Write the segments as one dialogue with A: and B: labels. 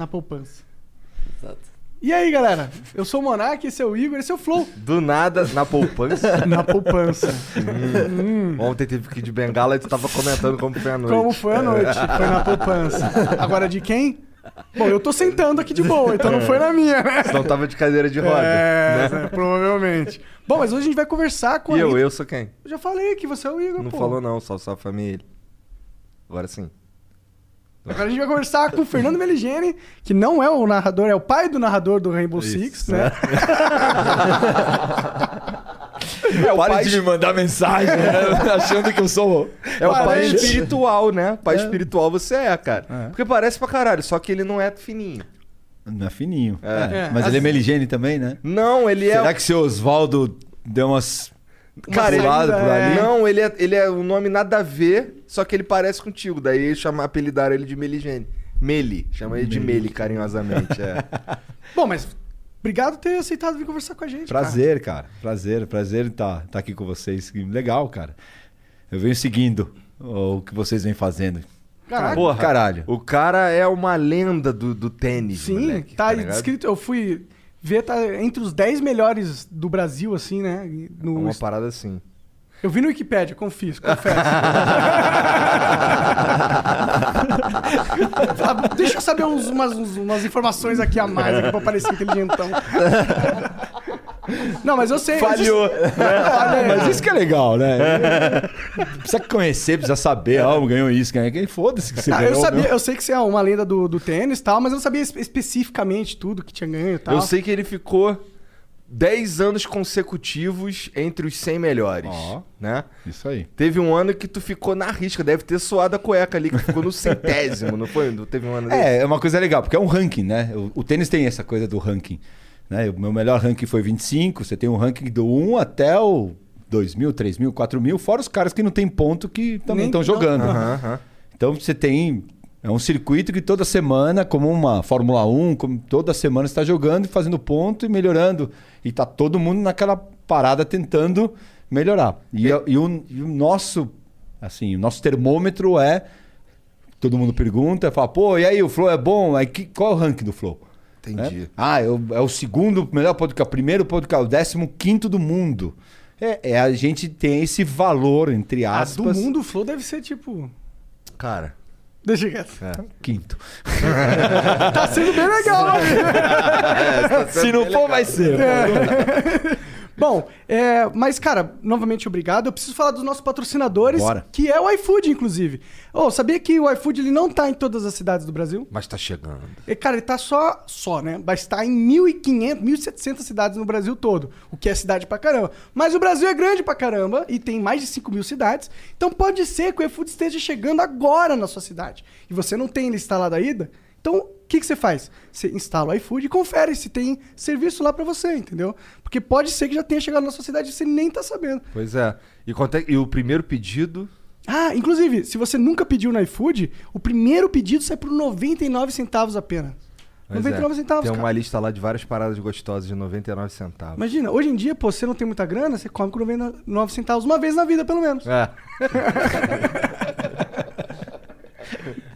A: Na poupança.
B: Exato.
A: E aí, galera? Eu sou o Monark, esse é o Igor, esse é o Flow.
C: Do nada, na poupança.
A: Na poupança.
C: Ontem teve que ir de bengala e tu tava comentando como foi a noite.
A: Como foi a noite? Foi na poupança. Agora de quem? Bom, eu tô sentando aqui de boa, então não foi na minha, né?
C: Senão tava de cadeira de roda.
A: É,
C: né?
A: né, provavelmente. Bom, mas hoje a gente vai conversar com
C: E
A: a
C: eu,
A: Rita-
C: eu sou quem?
A: Eu já falei que você é o Igor,
C: Não
A: pô.
C: falou não, só sua família. Agora sim.
A: Agora a gente vai conversar com o Fernando Meligeni, que não é o narrador, é o pai do narrador do Rainbow
B: Isso,
A: Six, né?
C: É o
B: Pare
C: pai,
B: de me mandar mensagem, né? achando que eu sou.
C: é o pai espiritual, né? Pai espiritual você é, cara.
B: É.
C: Porque parece pra caralho, só que ele não é fininho.
B: Não é fininho.
C: É.
A: É,
B: Mas ele é
A: assim-
B: meligene também, né?
C: Não, ele
B: Será
C: é.
B: que seu Oswaldo deu umas.
C: Cara, ele,
B: por ali?
C: Não, ele é, ele é um nome nada a ver, só que ele parece contigo. Daí chama, apelidaram ele de Meligene. Meli. Chama ele de Meli, carinhosamente. É.
A: Bom, mas obrigado por ter aceitado vir conversar com a gente.
B: Prazer, cara. Prazer, prazer estar tá, aqui com vocês. Legal, cara. Eu venho seguindo o que vocês vêm fazendo.
A: cara. Caraca.
C: Porra,
B: Caralho.
C: O cara é uma lenda do, do tênis,
A: Sim,
C: moleque,
A: tá,
C: ligado?
A: escrito. Eu fui ver, tá entre os 10 melhores do Brasil, assim, né?
C: É
A: No,
C: uma parada assim.
A: Eu vi no Wikipedia, confio, confesso. Deixa eu saber uns- umas, umas informações aqui a mais aqui pra parecer inteligentão. Não, mas eu sei.
C: Falhou.
A: Olha,
B: Mas isso que é legal, né? precisa conhecer, precisa saber. Ah, ganhou isso, ganhou aquilo. Foda-se que você
A: Ah,
B: ganhou.
A: eu, sabia,
B: meu.
A: eu sei que você é uma lenda do, do tênis e tal, mas eu não sabia espe- especificamente tudo que tinha ganho e tal.
C: Eu sei que ele ficou 10 anos consecutivos entre os 100 melhores,
B: Ó.
C: né?
B: Isso aí.
C: Teve um ano que tu ficou na risca, deve ter suado a cueca ali, que ficou no centésimo, não foi? Teve um ano desse?
B: É, é uma coisa legal, porque é um ranking, né? O, o tênis tem essa coisa do ranking. Né? O meu melhor ranking foi 25, você tem um ranking do 1 até o 2 mil, 3 mil, 4 mil, fora os caras que não tem ponto que também estão jogando.
C: Aham, aham.
B: Então você tem. É um circuito que toda semana, como uma Fórmula 1, como toda semana você está jogando e fazendo ponto e melhorando. E tá todo mundo naquela parada tentando melhorar. E, e o, e o nosso, assim, o nosso termômetro é. Todo mundo pergunta, fala, pô, e aí, o Flow é bom? Aí, que, qual é o ranking do Flow?
C: Entendi.
B: Né? Ah, é o, é o segundo melhor podcast, o primeiro podcast, o décimo quinto do mundo. É, é, a gente tem esse valor, entre
A: Ah,
B: aspas.
A: do mundo, o Flow deve ser tipo.
C: Cara,
A: Deixa quieto.
B: Quinto.
A: Tá sendo bem legal, né?
B: Se não for, vai ser.
A: Bom, é, mas, cara, novamente obrigado. Eu preciso falar dos nossos patrocinadores,
B: Bora.
A: que é o iFood, inclusive. Ô, sabia que o iFood ele não tá em todas as cidades do Brasil?
C: mas tá chegando.
A: E, cara, ele tá só, só, né? Mas tá em 1.500, 1.700 cidades no Brasil todo, o que é cidade pra caramba. Mas o Brasil é grande pra caramba e tem mais de 5 mil cidades. Então pode ser que o iFood esteja chegando agora na sua cidade. E você não tem ele instalado ainda? Então, que, que você faz? Você instala o iFood e confere se tem serviço lá pra você, entendeu? Porque pode ser que já tenha chegado na sua cidade e você nem tá sabendo.
C: Pois é. E, quanto é- e o primeiro pedido.
A: Ah, inclusive, se você nunca pediu no iFood, o primeiro pedido sai por 99 centavos apenas.
C: Pois
A: 99
C: é,
A: centavos,
C: Tem
A: cara.
C: uma lista lá de várias paradas gostosas de 99 centavos.
A: Imagina, hoje em dia, pô, você não tem muita grana, você come com 99 centavos uma vez na vida, pelo menos.
C: É.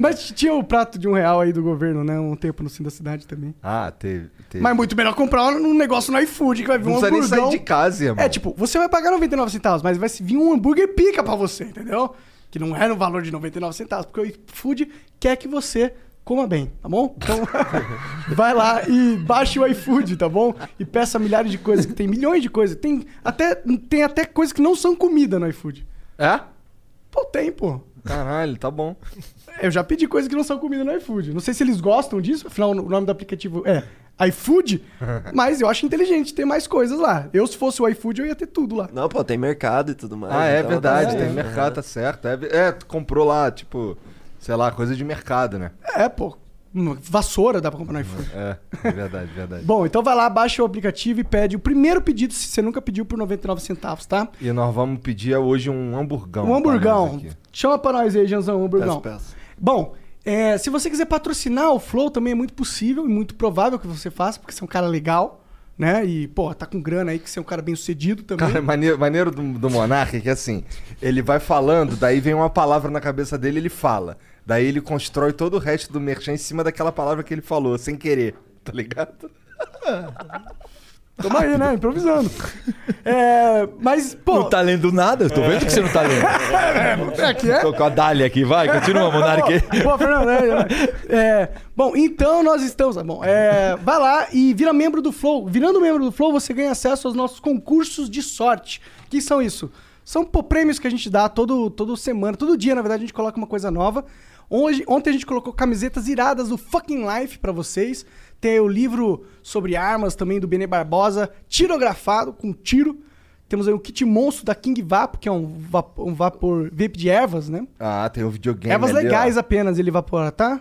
A: Mas tinha o prato de um real aí do governo, né? Um tempo no centro da cidade também.
C: Ah, teve. teve.
A: Mas muito melhor comprar um negócio no iFood que vai vir
C: não
A: um
C: nem
A: hamburgão.
C: sair de casa, irmão.
A: É, tipo, você vai pagar 99 centavos, mas vai vir um hambúrguer pica pra você, entendeu? Que não é no valor de 99 centavos, porque o iFood quer que você coma bem, tá bom? Então, vai lá e baixe o iFood, tá bom? E peça milhares de coisas, que tem milhões de coisas. Tem até, tem até coisas que não são comida no iFood.
C: É?
A: Pô, tem, pô.
C: Caralho, tá bom.
A: Eu já pedi coisas que não são comida no iFood. Não sei se eles gostam disso, afinal o nome do aplicativo é iFood, mas eu acho inteligente ter mais coisas lá. Eu, se fosse o iFood, eu ia ter tudo lá.
D: Não, pô, tem mercado e tudo mais.
C: Ah, é
D: então
C: verdade,
D: tá-
C: tem
D: é.
C: mercado, tá certo. É, é, tu comprou lá, tipo, sei lá, coisa de mercado, né?
A: É, pô. Vassoura dá pra comprar no iFood.
C: É, é verdade, verdade.
A: Bom, então vai lá, baixa o aplicativo e pede o primeiro pedido, se você nunca pediu, por 99 centavos, tá?
C: E nós vamos pedir hoje um hamburgão.
A: Um hamburgão. Chama pra nós aí, Janzão, um hamburgão.
D: Peço, peço.
A: Bom, é, se você quiser patrocinar o Flow, também é muito possível e muito provável que você faça, porque você é um cara legal, né? E, pô, tá com grana aí, que você é um cara bem sucedido também.
C: Cara, maneiro, maneiro do, do Monark é que assim, ele vai falando, daí vem uma palavra na cabeça dele ele fala. Daí ele constrói todo o resto do merchan em cima daquela palavra que ele falou, sem querer, tá ligado?
A: Tamo aí, né? Improvisando. É, mas, pô.
B: Não tá lendo nada? Eu tô vendo que você não tá lendo.
A: É que é?
B: Tô com a Dália aqui, vai, continua, Monark.
A: Pô, Fernando, é, é, bom, então nós estamos. Bom, é, vai lá e vira membro do Flow. Virando membro do Flow, você ganha acesso aos nossos concursos de sorte. Que são isso? São pô, prêmios que a gente dá todo, todo semana, todo dia, na verdade, a gente coloca uma coisa nova. Hoje, ontem a gente colocou camisetas iradas do Fucking Life pra vocês. Tem o livro sobre armas também do Benê Barbosa, tirografado, com tiro. Temos aí o kit monstro da King Vapo, que é um, vap- um vapor vape de ervas, né?
C: Ah, tem um videogame
A: Ervas
C: ali, ó.
A: legais apenas ele evapora, tá?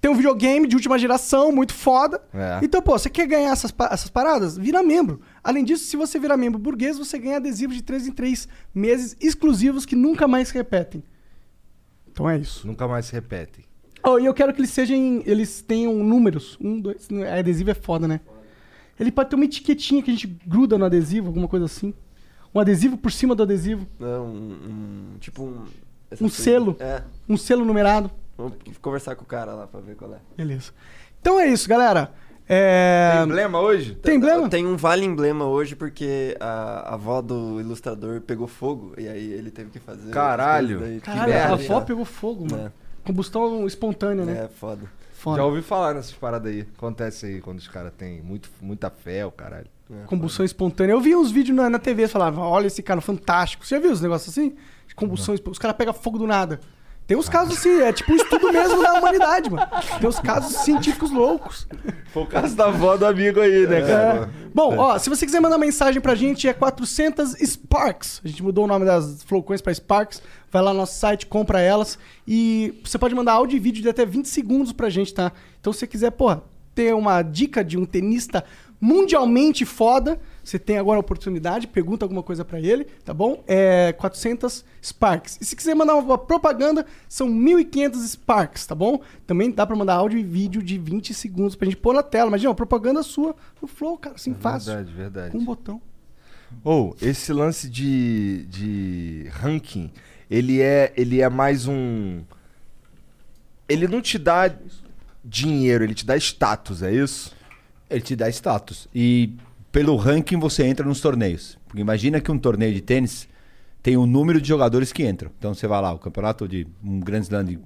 A: Tem um videogame de última geração, muito foda.
C: É.
A: Então, pô, você quer ganhar essas, essas paradas? Vira membro. Além disso, se você virar membro burguês, você ganha adesivos de 3 em 3 meses exclusivos que nunca mais se repetem. Então é isso.
C: Nunca mais se repete.
A: Oh, e eu quero que eles sejam. Eles tenham números. Um, dois. A adesivo é foda, né? Ele pode ter uma etiquetinha que a gente gruda no adesivo, alguma coisa assim. Um adesivo por cima do adesivo.
D: Não, um, um- tipo um...
A: Um
D: coisa-
A: selo.
D: É,
A: Um selo numerado.
D: vamos conversar com o cara lá pra ver qual é.
A: Beleza. Então é isso, galera. É...
C: Tem emblema hoje?
A: Tem emblema?
D: Tem um vale emblema hoje porque a, a avó do ilustrador pegou fogo e aí ele teve que fazer.
C: Caralho.
A: Caralho, a avó pegou fogo, mano.
D: É.
A: Combustão espontânea, né?
D: É, foda.
A: Foda.
C: Já ouvi falar nessas paradas aí. Acontece aí quando os caras têm muito, muita fé, o caralho.
D: É,
A: Combustão espontânea. Eu vi uns vídeos na, na TV falavam, olha esse cara fantástico. Você já viu os negócios assim? De Combustão espontânea. Os caras pegam fogo do nada. Tem uns casos assim, é tipo um estudo mesmo da humanidade, mano. Tem uns casos científicos loucos.
C: Foi o caso da avó do amigo aí, né, cara?
A: É. Bom, ó, se você quiser mandar mensagem pra gente, é 400 Sparks. A gente mudou o nome das Flowcoins pra Sparks. Vai lá no nosso site, compra elas. E você pode mandar áudio e vídeo de até 20 segundos pra gente, tá? Então, se você quiser, porra, ter uma dica de um tenista mundialmente foda, você tem agora a oportunidade, pergunta alguma coisa pra ele, tá bom? É 400 Sparks. E se quiser mandar uma propaganda, são 1.500 Sparks, tá bom? Também dá pra mandar áudio e vídeo de 20 segundos pra gente pôr na tela. Imagina, uma propaganda sua no Flow, cara, assim, fácil.
C: Verdade, verdade.
A: Com um botão.
C: Ou, esse lance de, de ranking, ele é, ele é mais um. Ele não te dá dinheiro, ele te dá status, é isso?
B: Ele te dá status. E pelo ranking você entra nos torneios. Porque imagina que um torneio de tênis tem um número de jogadores que entram. Então você vai lá, o campeonato de um Grand Slam de...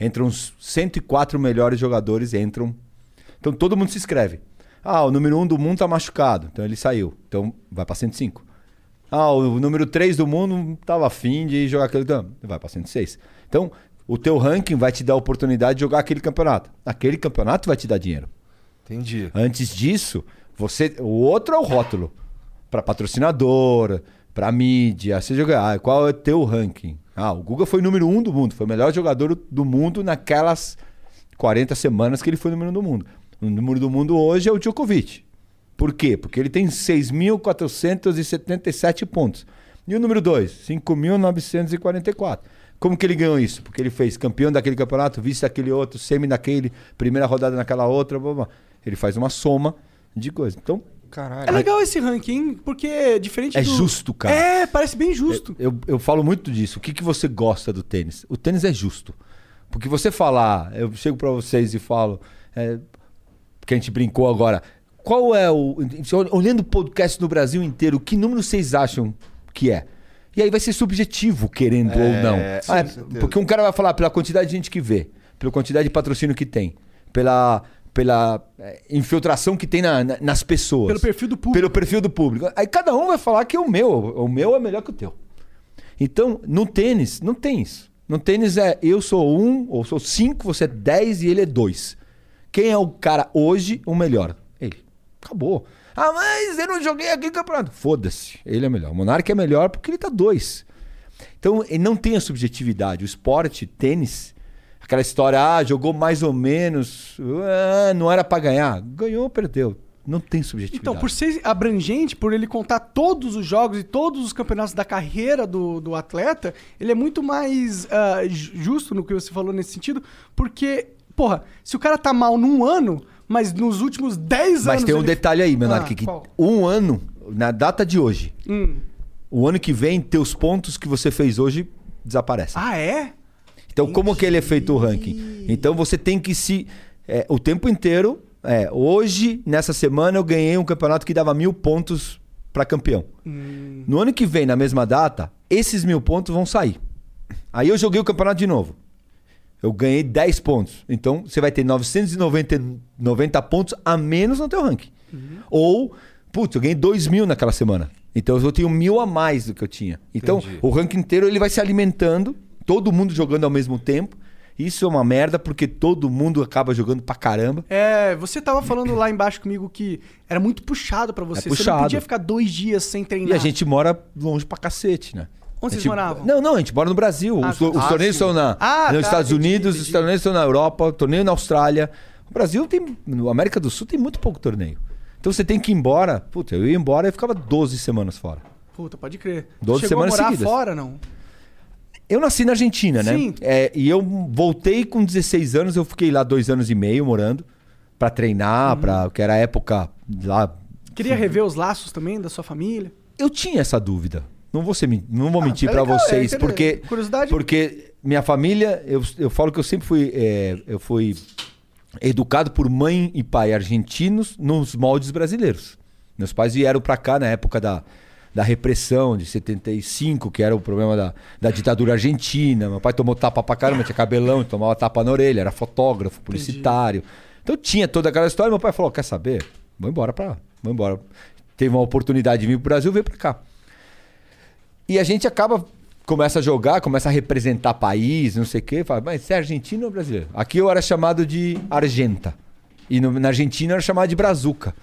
B: Entram uns 104 melhores jogadores, entram. Então todo mundo se inscreve. Ah, o número 1 do mundo tá machucado, então ele saiu. Então vai pra 105. Ah, o número 3 do mundo tava afim de jogar aquele. Então, vai pra 106. Então, o teu ranking vai te dar a oportunidade de jogar aquele campeonato. Aquele campeonato vai te dar dinheiro.
C: Entendi.
B: Antes disso, você, o outro é o rótulo para patrocinador, para mídia. Você joga, ah, qual é o teu ranking? Ah, o Guga foi número um do mundo, foi o melhor jogador do mundo naquelas 40 semanas que ele foi número um do mundo. O número do mundo hoje é o Djokovic. Por quê? Porque ele tem 6.477 pontos. E o número 2, 5.944. Como que ele ganhou isso? Porque ele fez campeão daquele campeonato, vice daquele outro, semi daquele, primeira rodada naquela outra, blá, blá. Ele faz uma soma de coisas. Então,
C: Caralho.
A: É legal esse ranking, porque é diferente
B: É
A: do...
B: justo, cara.
A: É, parece bem justo.
B: eu, eu falo muito disso. O que, que você gosta do tênis? O tênis é justo. Porque você falar, eu chego pra vocês e falo, é, que a gente brincou agora, qual é o. Olhando o podcast no Brasil inteiro, que número vocês acham que é? E aí vai ser subjetivo, querendo ou não.
C: sim,
B: Ah, é, porque um cara vai falar pela quantidade de gente que vê, pela quantidade de patrocínio que tem, pela, pela é, infiltração que tem na- na- nas pessoas.
A: Pelo perfil do público.
B: Pelo perfil do público. Aí cada um vai falar que o meu, o meu é melhor que o teu. Então, no tênis, não tem isso. No tênis é eu sou um, ou sou cinco, você é dez e ele é dois. Quem é o cara hoje o melhor? Ele. Acabou. Ah, mas eu não joguei aqui no campeonato. Foda-se. Ele é melhor. O Monark é melhor porque ele tá dois. Então, ele não tem a subjetividade. O esporte, tênis, aquela história, ah, jogou mais ou menos, ah, não era pra ganhar. Ganhou, perdeu. Não tem subjetividade.
A: Então, por ser abrangente, por ele contar todos os jogos e todos os campeonatos da carreira do, do atleta, ele é muito mais ju- justo no que você falou nesse sentido, porque, porra, se o cara tá mal num ano, mas nos últimos 10 anos.
B: Mas tem um
A: ele-
B: detalhe aí, Menark,
A: Ah,
B: que
A: qual?
B: um ano, na data de hoje,
A: Hum.
B: o ano que vem, teus pontos que você fez hoje desaparecem.
A: Ah, é?
B: Então, como que ele é feito o ranking? Então, você tem que se. é, o tempo inteiro. É, hoje, nessa semana, eu ganhei um campeonato que dava mil pontos para campeão. No ano que vem, na mesma data, esses mil pontos vão sair. Aí eu joguei o campeonato de novo. Eu ganhei 10 pontos. Então, você vai ter 990 90 pontos a menos no teu ranking. Ou, putz, eu ganhei 2 mil naquela semana. Então, eu tenho mil a mais do que eu tinha. Então,
C: Entendi.
B: o ranking inteiro ele vai se alimentando, todo mundo jogando ao mesmo tempo. Isso é uma merda porque todo mundo acaba jogando pra caramba.
A: É, você tava falando lá embaixo comigo que era muito puxado pra você. Você não
B: puxado.
A: podia ficar dois dias sem treinar.
B: E a gente mora longe pra cacete, né?
A: Onde
B: A
A: vocês
B: gente-
A: moravam?
B: Não, não, a gente mora no Brasil.
A: Ah,
B: os, os
A: ah,
B: torneios estão na,
A: Ah,
B: nos
A: tá,
B: Estados
A: entendi,
B: Unidos,
A: entendi.
B: os torneios estão na Europa, torneio na Austrália. O Brasil tem. No América do Sul tem muito pouco torneio. Então você tem que ir embora. Puta, eu ia embora e ficava 12 semanas fora.
A: Puta, pode crer.
B: Doze
A: Chegou a
B: semanas
A: morar
B: seguidas.
A: fora, não?
B: Eu nasci na Argentina, né?
A: Sim.
B: É, e eu voltei com 16 anos, eu fiquei lá dois anos e meio morando pra treinar, pra, que era a época lá.
A: Queria rever os laços também da sua família?
B: Eu tinha essa dúvida. Não vou, ser, não vou
A: Ah,
B: mentir
A: é
B: pra
A: legal, é
B: vocês,
A: inter-
B: porque
A: curiosidade.
B: porque minha família, eu, eu falo que eu sempre fui é, eu fui educado por mãe e pai argentinos nos moldes brasileiros. Meus pais vieram pra cá na época da, da repressão de 75, que era o problema da, da ditadura argentina. Meu pai tomou tapa pra caramba, tinha cabelão, tomava tapa na orelha, era fotógrafo, publicitário. Então tinha toda aquela história. Meu pai falou: quer saber? Vou embora pra. Vou embora. Teve uma oportunidade de vir pro Brasil, veio pra cá. E a gente acaba, começa a jogar, começa a representar país, não sei o quê. Fala, mas você é argentino ou brasileiro? Aqui eu era chamado de Argenta. E no- na Argentina eu era chamado de Brazuca.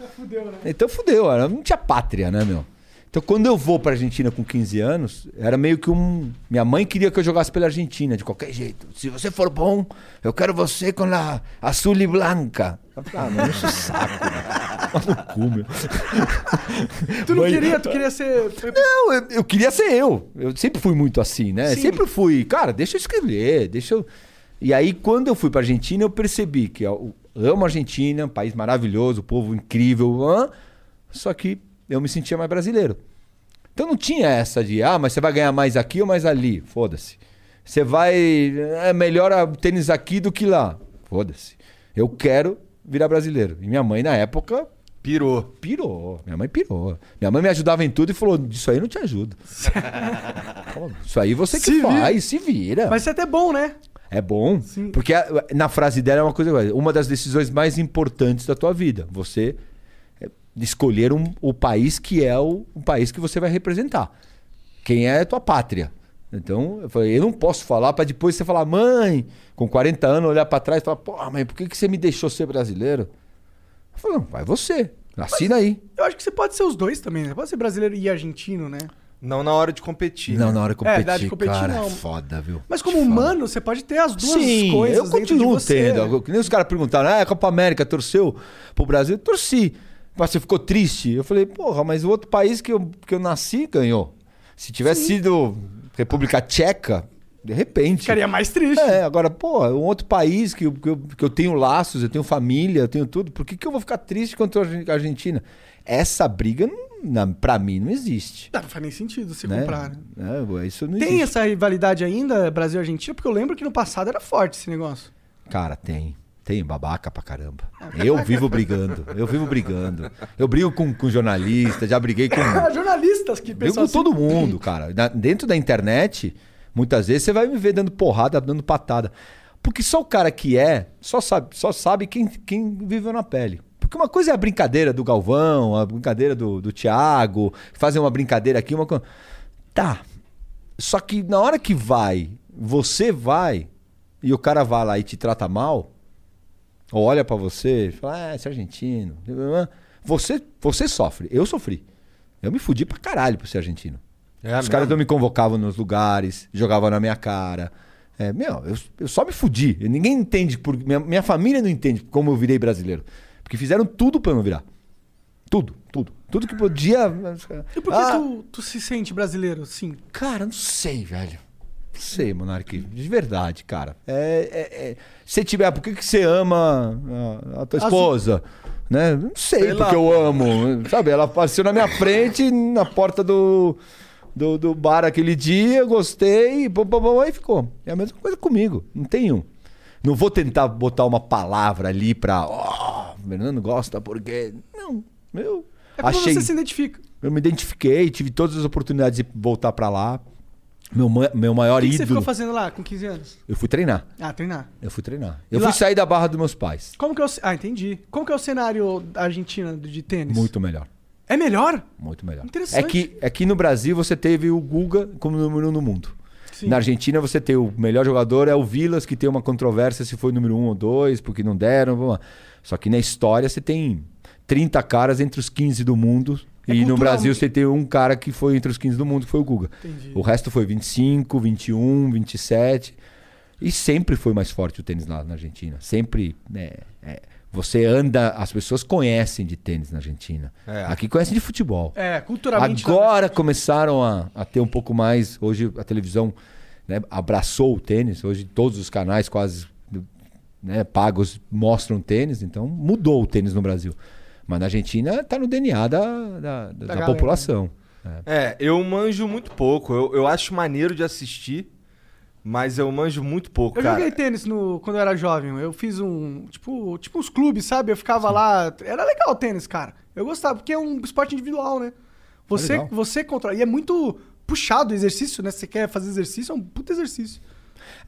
B: Então fudeu, era, não tinha pátria, né, meu? Então quando eu vou pra Argentina com 15 anos, era meio que um. Minha mãe queria que eu jogasse pela Argentina, de qualquer jeito. Se você for bom, eu quero você com a azul e blanca. Ah, mano, enche o saco. né? Cu, meu.
A: Tu não queria, tu queria ser.
B: Não, eu, eu queria ser eu. Eu sempre fui muito assim, né?
A: Sim.
B: Sempre fui, cara, deixa eu escrever, deixa eu. E aí, quando eu fui pra Argentina, eu percebi que eu amo a Argentina, um país maravilhoso, povo incrível, só que eu me sentia mais brasileiro. Então não tinha essa de, ah, mas você vai ganhar mais aqui ou mais ali? Foda-se. Você vai. É melhor a tênis aqui do que lá. Foda-se. Eu quero virar brasileiro. E minha mãe, na época,
C: Pirou.
B: Pirou. Minha mãe pirou. Minha mãe me ajudava em tudo e falou: Disso aí eu não te ajudo. Pô, Isso aí você que
A: Se vira.
B: faz, se vira.
A: Mas isso é até bom, né?
B: É bom.
A: Sim.
B: Porque na frase dela é uma coisa. Uma das decisões mais importantes da tua vida. Você escolher um- o país que é o, o país que você vai representar. Quem é a tua pátria. Então, eu falei, eu não posso falar pra depois você falar, mãe, com 40 anos, olhar pra trás e falar, pô, mãe, por que, que você me deixou ser brasileiro? Eu falei, não, vai você. Assina aí.
A: Eu acho que você pode ser os dois também, né? Pode ser brasileiro e argentino, né?
C: Não na hora de competir.
B: Não,
C: né?
B: na hora de
A: É,
B: competir,
A: na hora de competir,
B: cara,
A: não.
B: é foda, viu?
A: Mas como humano, você pode ter as duas
B: Sim,
A: coisas.
B: eu continuo
A: de você,
B: tendo. Que nem os caras perguntaram, ah, a Copa América torceu pro Brasil? Eu torci. Você ficou triste? Eu falei, porra, mas o outro país que eu, que eu nasci ganhou. Se tivesse sido República Tcheca, de repente.
A: Ficaria mais triste.
B: É, agora, pô, um outro país que eu, que, eu, que eu tenho laços, eu tenho família, eu tenho tudo, por que, que eu vou ficar triste contra a Argentina? Essa briga, não, na, pra mim, não existe.
A: Não, não faz nem sentido você
B: né?
A: comprar, né?
B: É, isso não
A: Tem
B: existe.
A: essa rivalidade ainda, Brasil e Argentina? Porque eu lembro que no passado era forte esse negócio.
B: Cara, tem. Tem babaca pra caramba. Eu vivo brigando. Eu vivo brigando. Eu brigo com, com jornalista, já briguei com.
A: Jornalistas que
B: Brigo
A: pensam
B: com todo mundo, cara. Na- dentro da internet, muitas vezes você vai me ver dando porrada, dando patada. Porque só o cara que é, só sabe, só sabe quem, quem viveu na pele. Porque uma coisa é a brincadeira do Galvão, a brincadeira do, do Thiago, fazer uma brincadeira aqui, uma coisa. Tá. Só que na hora que vai você vai e o cara vai lá e te trata mal, ou olha pra você e fala, ah, esse é argentino. Você, você sofre. Eu sofri. Eu me fudi pra caralho por ser argentino.
C: É
B: Os caras não me convocavam nos lugares, jogavam na minha cara. É, meu, eu, eu só me fudi. Ninguém entende, por, minha, minha família não entende como eu virei brasileiro. Porque fizeram tudo pra eu não virar. Tudo, tudo. Tudo que podia.
A: E por que
B: Ah,
A: tu, tu se sente brasileiro, sim?
B: Cara, não sei, velho. Não sei, Monark. De verdade, cara. É, é, é- Se tiver, por que, que você ama a, a tua esposa? Né? Não sei,
C: Sei lá,
B: porque eu amo. Sabe, ela apareceu na minha frente, na porta do, do, do bar aquele dia, gostei, e pô, aí ficou. É a mesma coisa comigo. Não tenho. Não vou tentar botar uma palavra ali pra. Oh, o Fernando gosta porque. Não. Eu
A: É como
B: achei.
A: você se identifica.
B: Eu me identifiquei, tive todas as oportunidades de voltar pra lá. Meu, meu maior
A: O que, que você
B: ídolo.
A: ficou fazendo lá com 15 anos?
B: Eu fui treinar.
A: Ah, treinar.
B: Eu fui treinar.
A: E
B: Eu
A: lá-
B: fui sair da barra dos meus pais.
A: Como que é o... Ah, entendi. Como que é o cenário da Argentina de tênis?
B: Muito melhor.
A: É melhor?
B: Muito melhor.
A: Interessante.
B: É que, é que no Brasil você teve o Guga como número um no mundo.
A: Sim.
B: Na Argentina você tem o melhor jogador é o Vilas, que tem uma controvérsia se foi número um ou dois, porque não deram. Só que na história você tem 30 caras entre os 15 do mundo.
A: É
B: e no. Brasil você tem um cara que foi entre os 15 do mundo, que foi o Guga.
A: Entendi.
B: O resto foi 25, 21, 27. E sempre foi mais forte o tênis lá na Argentina. Sempre. né, é, você anda, as pessoas conhecem de tênis na Argentina.
C: É.
B: Aqui conhecem de futebol.
A: É, culturalmente...
B: Agora começaram a, a ter um pouco mais. Hoje a televisão né, abraçou o tênis. Hoje todos os canais quase né, pagos mostram tênis. Então mudou o tênis no Brasil. Mas na Argentina está no DNA da, da, da- da população.
C: É, eu manjo muito pouco. Eu, eu acho maneiro de assistir, mas eu manjo muito pouco,
A: Eu
C: cara.
A: joguei tênis no, quando eu era jovem. Eu fiz um. Tipo, tipo uns clubes, sabe? Eu ficava lá. Era legal o tênis, cara. Eu gostava, porque é um esporte individual, né? Você,
B: legal.
A: você controla. E é muito puxado o exercício, né? Se você quer fazer exercício, é um puta exercício.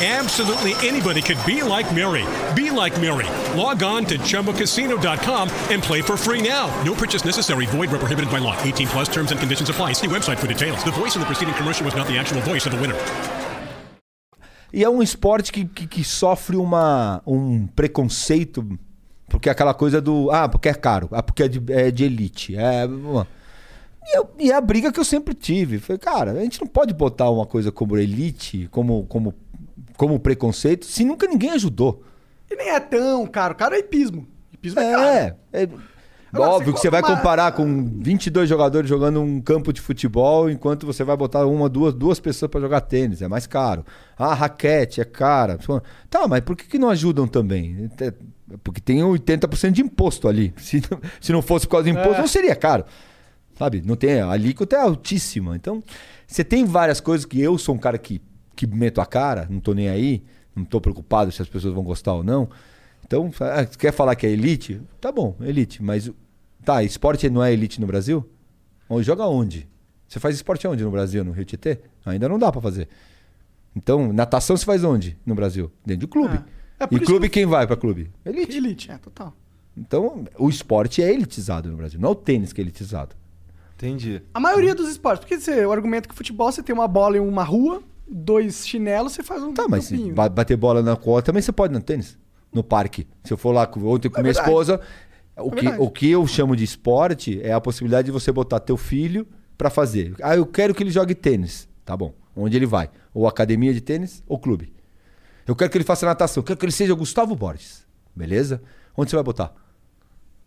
E: Absolutely anybody could be like Mary. Be like Mary. Log on to ChumbaCasino.com and play for free now. No purchase necessary. Void where prohibited by law. 18 plus terms and conditions apply. See website for details. The voice in the preceding commercial was not the actual voice of the winner.
B: e é um esporte que, que, que sofre uma, um preconceito, porque é aquela coisa do. Ah, porque é caro, ah, porque é de, é de elite. É, e, eu- e é a briga que eu sempre tive. Falei, cara, a gente não pode botar uma coisa como elite, como, como, como preconceito, se nunca ninguém ajudou.
A: E nem é tão caro. Caro é hipismo. Hipismo é, caro.
B: É, é
A: Agora,
B: óbvio
A: você
B: que você vai
A: uma-
B: comparar com 22 jogadores jogando um campo de futebol, enquanto você vai botar uma, duas, duas pessoas para jogar tênis, é mais caro. Ah, raquete é cara. Tá, mas por que, que não ajudam também? É, Porque tem 80% de imposto ali. Se não, se não fosse por causa do imposto,
A: É.
B: não seria caro. Sabe? Não tem, a alíquota é altíssima. Então, você tem várias coisas que eu sou um cara que, que meto a cara, não tô nem aí, não tô preocupado se as pessoas vão gostar ou não. Então, ah, você quer falar que é elite? Tá bom, elite. Mas, tá, esporte não é elite no Brasil? Onde, joga onde? Você faz esporte onde no Brasil? No Rio Tietê? Ainda não dá pra fazer. Então, natação se faz onde no Brasil? Dentro de clube.
A: É. É por
B: e clube
A: que-
B: quem vai pra clube? Elite.
A: Elite, é, total.
B: Então, o esporte é elitizado no Brasil. Não é o tênis que é elitizado.
C: Entendi.
A: A maioria dos esportes. Porque você, o argumento que futebol você tem uma bola em uma rua, dois chinelos, você faz um
B: Tá, mas se
A: campinho.
B: ba- bater bola na quadra também você pode no tênis, no parque. Se eu for lá com- ontem com
A: É
B: minha
A: verdade.
B: esposa, o, que,
A: verdade.
B: o que eu chamo de esporte é a possibilidade de você botar teu filho pra fazer. Ah, eu quero que ele jogue tênis. Tá bom. Onde ele vai? Ou academia de tênis ou clube. Eu quero que ele faça natação. Eu quero que ele seja Gustavo Borges. Beleza? Onde você vai botar?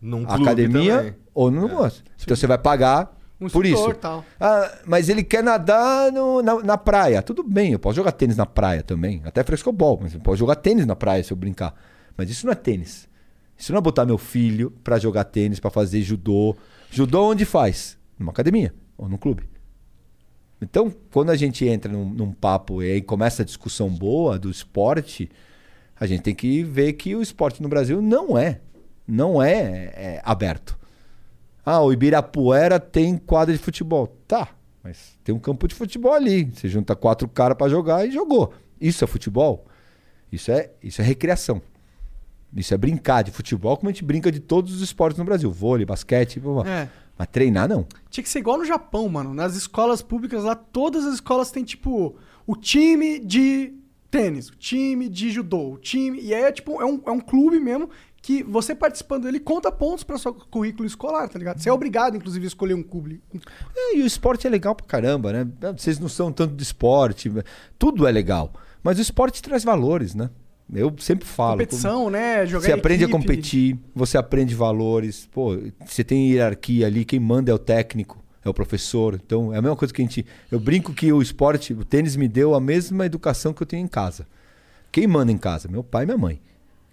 C: Num clube
B: academia
C: também.
B: ou no negócio. Então você vai pagar
A: Um
B: por isso.
A: tal.
B: Ah, mas ele quer nadar no- na, na praia. Tudo bem, eu posso jogar tênis na praia também. Até frescobol, mas eu posso jogar tênis na praia se eu brincar. Mas isso não é tênis. Isso não é botar meu filho pra jogar tênis, pra fazer judô. Judô onde faz? Numa academia ou num clube. Então, quando a gente entra num, num papo e aí começa a discussão boa do esporte, a gente tem que ver que o esporte no Brasil não é, não é, é, aberto. Ah, o Ibirapuera tem quadra de futebol. Tá, mas tem um campo de futebol ali. Você junta quatro caras pra jogar e jogou. Isso é futebol? Isso é, isso é recreação. Isso é brincar de futebol como a gente brinca de todos os esportes no Brasil. Vôlei, basquete, blá, blá.
A: É.
B: mas treinar não.
A: Tinha que ser igual no Japão, mano. Nas escolas públicas lá, todas as escolas têm, tipo, o time de tênis, o time de judô, o time. E aí é tipo, é um, é um clube mesmo que você participando dele conta pontos pra seu currículo escolar, tá ligado? Você é obrigado, inclusive, a escolher um clube.
B: É, e o esporte é legal pra caramba, né? Vocês não são tanto de esporte, tudo é legal. Mas o esporte traz valores, né? Eu sempre falo.
A: Competição, né? Jogar
B: Você aprende
A: equipe.
B: a competir, você aprende valores. Pô, você tem hierarquia ali, quem manda é o técnico, é o professor. Então, é a mesma coisa que a gente. Eu brinco que o esporte, o tênis me deu a mesma educação que eu tenho em casa. Quem manda em casa? Meu pai e minha mãe.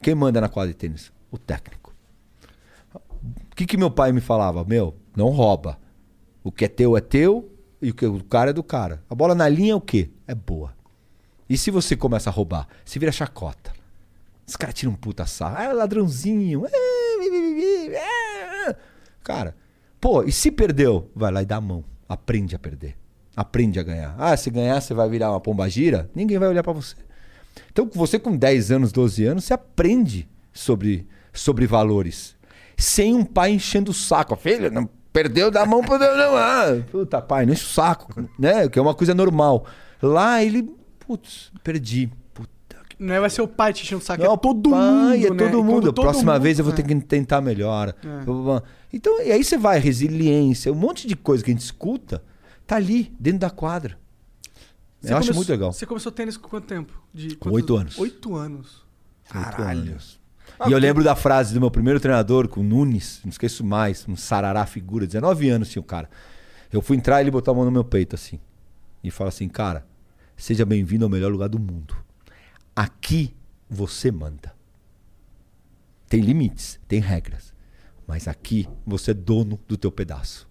B: Quem manda na quadra de tênis? O técnico. O que, que meu pai me falava? Meu, não rouba. O que é teu é teu e o que o cara é do cara. A bola na linha é o quê? É boa. E se você começa a roubar? Você vira chacota. Os caras tiram um puta sarro. Ah, ladrãozinho. Bi, ah. Cara, pô, e se perdeu? Vai lá e dá a mão. Aprende a perder. Aprende a ganhar. Ah, se ganhar você vai virar uma pombagira? Ninguém vai olhar pra você. Então, você com 10 anos, 12 anos, você aprende sobre, sobre valores. Sem um pai enchendo o saco. Filho, não perdeu, dá a mão pro não. Ah, puta, pai, não enche o saco. Né? Que é uma coisa normal. Lá ele, putz, perdi.
A: Não é vai ser o pai te enchendo o saco,
B: não,
A: é todo
B: pai,
A: mundo,
B: é
A: né?
B: todo
A: E quando
B: mundo.
A: Todo
B: próxima
A: mundo-
B: vez eu vou
A: é.
B: ter que tentar melhor. Então, e aí você vai, resiliência, um monte de coisa que a gente escuta, tá ali, dentro da quadra.
A: Você
B: eu acho
A: começou-
B: muito legal.
A: Você começou tênis com quanto tempo? De
B: Com oito anos.
A: Oito anos.
B: Caralho. E eu lembro da frase do meu primeiro treinador, com o Nunes, não esqueço mais, um sarará figura, 19 anos tinha o cara. Eu fui entrar e ele botou a mão no meu peito assim. E fala assim, cara, seja bem-vindo ao melhor lugar do mundo. Aqui você manda. Tem limites, tem regras. Mas aqui você é dono do teu pedaço.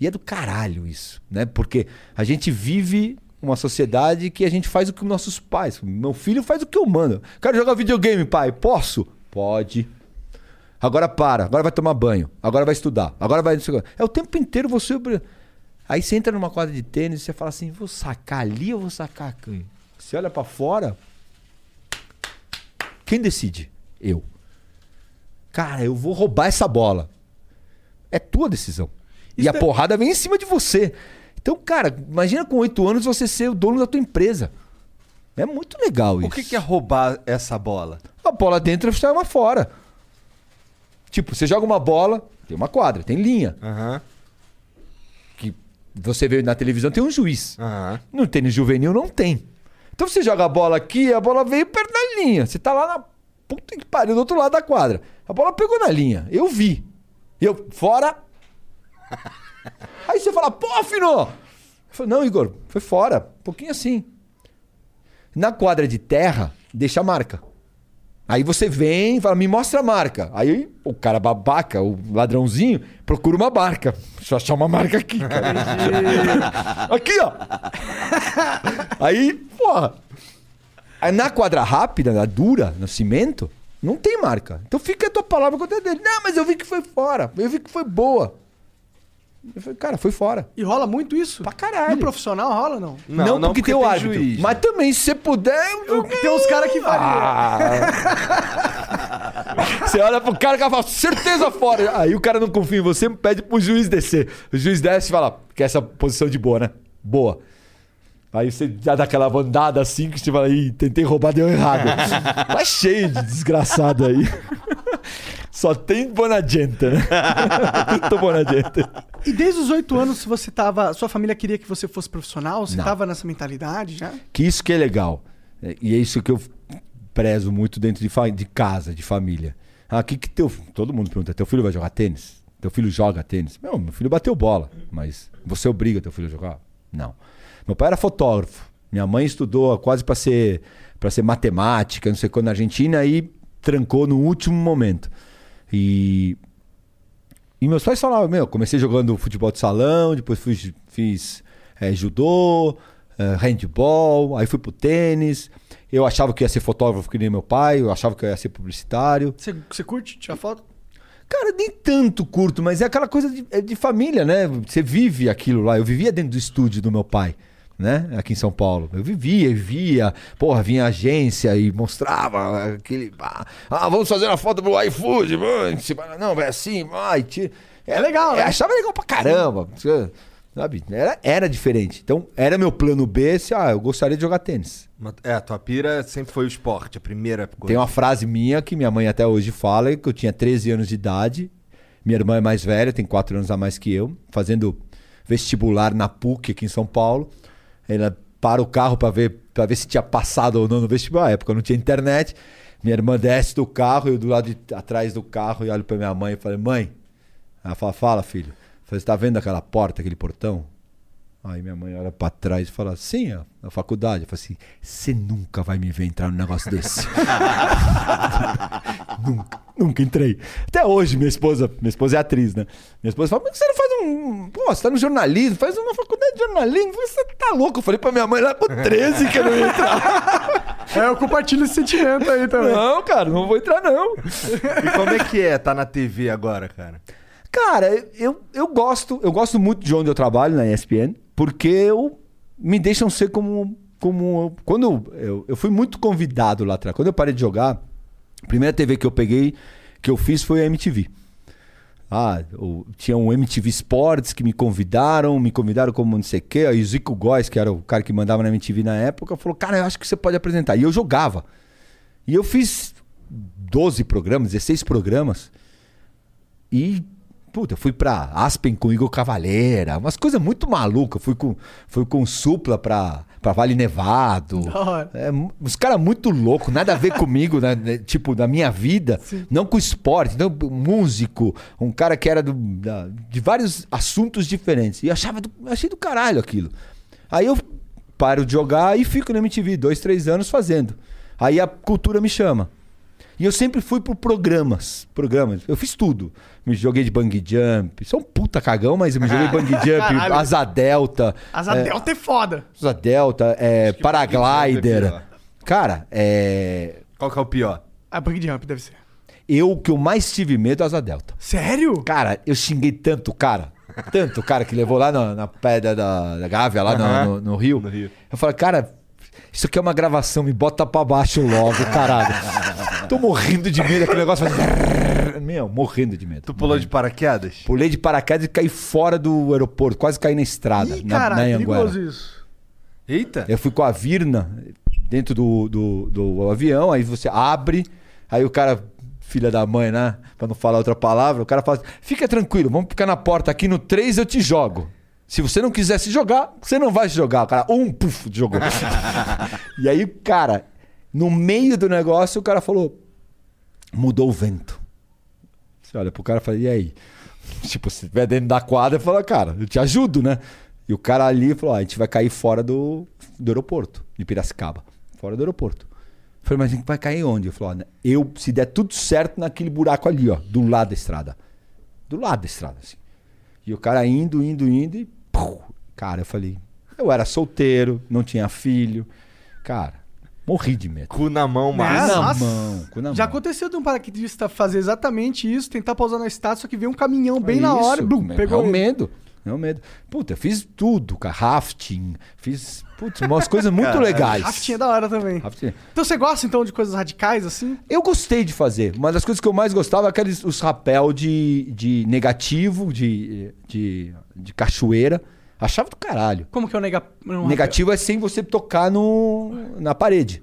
B: E é do caralho isso, né? Porque a gente vive uma sociedade que a gente faz o que nossos pais. Meu filho faz o que eu mando. Quero jogar videogame, pai. Posso? Pode. Agora para. Agora vai tomar banho. Agora vai estudar. Agora vai. É o tempo inteiro você. Aí você entra numa quadra de tênis e você fala assim: vou sacar ali ou vou sacar aqui? Você olha pra fora. Quem decide? Eu. Cara, eu vou roubar essa bola. É tua decisão. e
A: Isso
B: a
A: é-
B: porrada vem em cima de você. Então, cara, imagina com oito anos você ser o dono da tua empresa. É muito legal isso.
C: O que, que é roubar essa bola?
B: A bola dentro e uma fora. Tipo, você joga uma bola, tem uma quadra, tem linha.
C: Aham.
B: Que você vê na televisão, tem um juiz.
C: Aham.
B: No tênis juvenil não tem. Então você joga a bola aqui, a bola veio perto da linha. Você tá lá na puta que pariu, do outro lado da quadra. A bola pegou na linha. Eu vi. Eu, fora. Aí você fala, pô, Fino! Eu falo, não, Igor, foi fora. Um pouquinho assim. Na quadra de terra, deixa a marca. Aí você vem e fala, me mostra a marca. Aí o cara babaca, o ladrãozinho, procura uma marca. Deixa eu achar uma marca aqui, cara. aqui, ó. Aí, porra. Aí na quadra rápida, na dura, no cimento, não tem marca. Então fica a tua palavra contra dele. Não, mas eu vi que foi fora. Eu vi que foi boa. Eu falei, cara, foi fora.
A: E rola muito isso?
B: Pra caralho.
A: No profissional rola, não?
B: Não, porque, tem o árbitro.
C: juiz,
B: mas também, se você puder. eu-
A: Tem uns caras que valem.
B: Ah, Você olha pro cara, o cara fala, certeza fora. Aí o cara não confia em você, pede pro juiz descer. O juiz desce e fala, quer essa posição de boa, né? Boa. Aí você já dá aquela bandada assim que você fala, ih, tentei roubar, deu errado. tá cheio de desgraçado aí. Só tem Bonagenta, né? Tudo Bonagenta.
A: E desde os oito anos, se você tava. Sua família queria que você fosse profissional? Você
B: Não.
A: tava nessa mentalidade já?
B: Que isso que é legal. É, E é isso que eu prezo muito dentro de, fa- de casa, de família. Ah, que que teu. Todo mundo pergunta: teu filho vai jogar tênis? Teu filho joga tênis? Meu, meu filho bateu bola, mas você obriga teu filho a jogar? Não. Meu pai era fotógrafo. Minha mãe estudou quase para ser para ser matemática, não sei quando na Argentina e trancou no último momento. E e meus pais falavam, meu, comecei jogando futebol de salão, depois fui, fiz eh, judô, eh, handball, aí fui pro tênis. Eu achava que ia ser fotógrafo que nem meu pai, eu achava que eu ia ser publicitário.
A: Você, você curte tirar foto?
B: Cara, nem tanto curto, mas é aquela coisa de, é de família, né? Você vive aquilo lá. Eu vivia dentro do estúdio do meu pai, né? Aqui em São Paulo. Eu vivia e via. Porra, vinha agência e mostrava aquele. Ah, vamos fazer uma foto pro iFood. mano. Não, vai assim, vai.
A: É legal, né?
B: Achava legal pra caramba. Sabe? Era, era diferente. Então, era meu plano B se, ah, eu gostaria de jogar tênis.
C: É, a tua pira sempre foi o esporte, a primeira coisa.
B: Tem uma frase minha que minha mãe até hoje fala, que eu tinha 13 anos de idade. Minha irmã é mais velha, tem 4 anos a mais que eu, fazendo vestibular na PUC aqui em São Paulo. Ela para o carro para ver, pra ver se tinha passado ou não no vestibular. Na época não tinha internet. Minha irmã desce do carro, eu do lado de atrás do carro e olho para minha mãe e falei: "Mãe". Ela fala: "Fala, filho". "Você tá vendo aquela porta, aquele portão?" Aí minha mãe olha pra trás e fala, sim, ó, na faculdade. Eu falei assim, você nunca vai me ver entrar num negócio desse. nunca, nunca entrei. Até hoje, minha esposa, minha esposa é atriz, né? Minha esposa fala, mas você não faz um. Pô, você tá no jornalismo, faz uma faculdade de jornalismo. Você tá louco? Eu falei pra minha mãe lá com 13 que eu não ia entrar.
A: É, eu compartilho esse sentimento aí também.
B: não, cara, não vou entrar, não.
C: E como é que é tá na TV agora, cara?
B: Cara, eu, eu gosto, eu gosto muito de onde eu trabalho na ESPN, porque eu me deixam ser como como quando eu, eu fui muito convidado lá atrás. Quando eu parei de jogar, a primeira TV que eu peguei, que eu fiz foi a MTV. Ah, tinha um MTV Sports que me convidaram, me convidaram como não sei o quê. Aí o Zico Góes, que era o cara que mandava na MTV na época, falou: Cara, eu acho que você pode apresentar. E eu jogava. E eu fiz 12 programas, 16 programas. E, puta, eu fui pra Aspen com o Igor Cavalheira, umas coisas muito malucas. Fui com, fui com Supla pra, pra Vale Nevado. É, uns caras muito loucos, nada a ver comigo, né, né, tipo, da minha vida. Não com esporte, não, músico, um cara que era do- da- de vários assuntos diferentes. E eu achava do, achei do caralho aquilo. Aí eu paro de jogar e fico na MTV, dois, três anos fazendo. Aí a cultura me chama. E eu sempre fui por programas. Programas. Eu fiz tudo. Me joguei de bang jump. Sou um puta cagão, mas eu me joguei bang jump, asa delta.
A: Asa
B: é,
A: Delta é foda.
B: Asa delta, é,
C: é
B: paraglider.
C: pior.
B: Cara, é,
C: Qual que é o pior?
A: A Bug Jump deve ser.
B: eu o que eu mais tive medo é asa delta.
A: Sério?
B: Cara, eu xinguei tanto o cara. Tanto o cara que levou lá na, na pedra da, da Gávea, lá no-
C: Aham.
B: no, no Rio.
C: No Rio.
B: Eu falei, cara, isso aqui é uma gravação, me bota pra baixo logo, caralho. Tô morrendo de medo, aquele negócio faz... Meu, morrendo de medo.
C: Tu pulou de paraquedas?
B: Pulei de paraquedas e caí fora do aeroporto, quase caí na estrada,
A: Ih,
B: na,
A: caralho,
B: na
A: perigoso isso.
C: Eita!
B: Eu fui com a Virna dentro do, do, do avião, aí você abre, aí o cara, filha da mãe, né? Pra não falar outra palavra, o cara fala assim, fica tranquilo, vamos ficar na porta aqui no 3 eu te jogo. Se você não quiser se jogar, você não vai se jogar. O cara, um, puf, jogou. e aí, cara, no meio do negócio, o cara falou, mudou o vento. Você olha pro cara e fala, e aí? Tipo, se estiver dentro da quadra, fala, cara, eu te ajudo, né? E o cara ali falou, ó, a gente vai cair fora do, do aeroporto, de Piracicaba. Fora do aeroporto. Eu falei, mas a gente vai cair onde? Eu falei, ó, eu, se der tudo certo naquele buraco ali, ó, do lado da estrada. Do lado da estrada, assim. E o cara indo, indo, indo e... cara, eu falei... Eu era solteiro, não tinha filho. Cara, morri de medo.
C: Cu na mão,
A: Ah,
C: mas.
B: na
A: nossa.
B: mão, cu na
A: Já
B: mão.
A: aconteceu de um paraquedista fazer exatamente isso, tentar pousar na estátua, só que veio um caminhão bem
B: É
A: na
B: isso,
A: hora e blum,
B: é
A: pegou
B: o
A: ele.
B: medo. Não é um medo. Puta, eu fiz tudo, cara. Rafting, fiz, putz, umas coisas muito legais.
A: Rafting é da hora também.
B: Rafting.
A: Então você gosta então de coisas radicais assim?
B: Eu gostei de fazer. Uma das coisas que eu mais gostava é aqueles os rapel de, de negativo, de, de, de cachoeira. Achava do caralho.
A: Como que é o nega... um
B: Negativo é sem você tocar no, na parede.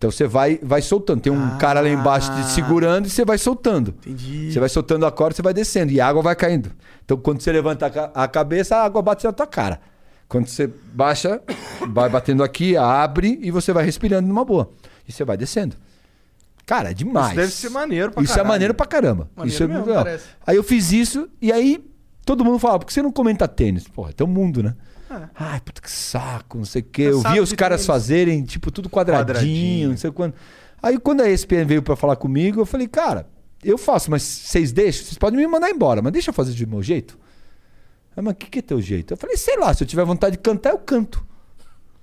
B: Então você vai, vai soltando. Tem um cara lá embaixo te segurando e você vai soltando.
A: Entendi.
B: Você vai soltando a corda, você vai descendo. E a água vai caindo. Então quando você levanta a ca- a cabeça, a água bate na tua cara. Quando você baixa, vai batendo aqui, abre e você vai respirando numa boa. E você vai descendo. Cara, é demais.
C: Isso deve ser maneiro pra
B: Isso
C: caralho.
B: é maneiro pra caramba.
A: Maneiro
B: isso é
A: mesmo.
B: Aí eu fiz isso e aí todo mundo falava, por que você não comenta tênis? Porra, tem um mundo, né? Ai, puta que saco, não sei o quê. Eu
A: Cansado
B: via os caras fazerem, tipo, tudo quadradinho,
C: Quadradinho.
B: não sei quando. Aí quando a ESPN veio pra falar comigo, eu falei, cara, eu faço, mas vocês deixam? Vocês podem me mandar embora, mas deixa eu fazer de meu jeito. Ah, mas o que, que é teu jeito? Eu falei, sei lá, se eu tiver vontade de cantar, eu canto.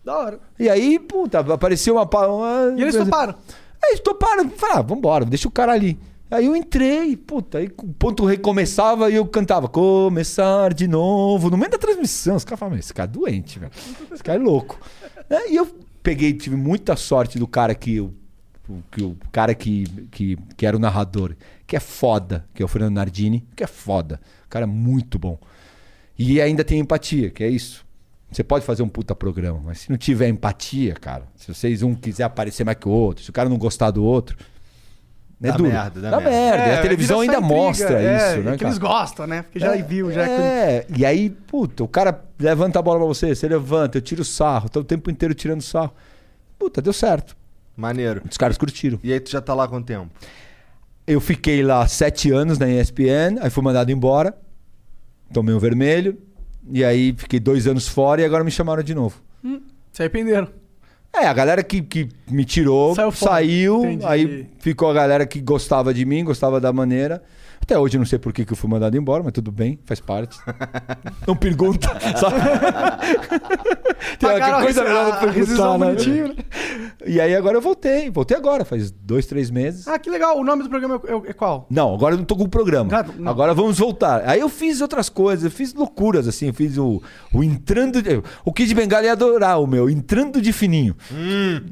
A: Da hora.
B: E aí, puta, apareceu uma. uma
A: E eles toparam.
B: Aí eles toparam, falaram, ah, vambora, deixa o cara ali. Aí eu entrei, puta, aí o ponto recomeçava e eu cantava, começar de novo, no meio da transmissão. Os caras falavam, esse cara é doente, velho. Esse cara é louco. Né? E eu peguei, tive muita sorte do cara que eu. Que o cara que, que, que era o narrador, que é foda, que é o Fernando Nardini, que é foda. O cara é muito bom. E ainda tem empatia, que é isso. Você pode fazer um puta programa, mas se não tiver empatia, cara, se vocês um quiser aparecer mais que o outro, se o cara não gostar do outro, é
C: Dá
B: duro.
C: merda, dá
B: dá
C: merda.
B: merda. E
A: É,
B: a televisão ainda
A: intriga,
B: mostra
A: é,
B: isso, né,
A: Que eles
B: cara?
A: gostam, né? Porque já viu, já é...
B: É, e aí, puta, o cara levanta a bola pra você, você levanta, eu tiro sarro, tô o tempo inteiro tirando sarro. Puta, deu certo.
C: Maneiro.
B: Os caras curtiram.
C: E aí tu já tá lá há quanto tempo?
B: Eu fiquei lá sete anos na ESPN, aí fui mandado embora, tomei um vermelho, e aí fiquei dois anos fora e agora me chamaram de novo.
A: Se arrependeram.
B: É, a galera que, que me tirou
A: Saiu
B: saiu, aí ficou a galera que gostava de mim, gostava da maneira. Até hoje eu não sei por que, que eu fui mandado embora, mas tudo bem, faz parte. Não pergunta. Só... Tem uma coisa melhor pra
A: rescisão
B: perguntar, né?
A: bonitinho, né?
B: E aí agora eu voltei. Voltei agora, faz dois, três meses.
A: Ah, que legal. O nome do programa é, é- é qual?
B: Não, agora eu não tô com o programa.
A: Ah, não.
B: Agora vamos voltar. Aí eu fiz outras coisas, eu fiz loucuras, assim. Eu fiz o, o entrando. De, o Kid Bengala ia adorar o meu, entrando de fininho.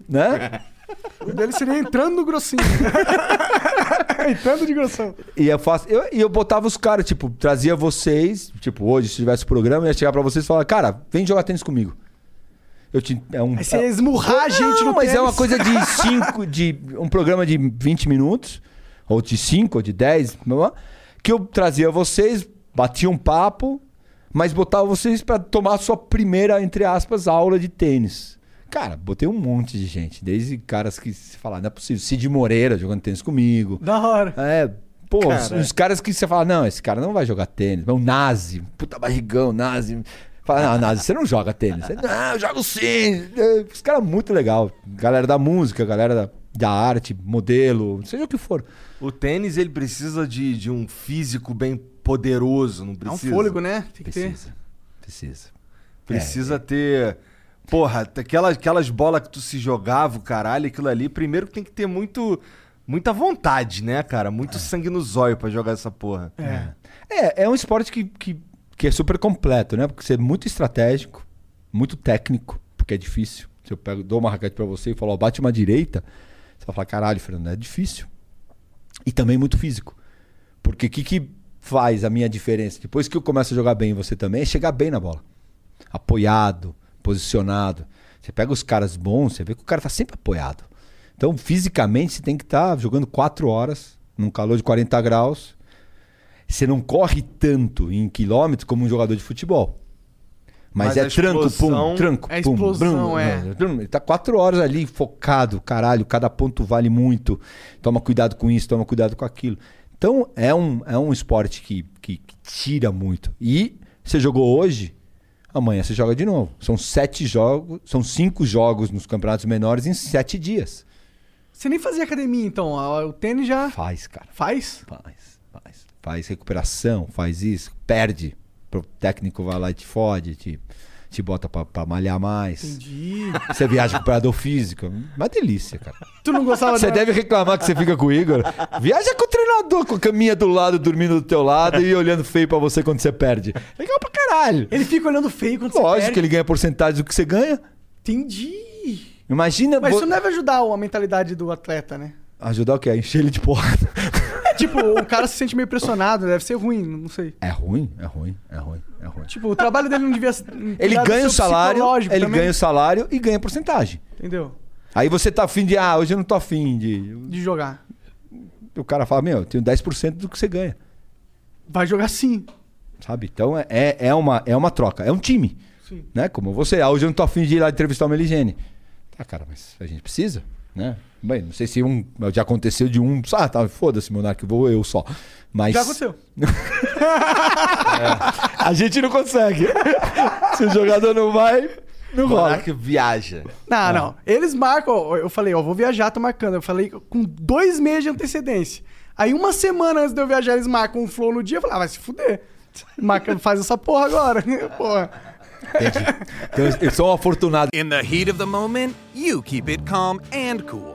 B: Né?
A: O dele seria entrando no grossinho. entrando de grossão.
B: E eu faço. Eu, eu botava os caras, tipo, trazia vocês. Tipo, hoje, se tivesse programa, eu ia chegar pra vocês e falar, cara, vem jogar tênis comigo. Eu te, é um,
A: Aí você ia esmurrar a gente
B: Não,
A: no
B: mas é
A: tênis.
B: uma coisa de 5, de um programa de 20 minutos, ou de 5, ou de 10, que eu trazia vocês, batia um papo, mas botava vocês pra tomar a sua primeira, entre aspas, aula de tênis. Cara, botei um monte de gente, desde caras que se falar, não é possível, Cid Moreira jogando tênis comigo.
A: Da hora.
B: É, pô, os,
C: Cara.
B: os caras que você fala, não, esse cara não vai jogar tênis. Mas o Nazi, puta barrigão, Nazi. Fala, não, Nazi, você não joga tênis. Você, não, eu jogo sim. É, Os caras muito legal. Galera da música, galera da, da arte, modelo, seja o que for.
C: O tênis, ele precisa de, de um físico bem poderoso, não
A: É um
C: precisa?
A: fôlego, né? Tem que ter.
B: Precisa. Precisa.
C: Precisa ter... Porra, aquelas, aquelas bolas que tu se jogava, o caralho, aquilo ali, primeiro tem que ter muito... Muita vontade, né, cara? Muito sangue no zóio pra jogar essa porra.
A: É.
B: É, é um esporte que, que, que é super completo, né? Porque você é muito estratégico, muito técnico, porque é difícil. Se eu pego, dou uma raquete pra você e falo, ó, bate uma direita, você vai falar, caralho, Fernando, é difícil. E também muito físico. Porque o que, que faz a minha diferença? Depois que eu começo a jogar bem você também, é chegar bem na bola. Apoiado, posicionado. Você pega os caras bons, você vê que o cara tá sempre apoiado. Então, fisicamente, você tem que estar jogando 4 horas, num calor de 40 graus. Você não corre tanto em quilômetros como um jogador de futebol. Mas,
C: Mas
B: é tranco, pum, tranco,
A: É
B: pum,
A: explosão,
B: brum,
A: é.
B: brum. Ele tá quatro horas ali focado, caralho, cada ponto vale muito. Toma cuidado com isso, toma cuidado com aquilo. Então é um, é um esporte que, que, que tira muito. E você jogou hoje, amanhã você joga de novo. São sete jogos, são cinco jogos nos campeonatos menores em sete dias.
A: Você nem fazia academia, então. O tênis já
B: Faz, cara.
A: faz?
B: Faz, faz. Faz recuperação, faz isso, perde. O técnico vai lá e te fode, te, te bota pra, pra malhar mais.
A: Entendi.
B: Você viaja com operador físico. Uma delícia, cara.
A: Tu não gostava
B: Você deve reclamar que você fica com o Igor. Viaja com o treinador, com a caminha do lado, dormindo do teu lado e olhando feio pra você quando você perde. Legal pra caralho.
A: Ele fica olhando feio quando você
B: Lógico
A: perde.
B: que ele ganha porcentagem do que você ganha.
A: Entendi.
B: Imagina
A: Mas
B: vo-
A: isso não deve ajudar a mentalidade do atleta, né?
B: ajudar o quê? Encher ele de porrada.
A: Tipo, o cara se sente meio pressionado, deve ser ruim, não sei.
B: É ruim, é ruim, é ruim, é ruim.
A: Tipo, o trabalho dele não devia ser.
B: Ele ganha o salário, ele
A: também,
B: ganha o salário e ganha porcentagem.
A: Entendeu?
B: Aí você tá afim de, ah, hoje eu não tô afim de.
A: De jogar.
B: O cara fala, meu, eu tenho 10% do que você ganha.
A: Vai jogar sim.
B: Sabe? Então é, é, é uma, é uma troca, é um time.
A: Sim.
B: Né? Como você, ah, hoje eu não tô afim de ir lá entrevistar o Meligene. Tá, cara, mas a gente precisa, né? Bem, não sei se um. Já aconteceu de um. Ah, tá, foda-se, Monark, vou eu só. Mas.
A: Já aconteceu.
B: A gente não consegue. se o jogador não vai, não rola.
C: Monark viaja.
A: Não, não. Eles marcam. Eu falei, ó, vou viajar, tô marcando. Eu falei com dois meses de antecedência. Aí uma semana antes de eu viajar, eles marcam um flow no dia. Eu falei, ah, vai se fuder. Marca, faz essa porra agora. porra.
B: Então, eu sou um afortunado.
F: In the heat of the moment, you keep it calm and cool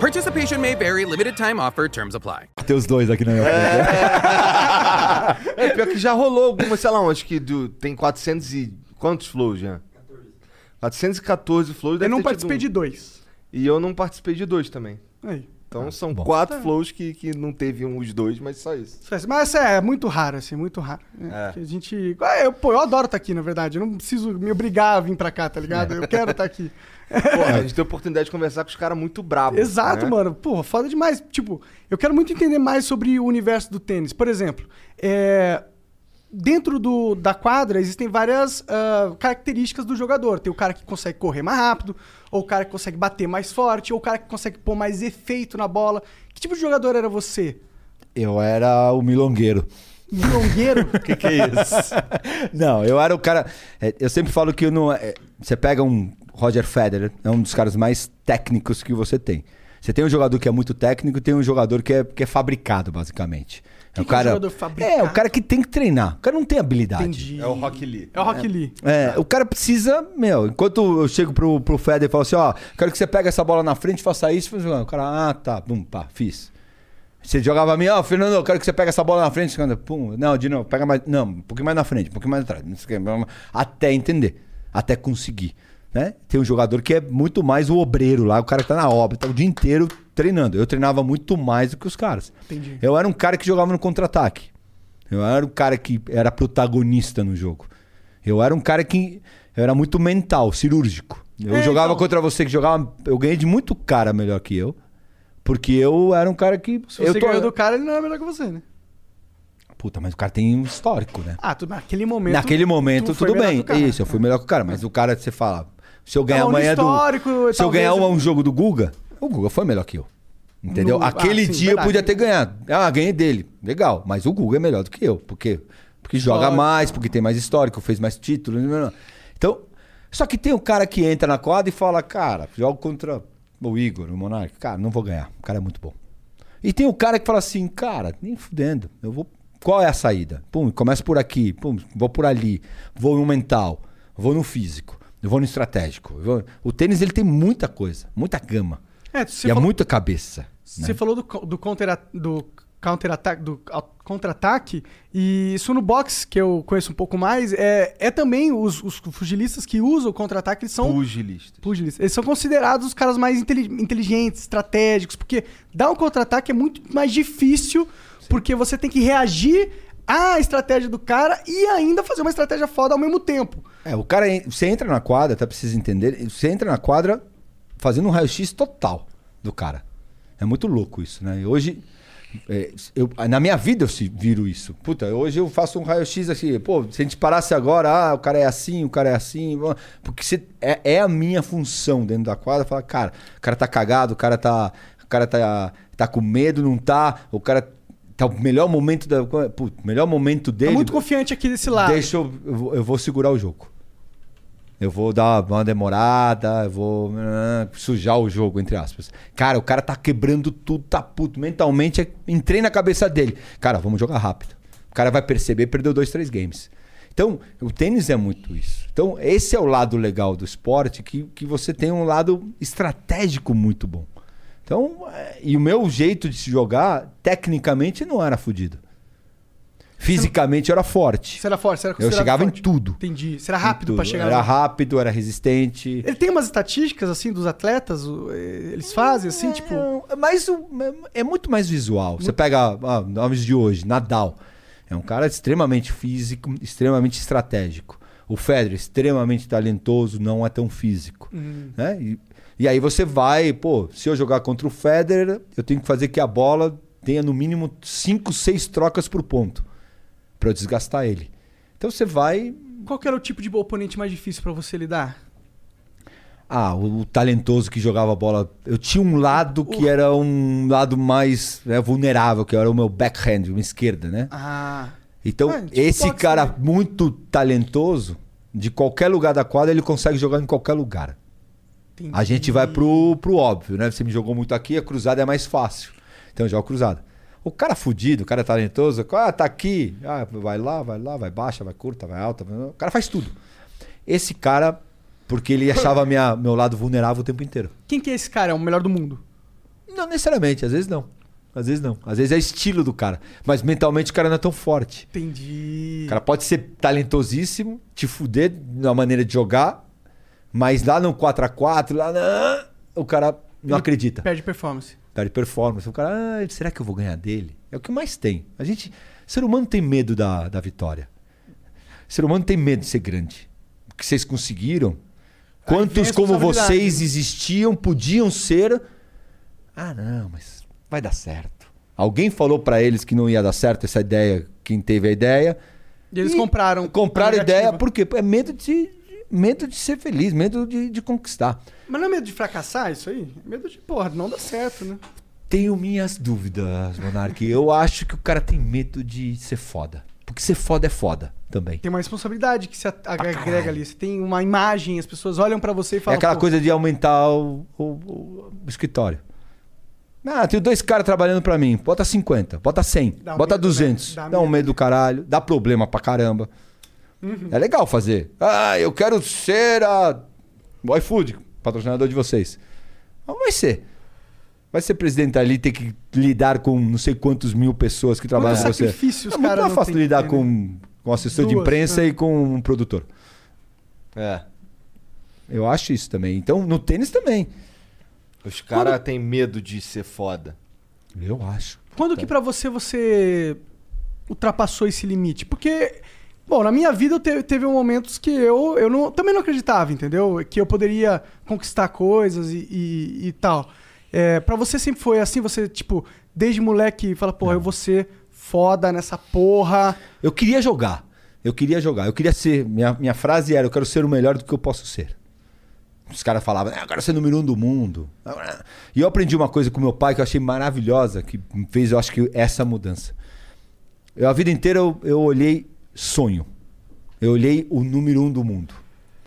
F: Participation may vary, limited time offer, terms apply.
B: Tem os dois aqui na minha frente.
C: É, pior que já rolou alguma, sei lá, acho que do- tem 400 e... Quantos flows já? 414 flows.
A: Eu não participei de dois.
C: E eu não participei de dois também.
A: Aí.
C: Então são
B: bom.
C: quatro flows que, que não teve um, os dois, mas só isso.
A: Mas é muito raro, assim, muito raro. né?
C: É.
A: A gente. Ah, Eu, pô, eu adoro estar aqui, na verdade. Eu não preciso me obrigar a vir pra cá, tá ligado? Eu quero estar aqui.
C: Pô, a gente tem a oportunidade de conversar com os caras muito brabos.
A: Exato,
C: né?
A: mano. Pô, foda demais. Tipo, eu quero muito entender mais sobre o universo do tênis. Por exemplo, é, dentro do, da quadra existem várias ah, características do jogador. Tem o cara que consegue correr mais rápido, ou o cara que consegue bater mais forte, ou o cara que consegue pôr mais efeito na bola. Que tipo de jogador era você?
B: Eu era o milongueiro.
A: Milongueiro?
B: que que é isso? não, eu era o cara. é, eu sempre falo que eu não. é, você pega um Roger Federer, é um dos caras mais técnicos que você tem. Você tem um jogador que é muito técnico e tem um jogador que é, que é fabricado, basicamente.
A: Que
B: o
A: que é um
B: cara,
A: jogador fabricado?
B: É, o cara que tem que treinar. O cara não tem habilidade.
A: Entendi.
C: É o Rock Lee.
A: É o Rock Lee.
B: É, o cara precisa, meu, enquanto eu chego pro, pro Federer e falo assim, ó, quero que você pegue essa bola na frente, faça isso, faça isso. o cara, ah, tá, bum, pá, fiz. Você jogava a mim, ó, Fernando, eu quero que você pegue essa bola na frente, cara, pum, não, de novo, pega mais, não, um pouquinho mais na frente, um pouquinho mais atrás, o que, até entender, até conseguir, né? Tem um jogador que é muito mais o obreiro lá, o cara que tá na obra, tá o dia inteiro treinando. Eu treinava muito mais do que os caras.
A: Entendi.
B: Eu era um cara que jogava no contra-ataque. Eu era um cara que era protagonista no jogo. Eu era um cara que eu era muito mental, cirúrgico. Eu
A: É,
B: jogava
A: então.
B: contra você que jogava, eu ganhei de muito cara melhor que eu, porque eu era um cara que
A: Se você
B: eu tô-
A: ganhou do cara, ele não é melhor que você, né?
B: Puta, mas o cara tem um histórico, né?
A: Ah, tu, naquele momento.
B: Naquele momento
A: tu
B: tudo bem. Isso, eu fui melhor que o cara, mas o cara você fala, se eu ganhar
A: Não, no
B: amanhã do Se eu ganhar um, um jogo do Guga, o Guga foi melhor que eu. Entendeu?
A: No-
B: Aquele
A: ah, sim,
B: dia
A: verdade.
B: eu podia ter ganhado. Ah, ganhei dele. Legal, mas o Guga é melhor do que eu. Por quê? Porque joga
A: Histórico.
B: mais, porque tem mais histórico, fez mais títulos. Então, só que tem o cara que entra na quadra e fala, cara, jogo contra o Igor, o Monark. Cara, não vou ganhar. O cara é muito bom. E tem o cara que fala assim, cara, nem fudendo. Eu vou. Qual é a saída? Pum, começa por aqui, pum, vou por ali, vou no mental, vou no físico, eu vou no estratégico. vou- O tênis ele tem muita coisa, muita gama.
A: É,
B: e é
A: falou,
B: muita cabeça.
A: você
B: né?
A: falou do, do counter do counter-ataque do contra-ataque e isso no boxe que eu conheço um pouco mais é, é também os, os pugilistas que usam o contra-ataque eles são
C: Pugilista.
A: pugilistas. Eles são considerados os caras mais inteli- inteligentes, estratégicos, porque dar um contra-ataque é muito mais difícil, porque você tem que reagir à estratégia do cara e ainda fazer uma estratégia foda ao mesmo tempo.
B: É, o cara, você entra na quadra, até pra vocês entenderem, você entra na quadra fazendo um raio-x total do cara. É muito louco isso, né? E hoje, é, eu, na minha vida eu se- viro isso. Puta, hoje eu faço um raio-x assim, pô, se a gente parasse agora, ah, o cara é assim, o cara é assim, porque você, é, é a minha função dentro da quadra, falar, cara, o cara tá cagado, o cara tá o cara tá, tá com medo, não tá, o cara tá o melhor momento da, putz, melhor momento
A: Tá
B: dele.
A: muito confiante aqui desse lado.
B: Deixa eu, eu vou segurar o jogo. Eu vou dar uma demorada, eu vou ah, sujar o jogo, entre aspas. Cara, o cara tá quebrando tudo, tá puto. Mentalmente, é- entrei na cabeça dele. Cara, vamos jogar rápido. O cara vai perceber, perdeu dois, três games. Então, o tênis é muito isso. Então, esse é o lado legal do esporte, que, que você tem um lado estratégico muito bom. Então, é, e o meu jeito de se jogar, tecnicamente, não era fodido. Fisicamente, era forte.
A: Você era forte, você era
B: Eu chegava
A: forte.
B: em tudo.
A: Entendi. Você era rápido pra chegar
B: Era
A: lá.
B: rápido, era resistente.
A: Ele tem umas estatísticas, assim, dos atletas? eh, Eles fazem, assim, tipo...
B: É, mas o- é muito mais visual. Você pega ah, nomes de hoje, Nadal. É um cara extremamente físico, extremamente estratégico. O Federer, extremamente talentoso, não é tão físico.
A: Hum.
B: Né? E, e aí você vai, pô, se eu jogar contra o Federer, eu tenho que fazer que a bola tenha no mínimo 5, 6 trocas por ponto. Pra eu desgastar ele. Então você vai
A: Qual que era o tipo de oponente mais difícil pra você lidar?
B: Ah, o, o talentoso que jogava bola. Eu tinha um lado que era um lado mais né, vulnerável, que era o meu backhand, uma esquerda, né?
A: Ah...
B: Então,
A: É, tipo
B: esse
A: boxe
B: cara
A: também.
B: muito talentoso, de qualquer lugar da quadra, ele consegue jogar em qualquer lugar.
A: entendi.
B: A gente vai pro, pro óbvio, né? Você me jogou muito aqui, a cruzada é mais fácil. Então eu jogo cruzada. O cara fudido, o cara talentoso, ah, tá aqui. Ah, vai lá, vai lá, vai baixa, vai curta, vai alta. O cara faz tudo. Esse cara, porque ele achava minha, meu lado vulnerável o tempo inteiro.
A: Quem que é esse cara? É o melhor do mundo?
B: Não necessariamente, às vezes não. Às vezes não. Às vezes é estilo do cara. Mas mentalmente o cara não é tão forte.
A: Entendi.
B: O cara pode ser talentosíssimo, te fuder na maneira de jogar, mas lá no 4x4, lá na... o cara não
A: Ele
B: acredita.
A: Perde performance.
B: Perde performance. O cara, ah, será que eu vou ganhar dele? É o que mais tem. A gente, ser humano tem medo da, da vitória. ser humano tem medo de ser grande. O que vocês conseguiram? Quantos como vocês existiam, podiam ser? Ah, não, mas vai dar certo. Alguém falou pra eles que não ia dar certo essa ideia, quem teve a ideia.
A: E eles
B: E
A: compraram.
B: Compraram
A: a
B: ideia
A: negativa.
B: porque é medo de, medo de ser feliz, medo de, de conquistar.
A: Mas não é medo de fracassar isso aí? É medo de, porra, não dá certo, né?
B: Tenho minhas dúvidas, Monark. Eu acho que o cara tem medo de ser foda. Porque ser foda é foda também.
A: Tem uma responsabilidade que se agrega ali. Você tem uma imagem, as pessoas olham pra você e
B: É
A: falam.
B: aquela
A: "Pô,
B: coisa de aumentar o, o- o- escritório. Ah, tenho dois caras trabalhando pra mim. Bota 50, bota 100,
A: Dá
B: bota
A: medo,
B: 200.
A: né? Dá
B: Dá um
A: medo.
B: medo do caralho, dá problema pra caramba.
A: Uhum.
B: É legal fazer. Ah, eu quero ser a o iFood, patrocinador de vocês. Não vai ser. Vai ser presidente ali, ter que lidar com não sei quantos mil pessoas que trabalham com você.
A: sacrifício os
B: é muito
A: caras
B: mais fácil
A: que
B: lidar
A: ter,
B: com, com assessor de
A: Duas,
B: imprensa
A: né?
B: e com um produtor.
C: É.
B: Eu acho isso também. Então, no tênis também.
C: Os caras têm medo de ser foda.
B: Eu acho.
A: Quando que pra você você ultrapassou esse limite? Porque, bom, na minha vida te- teve momentos que eu, eu não, também não acreditava, entendeu? Que eu poderia conquistar coisas e, e, e tal. É, pra você sempre foi assim? Você, tipo, desde moleque fala, porra, eu vou ser foda nessa porra.
B: Eu queria jogar. Eu queria jogar. Eu queria ser. Minha, minha frase era: eu quero ser o melhor do que eu posso ser. Os caras falavam, ah, eu quero ser número um do mundo. E eu aprendi uma coisa com meu pai que eu achei maravilhosa, que fez, eu acho que, essa mudança. Eu, a vida inteira eu, eu olhei sonho. Eu olhei o número um do mundo.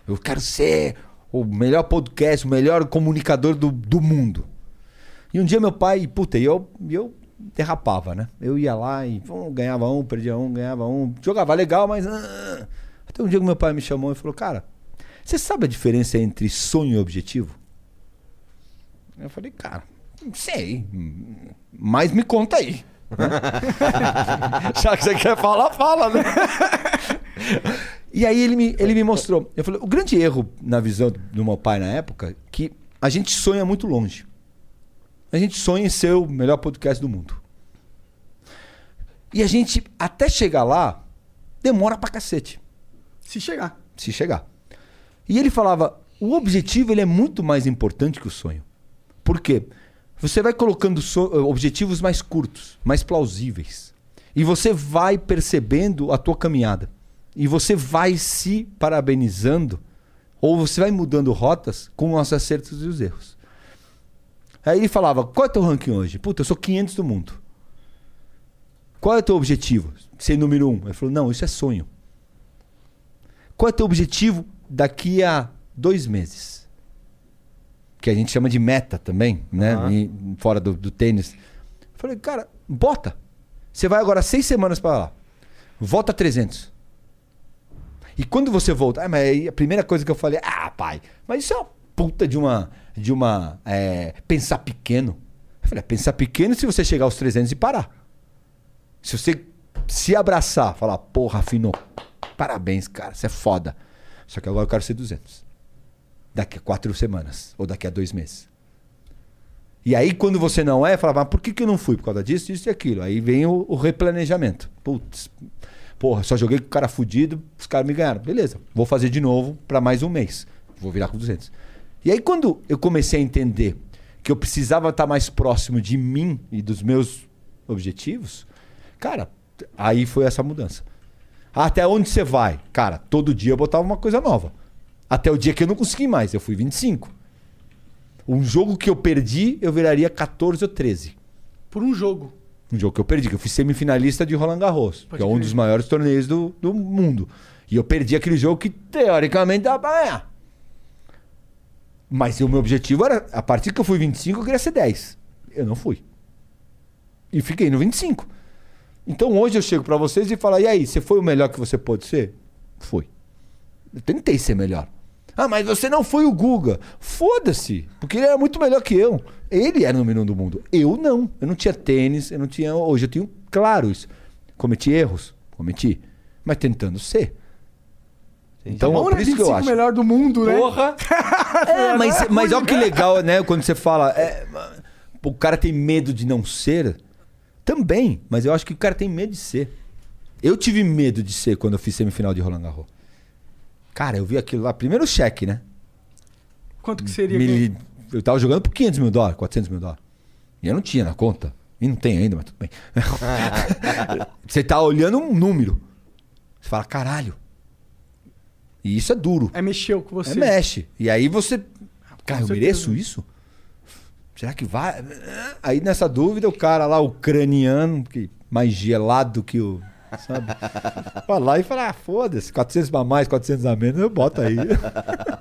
B: Eu quero ser o melhor podcast, o melhor comunicador do, do mundo. E um dia meu pai, puta, e eu, eu derrapava, né? Eu ia lá e pum, ganhava um, perdia um, ganhava um. Jogava legal, mas. ah. Até um dia que meu pai me chamou e falou: Cara, você sabe a diferença entre sonho e objetivo? Eu falei: Cara, não sei. Mas me conta aí. Já que você quer falar, fala, né? E aí ele me, ele me mostrou. Eu falei, o grande erro na visão do meu pai na época, que a gente sonha muito longe. A gente sonha em ser o melhor podcast do mundo. E a gente, até chegar lá, demora pra cacete.
A: Se chegar.
B: Se chegar. E ele falava, o objetivo ele é muito mais importante que o sonho. Por quê? Você vai colocando so- objetivos mais curtos, mais plausíveis. E você vai percebendo a tua caminhada. E você vai se parabenizando, ou você vai mudando rotas com os acertos e os erros. Aí ele falava, qual é teu ranking hoje? Puta, eu sou 500 do mundo. Qual é teu objetivo? Ser número um. Ele falou, não, isso é sonho. Qual é teu objetivo daqui a dois meses? Que a gente chama de meta também, né?
C: Aham.
B: E fora do, do tênis. Falei, cara, bota. Você vai agora seis semanas pra lá. Volta 300. E quando você volta, ah, mas aí a primeira coisa que eu falei, ah, pai, mas isso é uma puta de uma, de uma, é, pensar pequeno. Eu falei, é pensar pequeno se você chegar aos 300 e parar. Se você se abraçar, falar, porra, afinou, parabéns, cara, você é foda. Só que agora eu quero ser 200. Daqui a quatro semanas, ou daqui a dois meses. E aí, quando você não é, fala, mas por que, que eu não fui? Por causa disso, disso e aquilo. Aí vem o, o replanejamento. Putz, porra, só joguei com o cara fudido, os caras me ganharam. Beleza, vou fazer de novo para mais um mês. Vou virar com 200. E aí, quando eu comecei a entender que eu precisava estar mais próximo de mim e dos meus objetivos, cara, aí foi essa mudança. Até onde você vai? Cara, todo dia eu botava uma coisa nova. Até o dia que eu não consegui mais, eu fui 25. Um jogo que eu perdi, eu viraria 14 ou 13.
A: Por um jogo.
B: Um jogo que eu perdi, que eu fui semifinalista de Roland Garros,
A: Pode
B: que é um
A: crer.
B: dos maiores torneios do, do mundo. E eu perdi aquele jogo que, teoricamente, dava pra ganhar. Mas o meu objetivo era, a partir que eu fui 25, eu queria ser 10. Eu não fui. E fiquei no 25. Então hoje eu chego pra vocês e falo, e aí, você foi o melhor que você pôde ser? Fui. Eu tentei ser melhor. Ah, mas você não foi o Guga. Foda-se, porque ele era muito melhor que eu. Ele era o número um do mundo. Eu não. Eu não tinha tênis, eu não tinha. Hoje eu tenho claro isso. Cometi erros, cometi. Mas tentando ser. Então,
A: Bom,
B: por isso que eu
A: 25
B: acho.
A: melhor do mundo, né?
B: Porra! É, mas, mas olha que legal, né? Quando você fala. é, o cara tem medo de não ser. Também, mas eu acho que o cara tem medo de ser. Eu tive medo de ser quando eu fiz semifinal de Roland Garros. Cara, eu vi aquilo lá. Primeiro cheque, né?
A: Quanto que seria?
B: Me- eu tava jogando por 500 mil dólares, 400 mil dólares. E eu não tinha na conta. E não tem ainda, mas tudo bem. você tá olhando um número. Você fala, caralho. E isso é duro.
A: É mexeu com você.
B: É, mexe. E aí você. Cara, eu mereço isso? Será que vai? Aí nessa dúvida, o cara lá, ucraniano, que mais gelado que o. Sabe? Vai lá e fala: ah, foda-se, 400 a mais, 400 a menos, eu boto aí.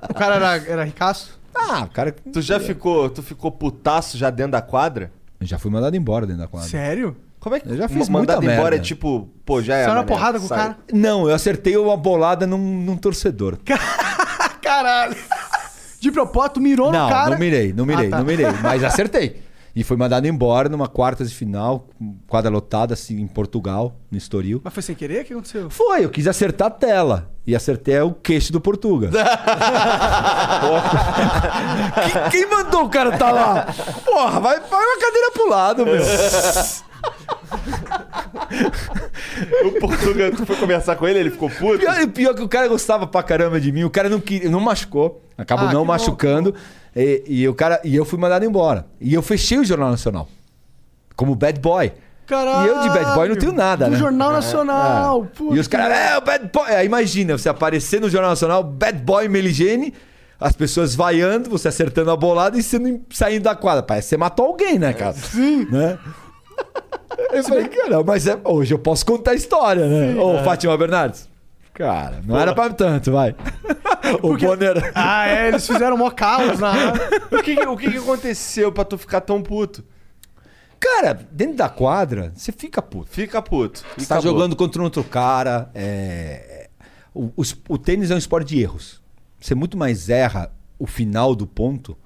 A: O cara era, era ricaço?
B: ah, o cara.
C: Tu já ficou, tu ficou putaço já dentro da quadra?
B: Eu já fui mandado embora dentro da quadra.
A: Sério?
C: Como é que
B: Eu já fiz
C: mandado
B: muita
C: embora
B: merda.
C: é tipo, pô, já é.
A: Na
C: mané,
A: porrada com o cara?
B: Não, eu acertei uma bolada num, num torcedor.
A: Caralho. De propósito, mirou
B: Não,
A: no cara.
B: não mirei, não mirei,
A: Ah, tá.
B: não mirei. Mas acertei. E foi mandado embora numa quartas de final, quadra lotada, assim, em Portugal, no Estoril.
A: Mas foi sem querer? O que aconteceu?
B: Foi, eu quis acertar a tela. E acertei o queixo do Portuga. Que- quem mandou o cara tá lá? Porra, vai, vai uma cadeira pro lado, meu.
C: O Portugal, tu foi conversar com ele, ele ficou puto?
B: Pior, pior que o cara gostava pra caramba de mim. O cara não, queria, não machucou. Acabou
A: Ah,
B: não
A: que bom,
B: machucando. E, e o cara, e eu fui mandado embora. E eu fechei o Jornal Nacional. Como bad boy.
A: Caralho.
B: E eu de bad boy não tenho nada,
A: Do
B: né?
A: Jornal Nacional. Putz,
B: E os caras, é, o bad boy. Aí imagina, você aparecer no Jornal Nacional, bad boy Meligene, as pessoas vaiando, você acertando a bolada e sendo, saindo da quadra. Parece que você matou alguém, né, cara? Sim. Né? Eu falei, cara, mas é- hoje eu posso contar a história, né? Ô, Fátima Bernardes. Cara, não era pra tanto, vai. o Bonner.
A: Ah, é, eles fizeram mó caos na.
C: O que, o que, que aconteceu pra tu ficar tão puto?
B: Cara, dentro da quadra, você fica puto.
C: Fica puto.
B: Você tá jogando contra um outro cara. é, O, o es- o tênis é um esporte de erros. Você muito mais erra o final do ponto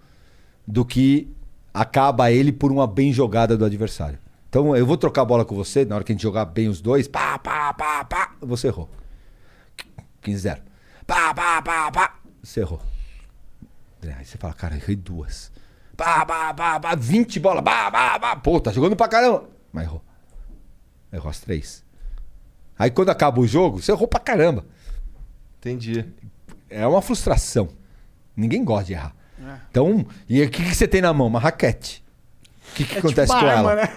B: do que acaba ele por uma bem jogada do adversário. Então eu vou trocar a bola com você, na hora que a gente jogar bem os dois, pá, pá, pá, pá, você errou. 15-0. Pá, pá, pá, pá, você errou. Aí você fala, cara, errei duas. Pá, pá, pá, pá, 20 bolas, pá, pá, pá. Pô, tá jogando pra caramba. Mas errou. Errou as três. Aí quando acaba o jogo, você errou pra caramba.
C: Entendi.
B: É uma frustração. Ninguém gosta de errar.
A: É.
B: Então, e o que, que você tem na mão? Uma raquete. O que, que
A: É
B: acontece
A: tipo
B: com
A: uma arma,
B: ela?
A: né?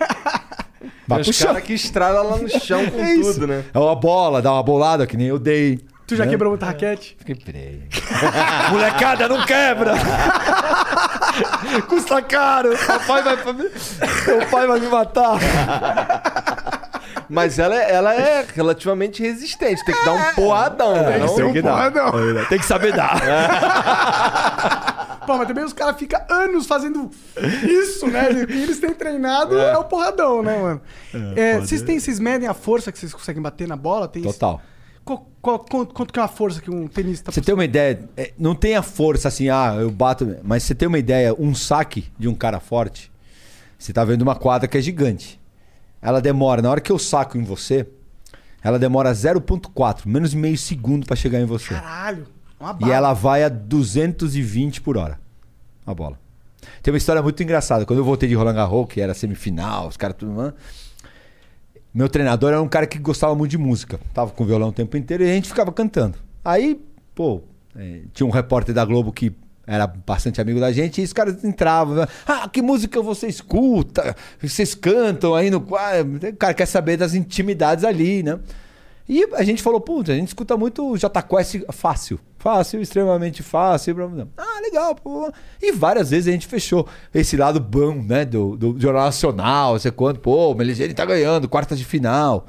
B: Vai pro chão.
C: que estrada lá no chão com
B: É
C: tudo, né?
B: É uma bola, dá uma bolada que nem eu dei.
A: Tu já
B: né?
A: quebrou muita raquete?
B: Fiquei peraí. Molecada, não quebra! Custa caro. Papai vai, meu pai vai me matar.
C: Mas ela, é- ela é relativamente resistente. Tem que dar um porradão, né? Não-
B: Tem que dar. Tem que saber dar.
A: Pô, mas também os caras ficam anos fazendo isso, né? E o que eles têm treinado é, o porradão, né, mano? É, vocês, têm, vocês medem a força que vocês conseguem bater na bola? Tem
B: Total.
A: Qual- qual- quanto, quanto que é a força que um tenista...
B: Você tem uma ideia, é, não tem a força assim, ah, eu bato, mas você tem uma ideia, um saque de um cara forte, você tá vendo uma quadra que é gigante. Ela demora, na hora que eu saco em você, ela demora 0.4, menos de meio segundo pra chegar em você.
A: Caralho, uma
B: E
A: bala.
B: ela vai a 220 por hora. A bola. Tem uma história muito engraçada. Quando eu voltei de Roland Garros, que era semifinal, os caras tudo. Meu treinador era um cara que gostava muito de música. Tava com violão o tempo inteiro e a gente ficava cantando. Aí, pô, eh, tinha um repórter da Globo que era bastante amigo da gente, e os caras entravam. né? Ah, que música você escuta? Vocês cantam aí no quadro. O cara quer saber das intimidades ali, né? E a gente falou, putz, a gente escuta muito Jota Quest fácil. Fácil, extremamente fácil. Ah, legal, pô. E várias vezes a gente fechou esse lado bom, né? Do, do Jornal Nacional, você quando, pô, o Meligeni tá ganhando, quartas de final.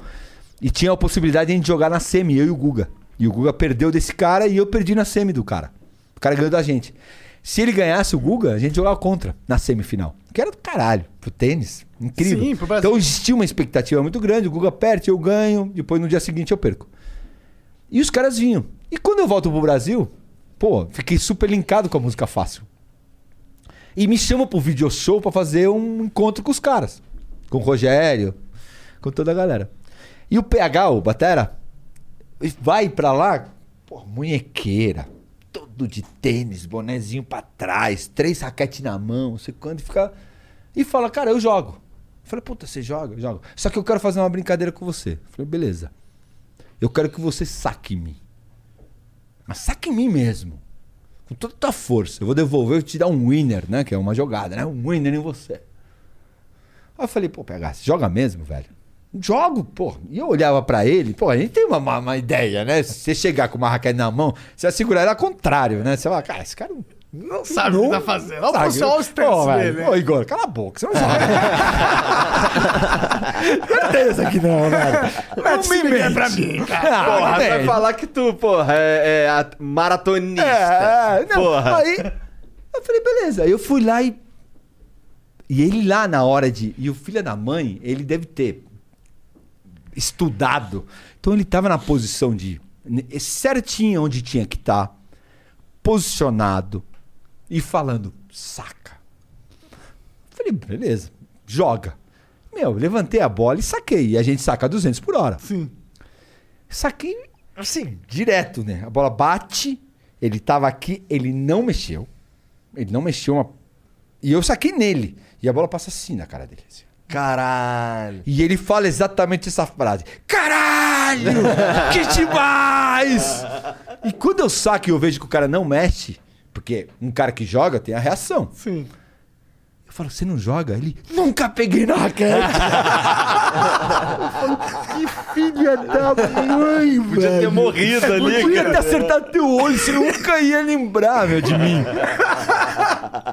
B: E tinha a possibilidade de a gente jogar na semi, eu e o Guga. E o Guga perdeu desse cara e eu perdi na semi do cara. O cara ganhou da gente. Se ele ganhasse o Guga, a gente jogava contra na semifinal. Que era do caralho, pro tênis. Incrível.
A: Sim, pro
B: então existia uma expectativa muito grande. O Guga perde, eu ganho. Depois no dia seguinte eu perco. E os caras vinham. E quando eu volto pro Brasil, pô, fiquei super linkado com a música fácil. E me chamam pro video show pra fazer um encontro com os caras. Com o Rogério, com toda a galera. E o PH, o Batera, vai pra lá, pô, munhequeira, todo de tênis, bonezinho pra trás, três raquetes na mão, não sei quando, e fica. E fala, cara, eu jogo. Eu falei, puta, você joga? Eu jogo. Só que eu quero fazer uma brincadeira com você. Eu falei, beleza. Eu quero que você saque em mim. Mas saque em mim mesmo. Com toda a tua força. Eu vou devolver, eu te dar um winner, né? Que é uma jogada, né? Um winner em você. Aí eu falei, pô, PH, você joga mesmo, velho? Jogo, pô. E eu olhava pra ele, pô, a gente tem uma, uma, ideia, né? Se você chegar com uma raquete na mão, você vai segurar ela ao contrário, né? Você vai, cara, esse cara
A: Não sabe o que tá fazendo. Olha o
B: sabe.
A: pessoal,
B: velho,
A: dele.
B: Ô, Igor, cala a boca, você não joga. Certeza que não, velho. Não me mente.
A: pra mim, cara.
B: Ah,
C: Porra, vai
B: velho.
C: falar que tu, porra, é, é a- maratonista.
B: É, não,
C: Porra.
B: Aí eu falei, beleza. Aí eu fui lá e. E ele lá na hora de. E o filho da mãe, ele deve ter estudado. Então ele tava na posição de. certinho onde tinha que estar. posicionado. E falando, saca. Falei, beleza, joga. Meu, levantei a bola e saquei. E a gente saca 200 por hora.
A: Sim.
B: Saquei assim, direto, né? A bola bate, ele tava aqui, ele não mexeu. Ele não mexeu uma... E eu saquei nele. E a bola passa assim na cara dele. assim.
C: Caralho.
B: E ele fala exatamente essa frase. Caralho! Que demais! E quando eu saco e eu vejo que o cara não mexe, porque um cara que joga tem a reação.
A: Sim.
B: Eu falo, você não joga? Ele, nunca peguei na raquete. eu falo, que filha da mãe,
C: Podia ter
B: velho.
C: morrido ali,
B: Eu podia
C: cara.
B: ter acertado teu olho, você nunca ia lembrar, meu, de mim.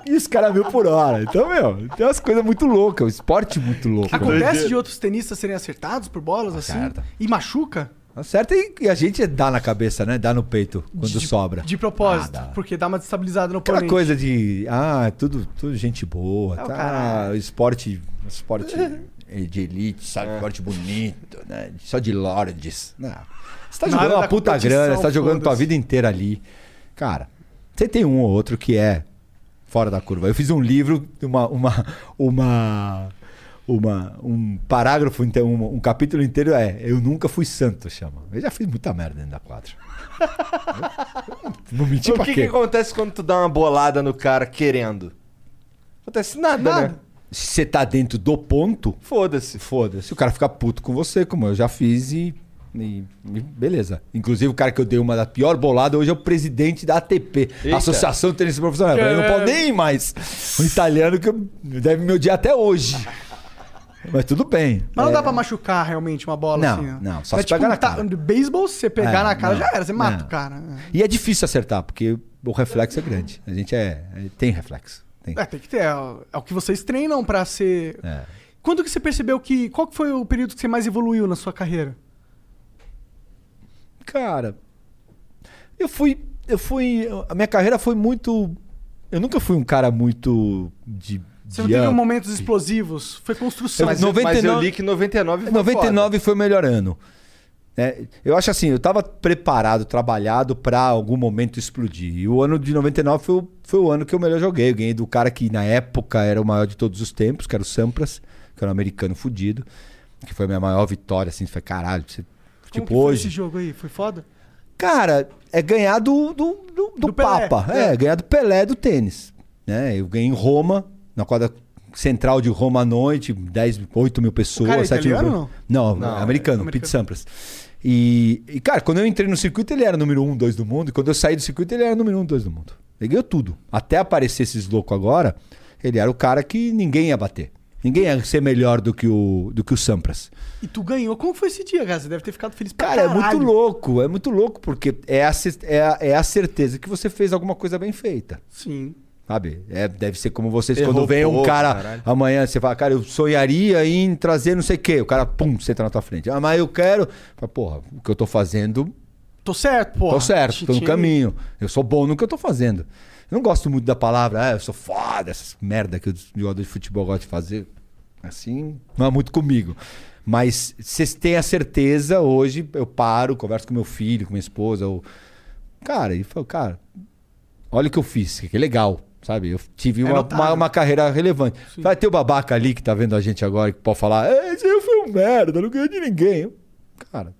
B: E os caras mil por hora. Então, meu, tem umas coisas muito loucas, o esporte muito louco. né?
A: Acontece de outros tenistas serem acertados por bolas assim?
B: Acerta.
A: E machuca?
B: Acerta e, a gente dá na cabeça, né? Dá no peito quando sobra.
A: De propósito.
B: Ah, dá.
A: porque dá uma destabilizada no
B: Aquela
A: oponente.
B: coisa de, ah, tudo, tudo gente boa,
A: É
B: tá?
A: caralho.
B: Esporte, esporte de elite, sabe? Esporte bonito, né? Só de lords. Não. Você tá
A: Na
B: jogando uma puta grana, você tá jogando tua vida inteira ali. Cara, você tem um ou outro que é fora da curva. Eu fiz um livro, uma, uma, uma, uma, um parágrafo, então, um, um capítulo inteiro é Eu nunca fui santo, chama. Eu já fiz muita merda dentro da quadra. Não menti
C: o
B: pra
C: que,
B: quê?
C: que acontece quando tu dá uma bolada no cara querendo? Acontece nada, né?
A: Nada.
B: Se você tá dentro do ponto,
C: Foda-se.
B: foda-se. O cara fica puto com você, como eu já fiz e, e- e beleza. Inclusive, o cara que eu dei uma da pior bolada hoje é o presidente da ATP,
C: Eita.
B: Associação de Tênis Profissional. Eu não posso nem ir mais. Um italiano que deve me odiar até hoje. Mas tudo bem.
A: Mas não
B: É,
A: dá pra machucar realmente uma bola
B: Não,
A: assim. né?
B: não, só
A: é
B: se
A: tipo
B: pegar na cara.
A: De beisebol, se você pegar
B: É,
A: na cara,
B: não,
A: já era. Você mata
B: não.
A: o cara.
B: E é difícil acertar, porque o reflexo é grande. A gente é, é- tem reflexo. Tem.
A: É, tem que ter. É, o- é que vocês treinam pra ser.
B: É.
A: Quando que você percebeu que. Qual que foi o período que você mais evoluiu na sua carreira?
B: Cara, eu fui. Eu fui. A minha carreira foi muito. Eu nunca fui um cara muito de.
A: Você não teve momentos explosivos? Foi construção.
C: Mas,
B: Eu-
C: mas eu
B: 99
C: li que 99 foi
B: 99 foi o melhor ano. É, eu acho assim, eu estava preparado, trabalhado para algum momento explodir. E o ano de 99 foi, o- foi o ano que eu melhor joguei. Eu ganhei do cara que na época era o maior de todos os tempos, que era o Sampras, que era um americano fudido. Que foi a minha maior vitória, assim. Foi caralho. Você,
A: Como
B: tipo,
A: que foi
B: hoje.
A: esse jogo aí? Foi foda?
B: Cara, é ganhar do, do, do, do
A: Do Pelé,
B: Papa.
A: é.
B: É. ganhar do Pelé do tênis. Né? Eu ganhei em Roma, na quadra central de Roma à noite, 10, 8 mil pessoas.
A: O cara é
B: 7 mil Não,
C: Não,
B: americano,
A: é americano.
B: Pete Sampras. E, e, cara, quando eu entrei no circuito, ele era número 1, 2 do mundo. E quando eu saí do circuito, ele era número 1, 2 do mundo. Ele ganhou tudo. Até aparecer esses loucos agora, ele era o cara que ninguém ia bater. Ninguém ia ser melhor do que o, do que o Sampras.
A: E tu ganhou. Como foi esse dia, cara? Você deve ter ficado feliz pra
B: Cara, é
A: caralho.
B: muito louco, é muito louco, porque é a, é, a, é a certeza que você fez alguma coisa bem feita.
A: Sim.
B: Sabe? É, deve ser como vocês,
C: Errou
B: quando vem um
C: pouco,
B: cara
C: caralho.
B: amanhã, você fala, cara, eu sonharia em trazer não sei o quê. O cara, pum, senta na tua frente. Ah, mas eu quero. Fala, Porra, o que eu tô fazendo,
A: Tô certo, pô.
B: tô certo, tô no caminho. Eu sou bom no que eu tô fazendo. Eu não gosto muito da palavra, ah, eu sou foda, essas merda que os jogadores de futebol gostam de fazer. Assim, não é muito comigo. Mas vocês têm a certeza, hoje eu paro, converso com meu filho, com minha esposa. Ou... Cara, e falo, cara, olha o que eu fiz, que é legal, sabe? Eu tive
A: É
B: uma, uma, uma carreira relevante. Vai ter o babaca ali que tá vendo a gente agora que pode falar, "É, esse aí foi um merda, não ganhou de ninguém. Cara,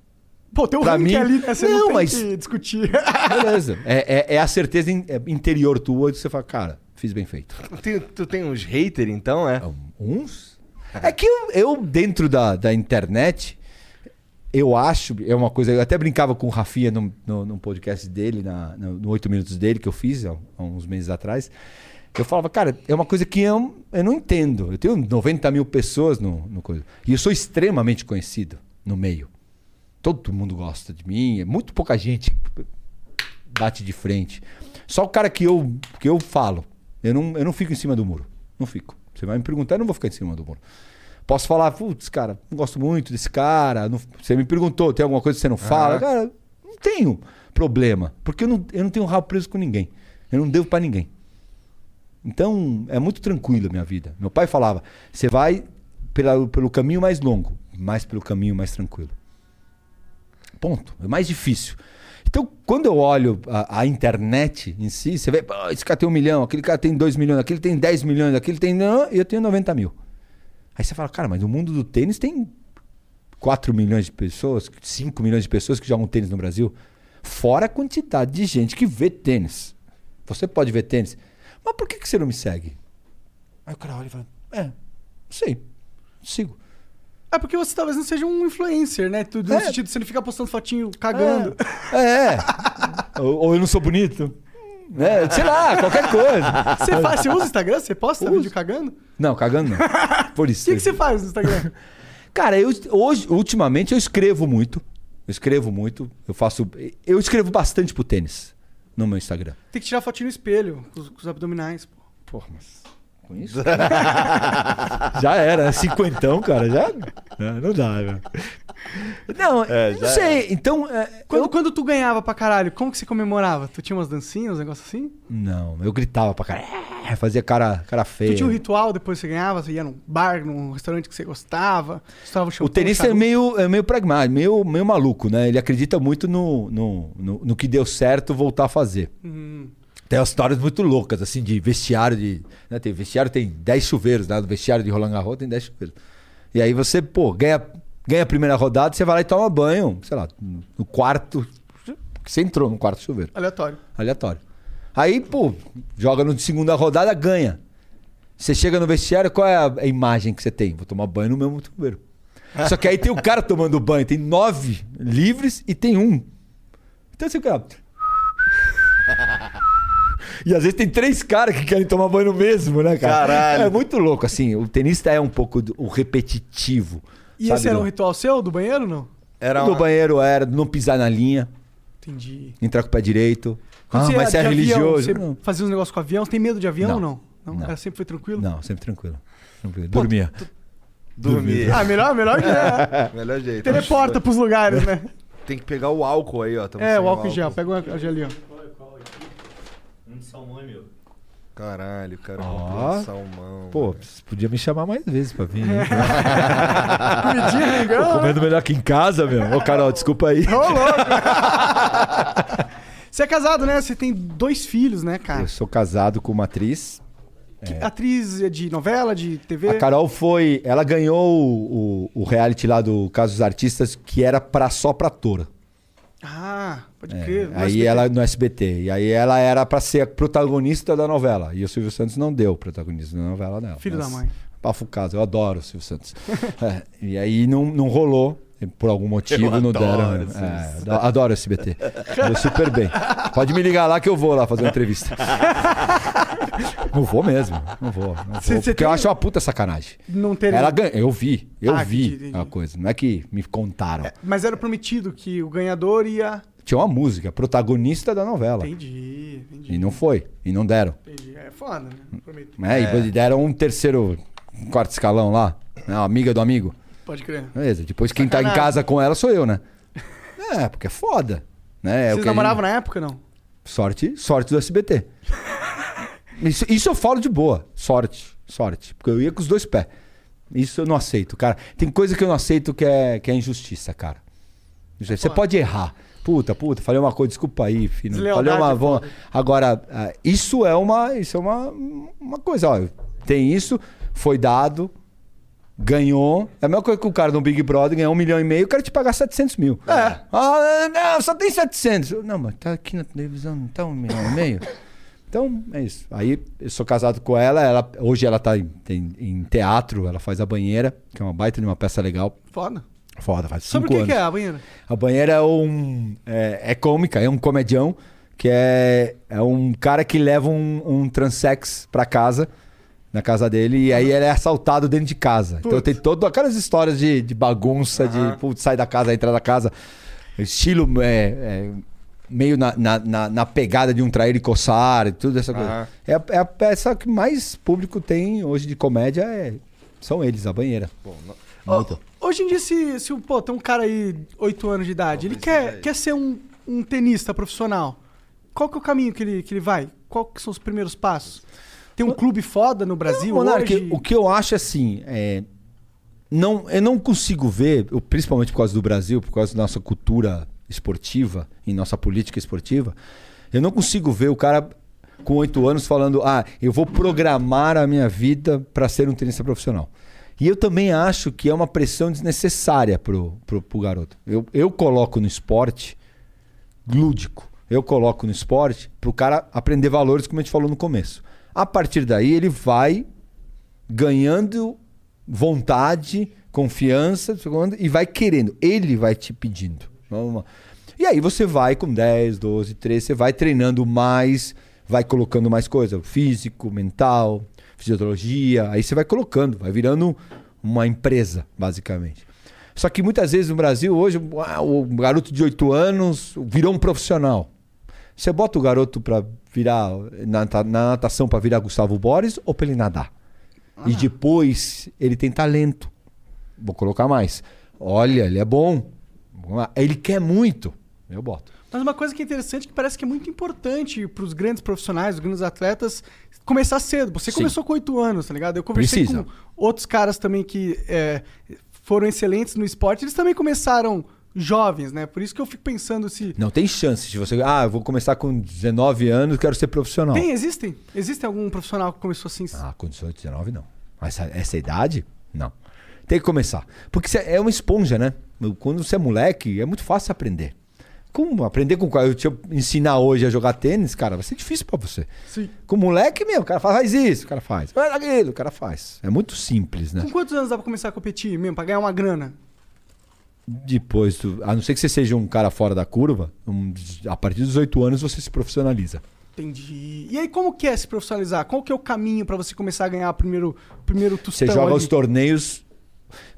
A: Pô, tem um ranking
B: mim-
A: ali, né? Você não,
B: Não,
A: tem
B: mas-
A: que discutir.
B: beleza. é, é, é a certeza in- é interior tua de você falar, cara, fiz bem feito.
C: Tu tem, tu tem uns haters, então, é?
B: Uns? É que eu, eu, dentro da, da internet, eu acho, é uma coisa, eu até brincava com o Rafinha no, no, podcast dele, na, no 8 Minutos dele, que eu fiz há, há uns meses atrás. Eu falava, cara, é uma coisa que eu, eu não entendo. Eu tenho 90 mil pessoas no, no coisa. E eu sou extremamente conhecido no meio. Todo mundo gosta de mim, é muito pouca gente bate de frente. Só o cara que eu, que eu falo. Eu não, eu não fico em cima do muro. Não fico. Você vai me perguntar, eu não vou ficar em cima do muro. Posso falar, putz, cara, não gosto muito desse cara. não- você me perguntou, tem alguma coisa que você não fala? Cara, não tenho problema. Porque eu não, eu não tenho rabo preso com ninguém. Eu não devo pra ninguém. Então, é muito tranquilo a minha vida. Meu pai falava: você vai pela, pelo caminho mais longo, mas pelo caminho mais tranquilo. Ponto. É mais difícil. Então, quando eu olho a, a internet em si, você vê, "Pô, esse cara tem um milhão, aquele cara tem dois milhões, aquele tem 10 milhões, aquele tem. Não, e eu tenho 90 mil. Aí você fala, cara, mas o mundo do tênis tem 4 milhões de pessoas, 5 milhões de pessoas que jogam tênis no Brasil. Fora a quantidade de gente que vê tênis. Você pode ver tênis. Mas por que, que você não me segue? Aí o cara olha e fala, é, não sei, sigo.
A: É porque você talvez não seja um influencer, né? Tu- No
B: É.
A: sentido, você não fica postando fotinho cagando.
B: É. ou, ou eu não sou bonito. Né? Sei lá, qualquer coisa.
A: Você, faz, você usa Instagram? Você posta
B: Uso.
A: vídeo cagando? O
B: Não, cagando não. Por isso.
A: que, que você faz no Instagram?
B: Cara, eu hoje, ultimamente eu escrevo muito. Eu escrevo muito. Eu faço. Eu escrevo bastante pro tênis no meu Instagram.
A: Tem que tirar fotinho no espelho, com os, com os abdominais, pô.
B: Porra, mas. Com isso? já era, cinquentão, cara. Já. Não, não dá, velho. Não,
C: É,
B: não sei. Então. é,
A: Quando,
B: eu-
A: quando tu ganhava pra caralho, como que você comemorava? Tu tinha umas dancinhas, uns negócios assim?
B: Não, eu gritava pra cara. É, Fazia cara, cara feia.
A: Tu tinha um ritual depois que você ganhava? Você ia num bar, num restaurante que você gostava? Estourava o
B: tenista é meio, é meio pragmático, meio, meio maluco, né? Ele acredita muito no, no, no, no que deu certo voltar a fazer.
A: Hum.
B: Tem umas histórias muito loucas, assim, de vestiário de. Né? Tem vestiário tem 10 chuveiros, né? No vestiário de Roland Garros tem 10 chuveiros. E aí você, pô, ganha, ganha a primeira rodada, você vai lá e toma banho, sei lá, no quarto. Você entrou no quarto chuveiro.
A: Aleatório.
B: Aleatório. Aí, pô, joga no segunda rodada, ganha. Você chega no vestiário, qual é a, a imagem que você tem? Vou tomar banho no mesmo chuveiro. Só que aí tem o cara tomando banho, tem nove livres e tem um. Então você fica. E às vezes tem três caras que querem tomar banho no mesmo, né, cara?
C: Caralho.
B: É muito louco, assim. O tenista é um pouco do- o repetitivo.
A: E
B: sabe,
A: esse era
B: do-
A: um ritual seu, do banheiro, não?
C: Era uma-
B: banheiro era não pisar na linha,
A: Entendi.
B: entrar com o pé direito.
A: Quando
B: Ah,
A: você
B: mas você é
A: de avião,
B: religioso.
A: Você
B: Não.
A: fazia uns negócios com avião? Você tem medo de avião ou
B: Não.
A: não? Não?
B: Não.
A: Era sempre foi tranquilo?
B: Não, sempre tranquilo. tranquilo. Dormia.
C: Dormir.
A: Ah, melhor, melhor que é.
C: Melhor jeito.
A: Teleporta pros lugares, né?
C: Tem que pegar o álcool aí, ó. Tamo
A: É, o álcool em gel. Pega o gelinho.
B: Um de salmão é meu.
C: Caralho, cara. Comprou um salmão.
B: Pô,
C: velho.
B: você podia me chamar mais vezes pra vir.
A: legal.
B: Tô comendo melhor aqui em casa, meu. Ô, Carol, desculpa aí.
A: Ô, louco. Você é casado, né? Você tem dois filhos, né, cara?
B: Eu sou casado com uma atriz.
A: Que- Atriz de novela, de TV?
B: A Carol foi. Ela ganhou o, o- o reality lá do Caso dos Artistas, que era pra, só pra ator.
A: Ah, pode
B: É,
A: crer.
B: Aí
A: SBT.
B: ela no SBT. E aí ela era pra ser a protagonista da novela. E o Silvio Santos não deu protagonista da novela dela.
A: Filho
B: Mas-
A: da mãe.
B: Bafo caso, eu adoro o Silvio Santos. É, e aí não, não rolou. Por algum motivo não deram. É, ado- adoro o SBT. Deu super bem. Pode me ligar lá que eu vou lá fazer uma entrevista. não vou mesmo. Não vou. Não vou
A: Cê- cê
B: porque
A: tem-
B: eu acho uma puta sacanagem.
A: Não ter...
B: Ela ganha. Eu vi. Eu
A: Ah,
B: vi
A: entendi,
B: a coisa. Não é que me contaram.
A: Mas era prometido que o ganhador ia...
B: Tinha uma música, protagonista da novela.
A: Entendi, entendi.
B: E não foi. E não deram.
A: Entendi. É foda, né? Prometo.
B: É, E deram um terceiro, um quarto escalão lá. Né, amiga do amigo.
A: Pode crer.
B: Beleza. Depois quem tá em casa com ela sou eu, né? É, porque é foda. Né? É
A: Vocês namoravam
B: gente-
A: na época, não?
B: Sorte, sorte do SBT. isso, isso eu falo de boa. Sorte, sorte. Porque eu ia com os dois pés. Isso eu não aceito, cara. Tem coisa que eu não aceito que é, que é injustiça, cara. Você pode errar. Puta, puta, falei uma coisa, desculpa aí, filho. Falei uma.
A: é
B: vão-. Agora, ah, isso é uma. Isso é uma, uma coisa, ó. Tem isso, foi dado, ganhou. É a mesma coisa que o cara no Big Brother ganhar um milhão e meio, o cara te pagar 700 mil. É. Ah, não, só tem 700. Eu, Não, mas tá aqui na televisão, não tá um milhão e meio? Então, é isso. Aí, eu sou casado com ela, ela hoje ela tá em, tem- em teatro, ela faz A Banheira, que é uma baita de uma peça legal.
A: Foda.
B: Foda, faz
A: Sobre o
B: cinco
A: que,
B: anos.
A: que é a banheira?
B: A banheira é um. É, é cômica, é um comedião que é, é um cara que leva um, um transex pra casa, na casa dele, e aí ele é assaltado dentro de casa. Então tem todas aquelas histórias de, de bagunça, de putz, sai da casa, entra da casa. Estilo é, é, meio na, na, na- na pegada de um trair e coçar e tudo essa coisa.
C: Aham.
B: É, a, é a peça que mais público tem hoje de comédia, é, são eles, a banheira. Muito.
A: Hoje em dia, se, se pô, tem um cara aí, 8 anos de idade, ele
C: Talvez
A: quer, quer ser um, um tenista profissional. Qual que é o caminho que ele, que ele vai? Qual que são os primeiros passos? Tem um clube foda no Brasil
B: Monark,
A: hoje?
B: o que eu acho assim, é, não, eu não consigo ver, principalmente por causa do Brasil, por causa da nossa cultura esportiva e nossa política esportiva, eu não consigo ver o cara com oito anos falando, ah, eu vou programar a minha vida para ser um tenista profissional. E eu também acho que é uma pressão desnecessária pro, pro, pro garoto. Eu, eu coloco no esporte lúdico. Eu coloco no esporte pro cara aprender valores, como a gente falou no começo. A partir daí, ele vai ganhando vontade, confiança e vai querendo. Ele vai te pedindo. E aí você vai com 10, 12, 13, você vai treinando mais, vai colocando mais coisa, físico, mental, fisiologia, aí você vai colocando, vai virando uma empresa, basicamente. Só que muitas vezes no Brasil, hoje, ah, o garoto de 8 anos virou um profissional. Você bota o garoto pra virar na, na natação pra virar Gustavo Borges ou pra ele nadar? E depois ele tem talento. Vou colocar mais. Olha, ele é bom. Ele quer muito. Eu boto.
A: Mas uma coisa que é interessante, que parece que é muito importante pros grandes profissionais, os grandes atletas, começar cedo. Você
B: Sim.
A: começou com 8 anos, tá ligado? Eu conversei
B: Precisa.
A: com outros caras também que é, foram excelentes no esporte, eles também começaram jovens, né? Por isso que eu fico pensando se...
B: Não tem chance de você. Ah, eu vou começar com 19 anos, quero ser profissional.
A: Tem, existem? Existe algum profissional que começou assim?
B: Ah, com 18, 19 não. Mas essa, essa idade, não. Tem que começar. Porque você é uma esponja, né? Quando você é moleque, é muito fácil aprender. Como aprender com qual? Eu te ensinar hoje a jogar tênis, cara, vai ser difícil pra você.
A: Sim.
B: Com moleque, meu, o cara faz isso, o cara faz. Faz aquilo, o cara faz. É muito simples, né?
A: Com quantos anos dá pra começar a competir mesmo, pra ganhar uma grana?
B: Depois, tu- a não ser que você seja um cara fora da curva, um- a partir dos 18 anos você se profissionaliza.
A: Entendi. E aí, como que é se profissionalizar? Qual que é o caminho pra você começar a ganhar o primeiro, primeiro
B: Você
A: tostão
B: joga
A: ali?
B: os torneios.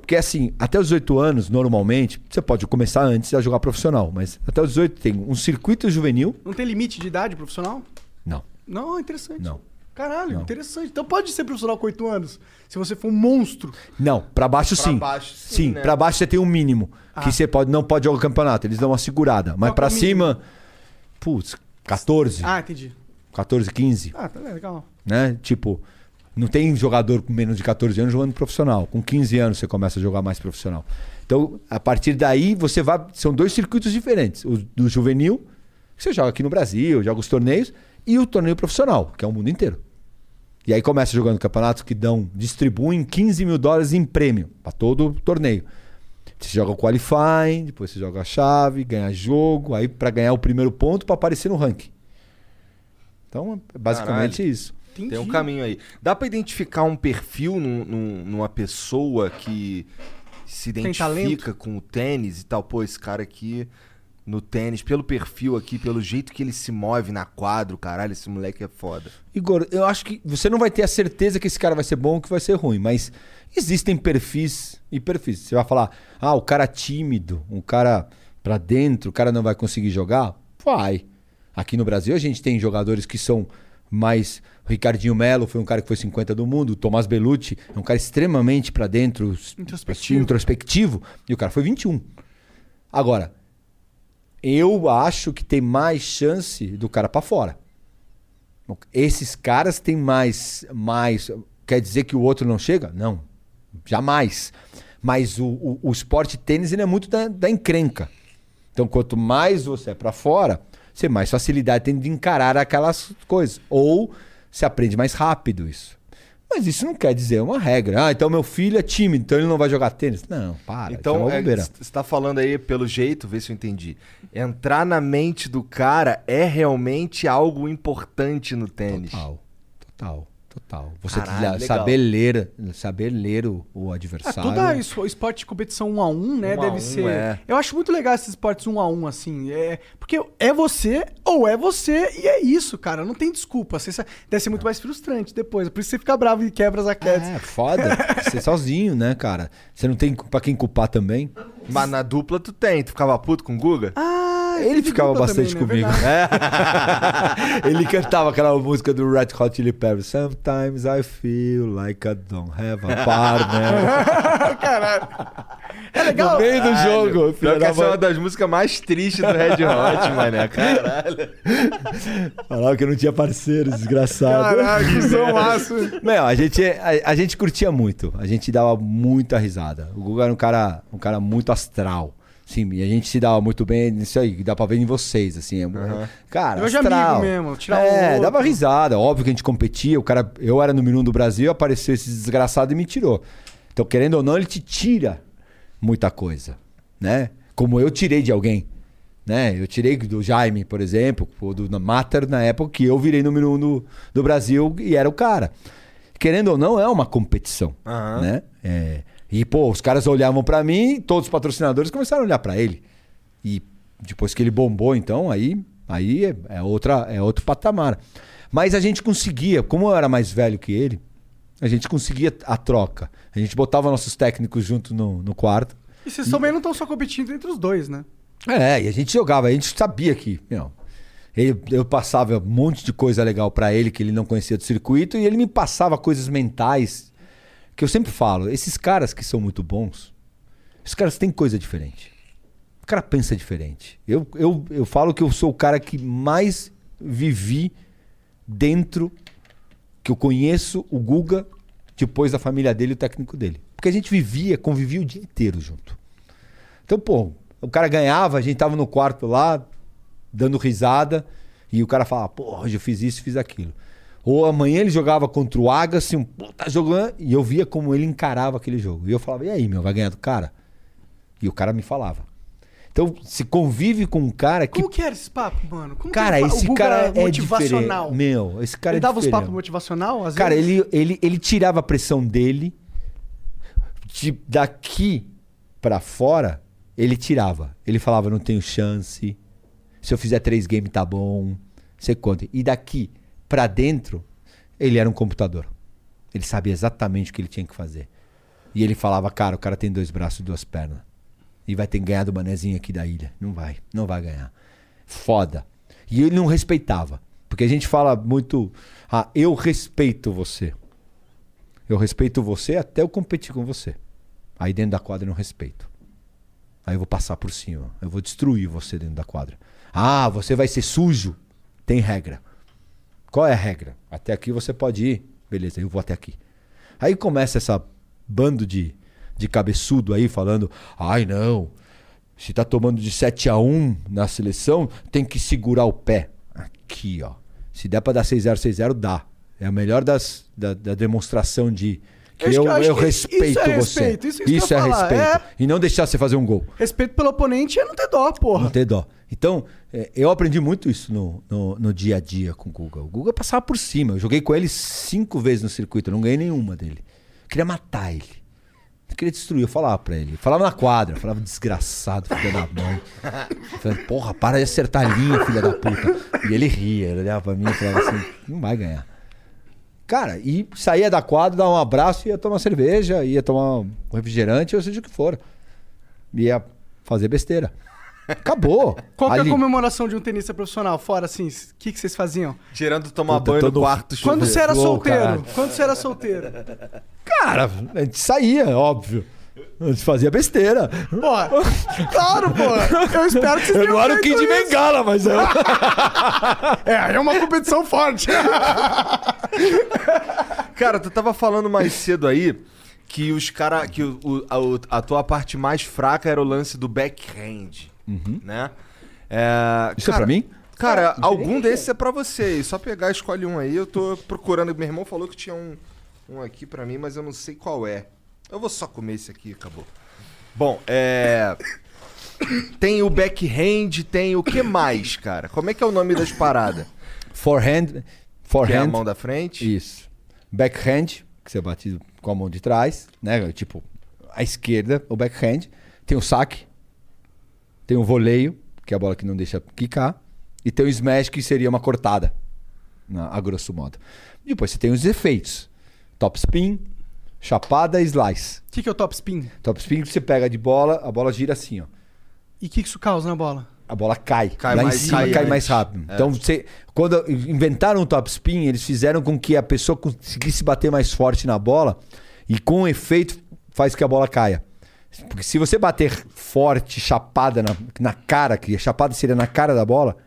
B: Porque assim, até os 18 anos, normalmente, você pode começar antes a jogar profissional, mas até os 18 tem um circuito juvenil.
A: Não tem limite de idade profissional?
B: Não,
A: Não, interessante.
B: não.
A: Caralho,
B: Não.
A: interessante. Então pode ser profissional com 8 anos. Se você for um monstro.
B: Não, pra baixo
C: Pra
B: sim.
C: baixo, sim,
B: sim,
C: né?
B: pra baixo você tem um mínimo. Que você pode, não pode jogar o campeonato. Eles dão uma segurada. Mas
A: é mínimo?
B: cima, putz, 14,
A: Ah, entendi.
B: 14, 15.
A: Ah, tá legal.
B: né? Tipo, não tem jogador com menos de 14 anos jogando profissional. Com 15 anos você começa a jogar mais profissional. Então, a partir daí, você vai. São dois circuitos diferentes. O do juvenil, que você joga aqui no Brasil, joga os torneios, e o torneio profissional, que é o mundo inteiro. E aí começa jogando campeonatos que dão, distribuem 15 mil dólares em prêmio para todo o torneio. Você joga o qualifying, depois você joga a chave, ganha jogo, aí para ganhar o primeiro ponto para aparecer no ranking. Então, é basicamente
C: Caralho.
B: isso.
A: Entendi.
C: Tem um caminho aí. Dá pra identificar um perfil num- num- numa pessoa que se identifica com o tênis e tal? Pô, esse cara aqui no tênis, pelo perfil aqui, pelo jeito que ele se move na quadra, caralho, esse moleque é foda.
B: Igor, eu acho que você não vai ter a certeza que esse cara vai ser bom ou que vai ser ruim, mas existem perfis e perfis. Você vai falar, ah, o cara tímido, um cara pra dentro, o cara não vai conseguir jogar? Vai. Aqui no Brasil a gente tem jogadores que são mais. O Ricardinho Melo foi um cara que foi 50 do mundo, o Tomás Bellucci é um cara extremamente pra dentro,
A: Introspectivo.
B: introspectivo, e o cara foi 21. Agora, eu acho que tem mais chance do cara pra fora. Esses caras têm mais, mais. Quer dizer que o outro não chega? Não. Jamais. Mas o, o, o esporte tênis ele é muito da, da encrenca. Então, quanto mais você é pra fora, você mais facilidade tem de encarar aquelas coisas. Ou você aprende mais rápido isso. Mas isso não quer dizer uma regra. Ah, então meu filho é tímido, então ele não vai jogar tênis. Não, para. é
C: Então, é, você tá falando aí, pelo jeito, vê se eu entendi. Entrar na mente do cara é realmente algo importante no tênis.
B: Total, total, total. Você
C: Caralho,
B: tem que
C: legal.
B: saber ler, saber ler o, o
A: Ah,
B: adversário.
A: toda isso, esporte de competição 1 a 1 né?
C: Um a
A: deve
C: um,
A: ser.
C: é.
A: Eu acho muito legal esses esportes 1 a 1 assim. É... Porque é você ou é você e é isso, cara. Não tem desculpa. Você... Deve ser muito mais frustrante depois. Por isso você fica bravo e quebra as raquetes.
B: É, foda. Você sozinho, né, cara? Você não tem pra quem culpar também.
C: Mas na dupla tu tem. Tu ficava puto com o Guga?
A: Ah,
B: Ele
A: teve
B: ficava bastante
A: também, né?
B: comigo.
A: Verdade.
B: Ele cantava aquela música do Red Hot Chili Peppers. Sometimes I feel like I don't have a partner.
A: Caralho. É legal.
B: no meio do jogo,
C: Pior
B: filho
C: que essa é uma das músicas mais tristes do Red Hot, mané. Caralho.
B: Falava que eu não tinha parceiro, desgraçado.
A: Caralho, que zomaço.
B: Meu, a gente, a, a gente curtia muito. A gente dava muita risada. O Guga era um cara, um cara muito astral. Sim, e a gente se dava muito bem nisso aí. Dá pra ver em vocês, assim. é- Cara,
A: Eu já amigo mesmo, tirar
B: É, dava risada. Óbvio que a gente competia. O cara, eu era número um do Brasil, apareceu esse desgraçado e me tirou. Então, querendo ou não, ele te tira muita coisa, né? Como eu tirei de alguém, né? Eu tirei do Jaime, por exemplo, ou do Mater na época que eu virei número um do, do Brasil e era o cara. Querendo ou não, é uma competição,
C: Aham.
B: né? É, e, pô, os caras olhavam pra mim, todos os patrocinadores começaram a olhar pra ele. E depois que ele bombou, então, aí, aí é, é outra, é outro patamar. Mas a gente conseguia, como eu era mais velho que ele, a gente conseguia a troca. A gente botava nossos técnicos junto no, no quarto.
A: E vocês também não estão só competindo entre os dois, né?
B: É, e a gente jogava, a gente sabia que, meu, ele, eu passava um monte de coisa legal pra ele que ele não conhecia do circuito e ele me passava coisas mentais que eu sempre falo, esses caras que são muito bons, esses caras têm coisa diferente. O cara pensa diferente. Eu, eu, eu falo que eu sou o cara que mais vivi dentro, que eu conheço o Guga depois da família dele e o técnico dele. Porque a gente vivia, convivia o dia inteiro junto. Então, pô, o cara ganhava, a gente tava no quarto lá, dando risada, e o cara falava, pô, hoje eu fiz isso, fiz aquilo. Ou amanhã ele jogava contra o Agassi, um puta jogando, e eu via como ele encarava aquele jogo. E eu falava, e aí, meu, vai ganhar do cara? E o cara me falava. Então, se convive com um cara que.
A: Como que era esse papo, mano? Como
B: cara,
A: que
B: esse cara é
A: motivacional.
B: diferente. Meu, esse cara
A: ele
B: é
A: dava os
B: diferente.
A: papos motivacional, às
B: Cara,
A: vezes?
B: ele, ele, ele tirava a pressão dele. De, daqui pra fora, ele tirava. Ele falava, não tenho chance. Se eu fizer três games, tá bom. Você conta. E daqui pra dentro, ele era um computador. Ele sabia exatamente o que ele tinha que fazer. E ele falava, cara, o cara tem dois braços e duas pernas. E vai ter ganhar do manezinho aqui da ilha. Não vai, não vai ganhar. Foda. E ele não respeitava. Porque a gente fala muito, ah, eu respeito você. Eu respeito você até eu competir com você. Aí dentro da quadra eu não respeito. Aí eu vou passar por cima. Eu vou destruir você dentro da quadra. Ah, você vai ser sujo. Tem regra. Qual é a regra? Até aqui você pode ir. Beleza, eu vou até aqui. Aí começa essa bando de, de cabeçudo aí falando: ai não, se tá tomando de 7 a 1 na seleção, tem que segurar o pé. Aqui, ó. Se der pra dar 6-0, 6-0, dá. É a melhor das, da, da demonstração de. Que
A: Eu
B: eu,
A: eu que
B: respeito
A: isso é
B: você.
A: respeito, isso- isso
B: isso é
A: falar,
B: respeito.
A: é.
B: E não deixar você fazer um gol.
A: Respeito pelo oponente é não ter dó, porra.
B: Não ter dó. Então, é, eu aprendi muito isso no, no, no dia a dia com o Guga. O Guga passava por cima. Eu joguei com ele cinco vezes no circuito. Eu não ganhei nenhuma dele. Eu queria matar ele. Eu queria destruir. Eu falava pra ele. Eu falava na quadra. Eu falava, desgraçado, filha da mãe. Eu falava, porra, para de acertar a linha, filha da puta. E ele ria. Ele olhava pra mim e falava assim, não vai ganhar. Cara, e saía da quadra, dava um abraço, ia tomar cerveja, ia tomar um refrigerante, ou seja o que for. Ia fazer besteira. Acabou.
A: Qual que é a
B: Ali.
A: comemoração de um tenista profissional? Fora assim, o que, que vocês faziam?
C: Tirando tomar
B: Puta,
C: banho
B: todo-
C: no quarto
A: Quando você era solteiro?
B: caralho.
A: Quando você era solteiro?
B: Cara, a gente saía, óbvio. A gente fazia besteira.
A: Porra, claro, porra. Eu espero que vocês
B: Eu
A: tenham
B: não era o
A: feito
B: Kid
A: isso.
B: Bengala, mas eu.
A: É, é uma competição forte.
C: Cara, tu tava falando mais cedo aí que os cara que o, o- a, o- a tua parte mais fraca era o lance do backhand, né? É,
B: Uhum. Isso é
C: cara-
B: pra mim?
C: Cara, algum desses é pra você. E só pegar, escolhe um aí. Eu tô procurando. Meu irmão falou que tinha um, um aqui pra mim, mas eu não sei qual é. Eu vou só comer esse aqui, acabou. Bom, é. Tem o backhand, tem o que mais, cara? Como é que é o nome das paradas?
B: Forehand.
C: Que é a
B: Forehand.
C: mão da frente?
B: Isso. Backhand, que você bate com a mão de trás, né? Tipo, a esquerda, o backhand. Tem o saque. Tem o voleio, que é a bola que não deixa quicar. E tem o smash, que seria uma cortada, na- a grosso modo. Depois você tem os efeitos. Top spin, chapada e slice.
A: O que, que é o top spin?
B: Top spin você pega de bola, a bola gira assim, ó.
A: E o que, que isso causa na bola?
B: A bola cai.
C: Cai
B: lá
C: mais-
B: em cima
C: cai
B: cai, mais rápido. Então, você, quando inventaram o top spin, eles fizeram com que a pessoa conseguisse bater mais forte na bola e com o efeito faz que a bola caia. Porque se você bater forte, chapada na, na cara, que a chapada seria na cara da bola,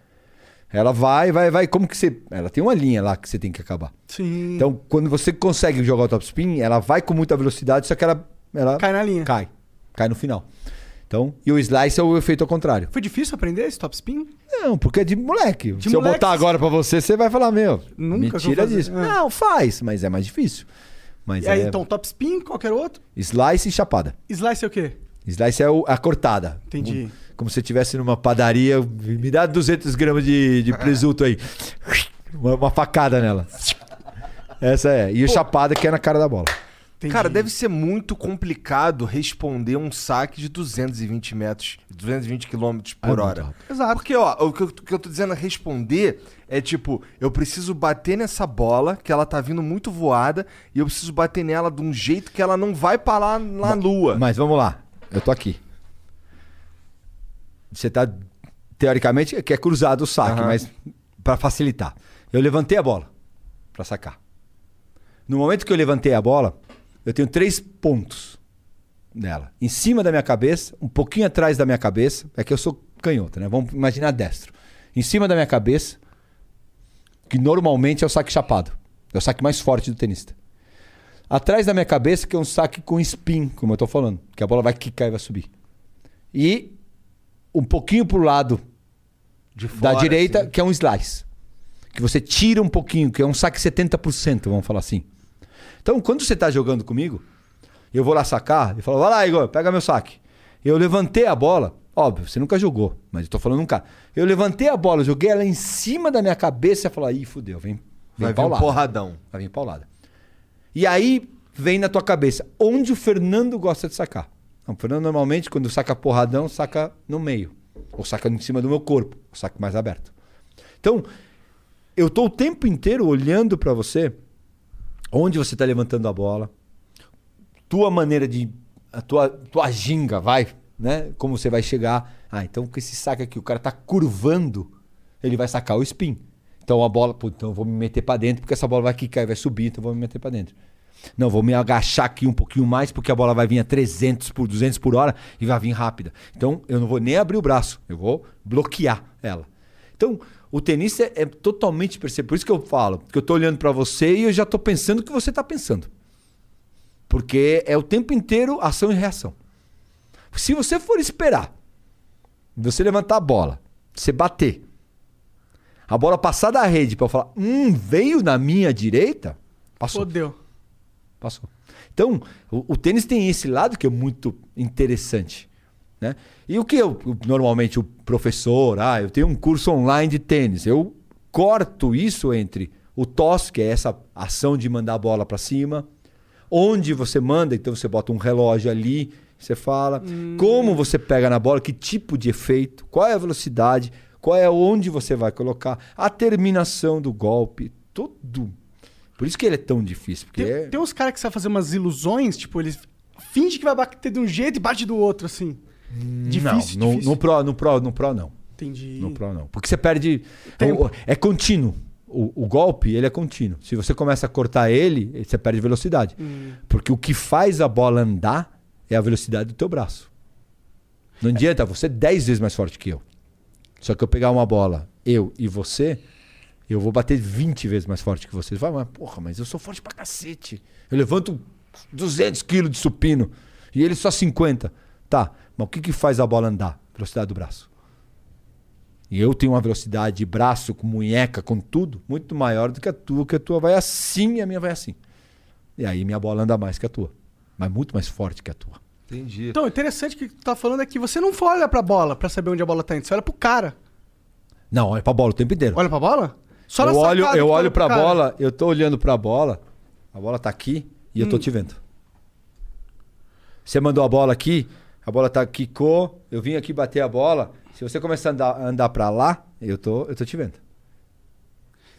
B: ela vai, vai, vai. Como que você. Ela tem uma linha lá que você tem que acabar.
A: Sim.
B: Então, quando você consegue jogar o top spin, ela vai com muita velocidade, só que ela. ela
A: Cai na linha.
B: Cai. Cai no final. Então, e o slice é o efeito ao contrário.
A: Foi difícil aprender esse top spin?
B: Não, porque é de moleque. Se eu
A: moleque,
B: botar agora pra você, você vai falar, meu,
A: Nunca eu
B: mentira disso.
A: É.
B: Não, faz, mas é mais difícil. Mas
A: E aí,
B: é
A: então, top spin, qualquer outro?
B: slice e chapada.
A: Slice é o quê?
B: Slice é o- a cortada.
A: Entendi.
B: Como, como se você estivesse numa padaria, me dá 200 gramas de, de presunto aí. Uma, uma facada nela. Essa é. E o chapada que é na cara da bola.
A: Entendi.
C: Cara, deve ser muito complicado responder um saque de 220 metros, 220 quilômetros por
B: É muito
C: hora.
B: rápido.
A: Exato.
C: Porque, ó, o que, eu, o que eu tô dizendo é responder é tipo, eu preciso bater nessa bola, que ela tá vindo muito voada, e eu preciso bater nela de um jeito que ela não vai pra lá na lua.
B: Mas vamos lá. Eu tô aqui. Você tá, teoricamente, que é cruzado o saque,
C: Aham.
B: mas para facilitar. Eu levantei a bola para sacar. No momento que eu levantei a bola, eu tenho três pontos nela. Em cima da minha cabeça, um pouquinho atrás da minha cabeça. É que eu sou canhoto, né? Vamos imaginar destro. Em cima da minha cabeça, que normalmente é o saque chapado. É o saque mais forte do tenista. Atrás da minha cabeça, que é um saque com spin, como eu tô falando. Que a bola vai quicar e vai subir. E um pouquinho pro lado
C: De
B: da
C: fora,
B: direita,
C: assim.
B: que é um slice. Que você tira um pouquinho, que é um saque 70%, vamos falar assim. Então, quando você tá jogando comigo, eu vou lá sacar e falo, vai lá, Igor, pega meu saque. Eu levantei a bola, óbvio, você nunca jogou, mas eu tô falando um cara. Eu levantei a bola, joguei ela em cima da minha cabeça e falei, ih, fudeu, vem, vem
C: Vai vir um
B: paulada.
C: porradão.
B: Vai vir paulada. E aí vem na tua cabeça, onde o Fernando gosta de sacar? Não, o Fernando normalmente, quando saca porradão, saca no meio. Ou saca em cima do meu corpo, ou saca mais aberto. Então, eu tô o tempo inteiro olhando para você, onde você tá levantando a bola, tua maneira de. a tua, tua ginga, vai, né? Como você vai chegar. Ah, então com esse saque aqui, o cara tá curvando, ele vai sacar o spin. Então a bola, pô, então eu vou me meter pra dentro, porque essa bola vai quicar e vai subir, então eu vou me meter pra dentro. Não, vou me agachar aqui um pouquinho mais, porque a bola vai vir a 300 por 200 por hora e vai vir rápida. Então eu não vou nem abrir o braço, eu vou bloquear ela. Então, o tenista é, é totalmente percebido. Por isso que eu falo, que eu tô olhando pra você e eu já tô pensando o que você tá pensando. Porque é o tempo inteiro ação e reação. Se você for esperar, você levantar a bola, você bater, a bola passar da rede eu falar, hum, veio na minha direita, passou.
A: Fodeu.
B: Passou. Então, o, o tênis tem esse lado que é muito interessante. Né? E o que eu, normalmente o professor, ah, eu tenho um curso online de tênis, eu corto isso entre o toss, que é essa ação de mandar a bola para cima, onde você manda, então você bota um relógio ali, você fala, como você pega na bola, que tipo de efeito, qual é a velocidade, qual é onde você vai colocar, a terminação do golpe, tudo. Por isso que ele é tão difícil, porque
A: Tem,
B: é...
A: tem uns caras que sabem fazer umas ilusões, tipo, eles fingem que vai bater de um jeito e bate do outro, assim. Difícil,
B: não, no,
A: difícil.
B: no pro, no pro, no pro não.
A: Entendi.
B: No Pro não. Porque você perde.
A: Tempo.
B: o- É contínuo. O, o golpe, ele é contínuo. Se você começa a cortar ele, você perde velocidade.
A: Hum.
B: Porque o que faz a bola andar é a velocidade do teu braço. Não adianta, você é 10 vezes mais forte que eu. Só que eu pegar uma bola, eu e você, eu vou bater 20 vezes mais forte que você. Você vai, mas porra, mas eu sou forte pra cacete. Eu levanto 200 quilos de supino e ele só 50. Tá, mas o que, que faz a bola andar? Velocidade do braço. E eu tenho uma velocidade de braço, com munheca, com tudo, muito maior do que a tua, que a tua vai assim e a minha vai assim. E aí minha bola anda mais que a tua. Mas muito mais forte que a tua.
C: Entendi.
A: Então, interessante que tu tá falando é que você não olha pra bola pra saber onde a bola tá indo, você olha pro cara.
B: Não, olha pra bola o tempo inteiro.
A: Olha pra bola? Só
B: eu olho, eu
A: olha
B: olho pra
A: cara.
B: bola, eu tô olhando pra bola, a bola tá aqui e eu
A: Hum.
B: tô te vendo. Você mandou a bola aqui, a bola tá quicou, eu vim aqui bater a bola. Se você começar a andar, andar pra lá, eu tô, eu tô te vendo.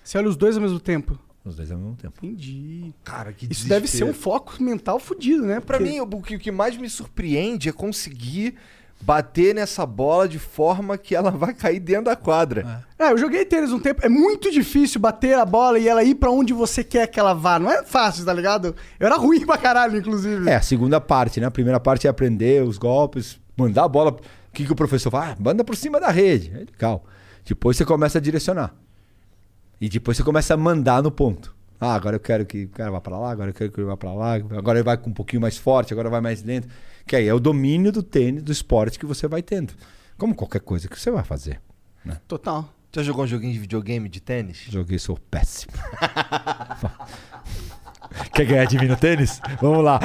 A: Você olha os dois ao mesmo tempo.
B: Os dois ao mesmo tempo.
A: Entendi.
C: Cara, que
A: Isso deve ser um foco mental fudido, né?
C: Pra
A: Porque-
C: mim, o que, o que mais me surpreende é conseguir bater nessa bola de forma que ela vai cair dentro da quadra.
A: É, eu joguei tênis um tempo. É muito difícil bater a bola e ela ir pra onde você quer que ela vá. Não é fácil, tá ligado? Eu era ruim pra caralho, inclusive.
B: É, a segunda parte, né? A primeira parte é aprender os golpes, mandar a bola. O que, que o professor fala? Ah, manda por cima da rede. É legal. Depois você começa a direcionar. E depois você começa a mandar no ponto. Ah, agora eu quero que o cara vá pra lá, agora eu quero que ele vá pra lá, agora ele vai com um pouquinho mais forte, agora vai mais lento. Que aí é o domínio do tênis, do esporte que você vai tendo. Como qualquer coisa que você vai fazer.
A: Total.
C: Já jogou um joguinho de videogame de tênis?
B: Joguei, sou péssimo. Quer ganhar de mim no tênis? Vamos lá.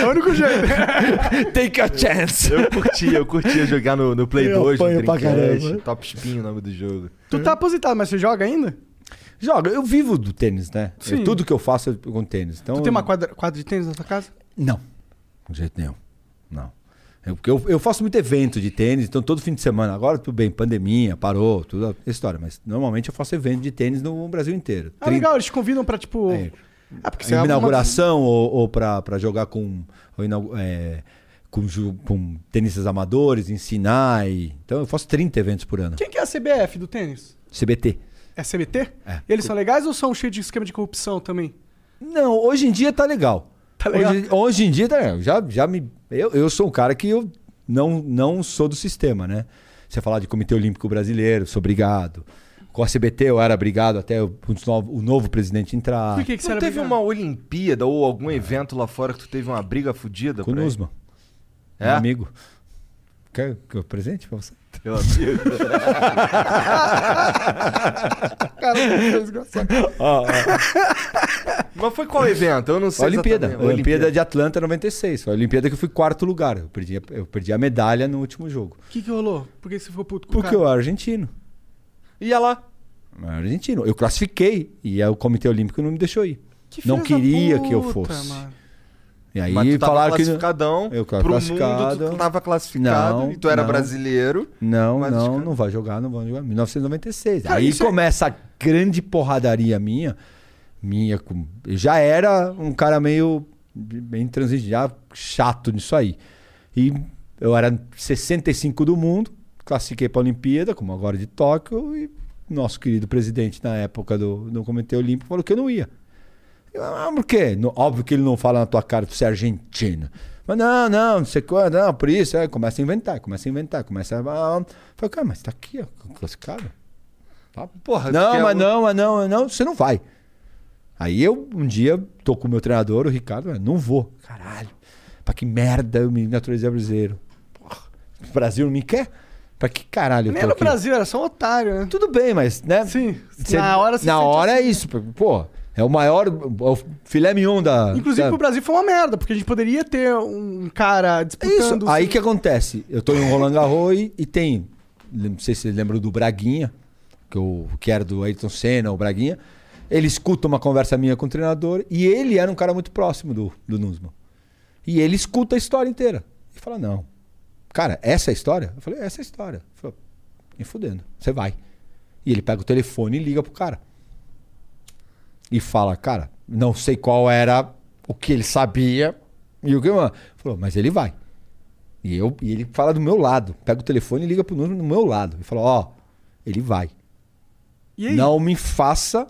A: É o único jeito.
B: Take a chance.
C: Eu curtia, eu curtia jogar no, no Play
B: Eu
C: 2, no Dreamcast,
B: caramba.
C: Top Spin, o nome do jogo.
A: tu tá aposentado, mas você joga ainda?
B: Joga, eu vivo do tênis, né?
A: Sim.
B: tudo que eu faço é com tênis. Então,
A: Tu tem uma quadra, quadra de tênis na tua casa?
B: Não, de jeito nenhum. Não. Eu, porque eu, eu faço muito evento de tênis, então todo fim de semana. Agora tudo bem, pandemia, parou, tudo essa história. Mas normalmente eu faço evento de tênis no Brasil inteiro.
A: Ah,
B: Trin-
A: legal, eles te convidam pra, tipo...
B: É.
A: Ah, porque é uma-
B: inauguração ou, ou pra, pra jogar com, ou inau- é, com, com tenistas amadores, ensinar. E, então eu faço 30 eventos por ano.
A: Quem que é a CBF do tênis?
B: CBT.
A: É CBT?
B: É.
A: Eles são legais ou são cheios de esquema de corrupção também?
B: Não, hoje em dia tá legal.
A: Tá?
B: Hoje, hoje em dia tá. Já, já me, eu, eu sou um cara que eu não, não sou do sistema, né? Você falar de Comitê Olímpico Brasileiro, sou obrigado. Com a CBT eu era obrigado até o, o novo, o novo presidente entrar.
A: Por que, que você
C: Não teve
A: brigado?
C: uma Olimpíada ou algum evento lá fora que tu teve uma briga fodida?
B: Com o? Nusma.
C: É?
B: Meu amigo. Quer que eu presente pra você?
C: Teu amigo.
A: Cara, que desgraçado.
C: Mas foi qual evento? Eu não sei.
B: A Olimpíada.
C: exatamente.
B: A Olimpíada de Atlanta 96. Foi a Olimpíada que eu fui quarto lugar. Eu perdi, a- eu perdi a medalha no último jogo.
A: O que que rolou? Por que você ficou puto com o
B: Porque
A: cara?
B: eu era argentino.
C: Ia lá.
B: Eu era argentino. Eu classifiquei. E aí o Comitê Olímpico não me deixou ir.
A: Que
B: não
A: da
B: queria que eu
A: puta,
B: fosse.
A: mano.
B: E aí
C: Mas tu tava
B: falaram que.
C: classificadão.
B: Eu
C: pro
B: classificado.
C: mundo tu tava classificado
B: Não,
C: e tu era
B: não.
C: brasileiro.
B: Não, não, não vai jogar, não vai jogar. 1996.
A: Cara,
B: Aí
A: é-
B: começa a grande porradaria minha. Minha. com- Eu já era um cara meio. bem transigente, já chato nisso aí. E eu era 65 do mundo, classifiquei pra Olimpíada, como agora de Tóquio, e nosso querido presidente na época do, do Comitê Olímpico falou que eu não ia. Ah, por quê? No- óbvio que ele não fala na tua cara que você é argentino. Mas não, não, não sei quando, não, por isso, é, começa a inventar, começa a inventar, começa a. Ah, falei, cara, mas tá aqui, ó, classificado. Tá,
C: Porra,
B: não, mas não, mas não, não, você não vai. Aí eu, um dia, tô com o meu treinador, o Ricardo, não vou. Caralho, pra que merda eu me naturalizei brasileiro. Porra, o Brasil não me quer? Pra que caralho eu
A: Nem
B: tô
A: no? Brasil, era só um otário, né?
B: Tudo bem, mas, né?
A: Sim.
B: Cê-
A: na hora
B: Na hora é
A: assim, né?
B: isso. Pô, é o maior. é o filé mignon da.
A: Inclusive
B: da-
A: pro Brasil foi uma merda, porque a gente poderia ter um cara disputando.
B: isso. Aí que acontece? Eu tô em um Roland Garros e, e tem. Não sei se vocês lembram do Braguinha, que, eu, que era do Ayrton Senna, o Braguinha. Ele escuta uma conversa minha com o treinador e ele era um cara muito próximo do, do Nussmann. E ele escuta a história inteira. E fala: Não, cara, essa é a história? Eu falei: Essa é a história. Ele falou: Me fudendo, você vai. E ele pega o telefone e liga pro cara. E fala: Cara, não sei qual era o que ele sabia e o que. Falou: Mas ele vai. E, eu, e ele fala do meu lado. Pega o telefone e liga pro número do meu lado. E fala: Ó, ele vai. Não me faça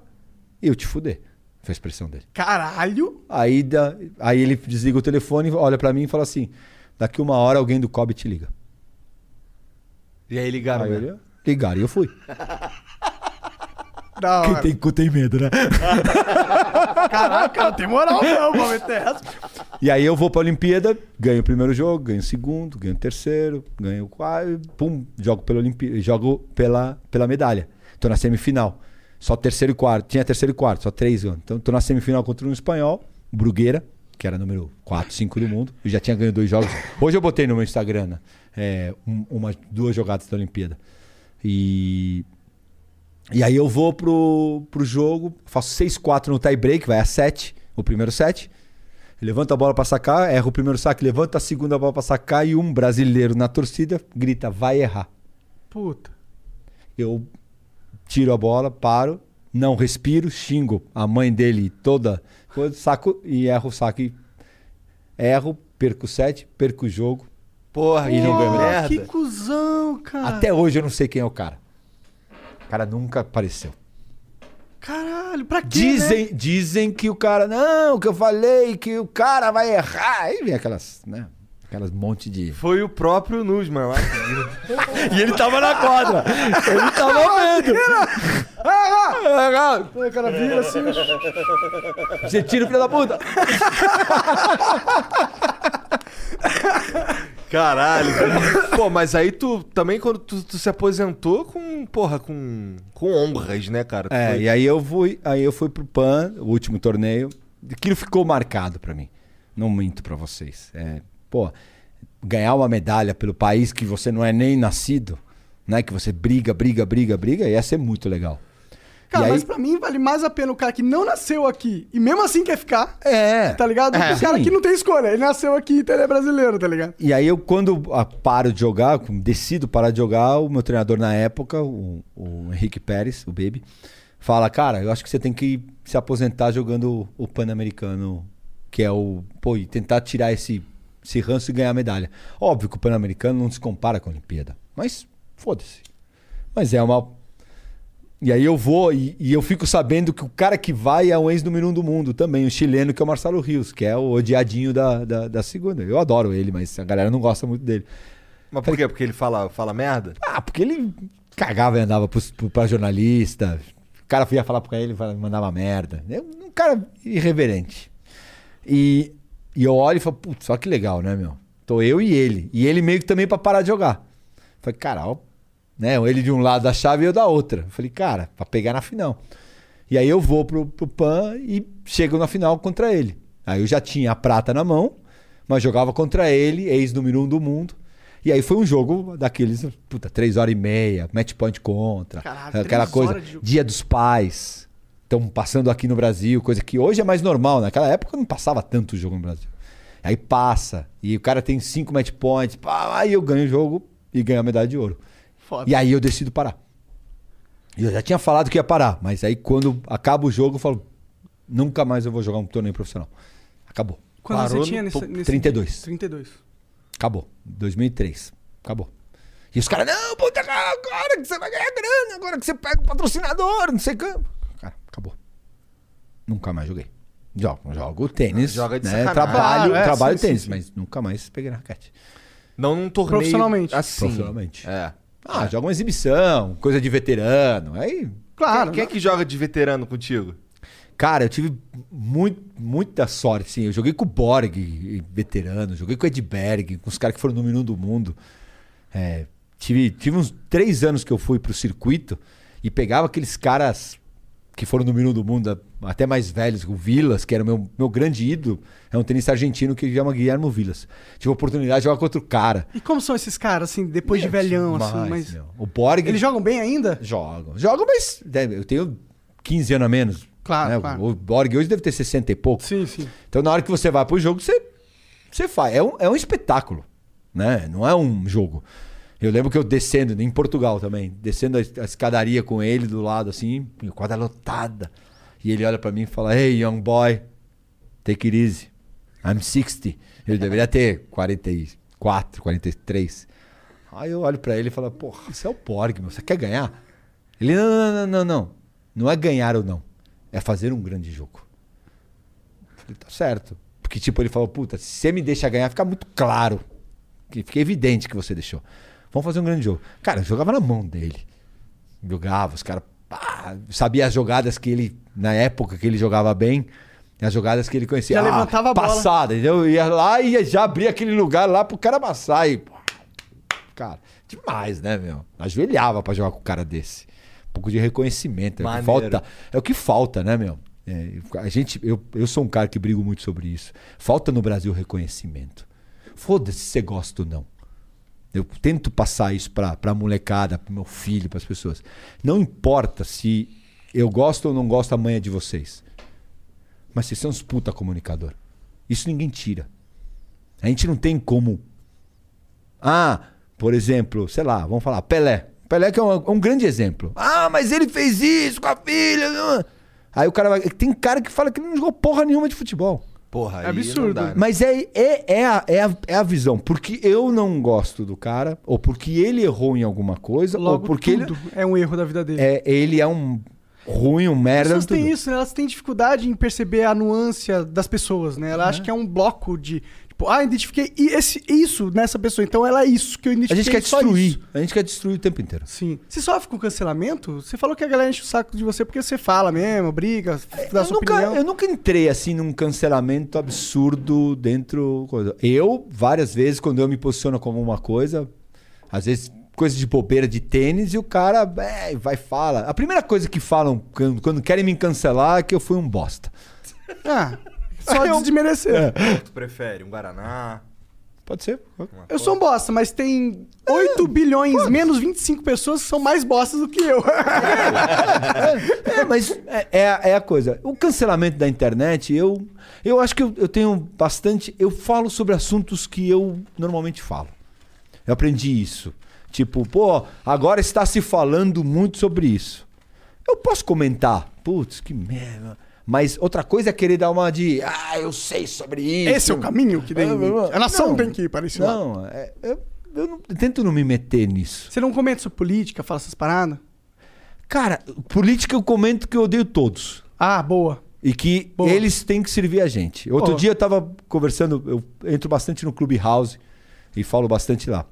B: eu te fuder. Foi a expressão dele.
A: Caralho!
B: Aí, dá- aí ele desliga o telefone, olha pra mim e fala assim: daqui uma hora alguém do COB te liga.
C: E aí ligaram,
B: Aí
C: né?
B: ligaram e eu fui.
A: Da
B: Quem
A: hora.
B: tem cu tem medo, né?
A: Caraca, não tem moral não, meter essa.
B: E aí eu vou pra Olimpíada, ganho o primeiro jogo, ganho o segundo, ganho o terceiro, ganho o quarto, pum, jogo pela Olimpíada, jogo pela, pela medalha. Tô na semifinal. Só terceiro e quarto. Tinha terceiro e quarto, só três anos. Então tô na semifinal contra um espanhol, Brugueira, que era número 4, 5 do mundo. Eu já tinha ganho dois jogos. Hoje eu botei no meu Instagram, né? É, um- uma, duas jogadas da Olimpíada. E e aí eu vou pro, pro jogo, faço 6-4 no tie break, vai a 7, o primeiro set. Levanta a bola pra sacar, erra o primeiro saque, levanta a segunda bola pra sacar e um brasileiro na torcida grita, vai errar.
A: Puta.
B: Eu tiro a bola, paro, não respiro, xingo a mãe dele toda, coisa, saco e erro o saque. Erro, perco o set, perco o jogo.
C: Porra,
B: E não ganhou
A: Ah,
B: medalha.
A: que cuzão, cara.
B: Até hoje eu não sei quem é o cara. O cara nunca apareceu.
A: Caralho, pra quê,
B: Dizem,
A: né?
B: dizem que o cara, não, que eu falei que o cara vai errar. Aí vem aquelas, né? Aquelas monte de.
C: Foi o próprio Nusman lá.
B: E ele tava na quadra. Ele tava vendo.
A: O cara vira assim.
B: Você tira o filho da puta.
C: Caralho. Pô, mas aí tu também quando tu, tu se aposentou com, porra, com, com honras, né, cara? Tu
B: É,
C: foi-
B: e aí eu fui, aí eu fui pro PAN, o último torneio. Aquilo ficou marcado pra mim. Não minto pra vocês. É, pô, ganhar uma medalha pelo país que você não é nem nascido, né? Que você briga, briga, briga, briga, ia ser muito legal.
A: Cara,
B: aí-
A: mas pra mim vale mais a pena o cara que não nasceu aqui e mesmo assim quer ficar,
B: É.
A: tá ligado?
B: É.
A: o cara que não tem escolha. Ele nasceu aqui, então ele é brasileiro, tá ligado?
B: E aí eu, quando paro de jogar, decido parar de jogar, o meu treinador na época, o, o Henrique Pérez, o Baby, fala, cara, eu acho que você tem que se aposentar jogando o Pan-Americano, que é o... Pô, e tentar tirar esse, esse ranço e ganhar medalha. Óbvio que o Pan-Americano não se compara com a Olimpíada, mas foda-se. Mas é uma... E aí eu vou e, e eu fico sabendo que o cara que vai é o ex-número um do mundo também, o chileno, que é o Marcelo Rios, que é o odiadinho da, da, da segunda. Eu adoro ele, mas a galera não gosta muito dele.
C: Mas por quê? Porque ele fala, fala merda?
B: Ah, porque ele cagava e andava pros, pro, pra jornalista. O cara ia falar pra ele, mandava merda. É um cara irreverente. E, e eu olho e falo, putz, só que legal, né, meu? Tô eu e ele. E ele meio que também pra parar de jogar. Falei, cara, ó, né? Ele de um lado da chave e eu da outra. Falei, cara, pra pegar na final. E aí eu vou pro, pro PAN e chego na final contra ele. Aí eu já tinha a prata na mão, mas jogava contra ele, ex-número um do mundo. E aí foi um jogo daqueles, puta, três horas e meia, match point contra.
A: Caralho,
B: aquela coisa,
A: de
B: dia dos pais. Estão passando aqui no Brasil, coisa que hoje é mais normal. Naquela época não passava tanto jogo no Brasil. Aí passa, e o cara tem cinco match points, pá, aí eu ganho o jogo e ganho a medalha de ouro.
A: Foda.
B: E aí eu decido parar. E eu já tinha falado que ia parar, mas aí quando acaba o jogo eu falo, nunca mais eu vou jogar um torneio profissional. Acabou.
A: Quando
C: Parou
A: você tinha nesse, nesse
B: 32.
A: 32.
B: Acabou. 2003. Acabou. E os caras, não, puta, agora que você vai ganhar grana, agora que você pega o patrocinador, não sei o que. Cara, acabou. Nunca mais joguei. Jogo, jogo tênis.
C: Joga de
B: né? Trabalho,
A: é,
B: trabalho
A: sim,
B: tênis,
A: sim, sim.
B: mas nunca mais peguei na raquete.
C: Não num torneio
A: Profissionalmente.
C: assim.
B: Profissionalmente.
C: É.
B: Ah, joga uma exibição, coisa de veterano. Aí,
A: Claro.
C: Quem é que joga de veterano contigo?
B: cara, eu tive muito, muita sorte, sim. Eu joguei com o Borg, veterano, joguei com o Edberg, com os caras que foram número um do mundo. É, tive, tive uns três anos que eu fui pro circuito e pegava aqueles caras que foram número um do mundo, até mais velhos, o Vilas, que era meu, meu grande ídolo. É um tenista argentino que chama Guilherme Vilas. Tive a oportunidade de jogar com outro cara.
A: E como são esses caras, assim, depois de velhão,
B: demais,
A: assim, mas.
B: meu. O Borg.
A: Eles jogam bem ainda?
B: Jogam. Jogam, mas deve- eu tenho 15 anos a menos.
A: Claro,
B: né?
A: claro.
B: O Borg hoje deve ter 60 e pouco.
A: Sim, sim.
B: Então, na hora que você vai pro jogo, você, você faz. É um, é um espetáculo, né? Não é um jogo. Eu lembro que eu descendo, em Portugal também, descendo a, escadaria com ele do lado, assim, a quadra lotada. E ele olha pra mim e fala: Hey, young boy, take it easy. I'm 60. Ele deveria ter 44, 43. Aí eu olho pra ele e falo: Porra, você é o Borg, meu, você quer ganhar? Ele: Não, não, não, não, não. Não é ganhar ou não. É fazer um grande jogo. Falei, tá certo. Porque, tipo, ele falou, puta, se você me deixa ganhar, fica muito claro. Fica evidente que você deixou. Vamos fazer um grande jogo. Cara, eu jogava na mão dele. Jogava, os caras. Sabia as jogadas que ele. Na época que ele jogava bem. As jogadas que ele conhecia.
A: Já levantava a bola.
B: Passada, entendeu? Eu ia lá e já abria aquele lugar lá pro cara amassar. E, cara, demais, né, meu? Ajoelhava pra jogar com um cara desse. Um pouco de reconhecimento. É o falta, é o que falta, né, meu? É, a gente, eu, eu sou um cara que brigo muito sobre isso. Falta no Brasil reconhecimento. Foda-se se você gosta ou não. Eu tento passar isso pra, pra molecada, pro meu filho, pras pessoas. Não importa se eu gosto ou não gosto amanhã de vocês. Mas vocês são uns puta comunicador. Isso ninguém tira. A gente não tem como. Ah, por exemplo, sei lá, vamos falar, Pelé. Pelé que é um, é um grande exemplo. Ah, mas ele fez isso com a filha. Aí o cara vai. Tem cara que fala que não jogou porra nenhuma de futebol.
C: Porra, aí
A: absurdo.
C: dá, né?
B: Mas é, é, é, a, é, a, é a visão. Porque eu não gosto do cara, ou porque ele errou em alguma coisa, ou
A: Logo,
B: porque
A: tudo é um erro da vida dele.
B: ele é, ele é um ruim, um merda.
A: As pessoas têm isso, né? Elas têm dificuldade em perceber a nuance das pessoas, né? Ela acha que é um bloco de. Tipo, ah, identifiquei esse, isso nessa pessoa, então ela é isso que eu
B: A
A: identifiquei.
B: gente quer destruir.
A: isso.
B: A gente quer destruir o tempo inteiro.
A: Sim. Você sofre com cancelamento? Você falou que a galera enche o saco de você porque você fala mesmo, briga, dá
B: Eu
A: sua
B: nunca,
A: opinião.
B: eu nunca entrei assim num cancelamento absurdo dentro. Eu, várias vezes, quando eu me posiciono como uma coisa, às vezes coisa de bobeira de tênis, e o cara é, vai e fala. A primeira coisa que falam quando, quando querem me cancelar é que eu fui um bosta.
A: Ah, só
B: Eu-
A: desmerecer.
B: É.
C: Tu prefere um Guaraná?
B: Pode ser.
A: Eu sou um bosta, mas tem 8 bilhões menos 25 pessoas que são mais bostas do que eu.
B: É, mas é, é a- é a coisa. O cancelamento da internet, eu, eu acho que eu, eu tenho bastante. Eu falo sobre assuntos que eu normalmente falo. Eu aprendi isso. Tipo, pô, agora está se falando muito sobre isso. Eu posso comentar. Putz, que merda. Mas outra coisa é querer dar uma de. Ah, eu sei sobre isso.
A: Esse é o caminho que tem. A nação
B: Não,
A: tem que ir para esse lado.
B: Não, é- eu, eu não- eu tento não me meter nisso.
A: Você não comenta sobre política, fala essas paradas?
B: Cara, política eu comento que eu odeio todos.
A: Ah, boa.
B: E que
A: Boa.
B: eles têm que servir a gente. Outro
A: Boa.
B: dia eu tava conversando, eu entro bastante no Clubhouse e falo bastante lá.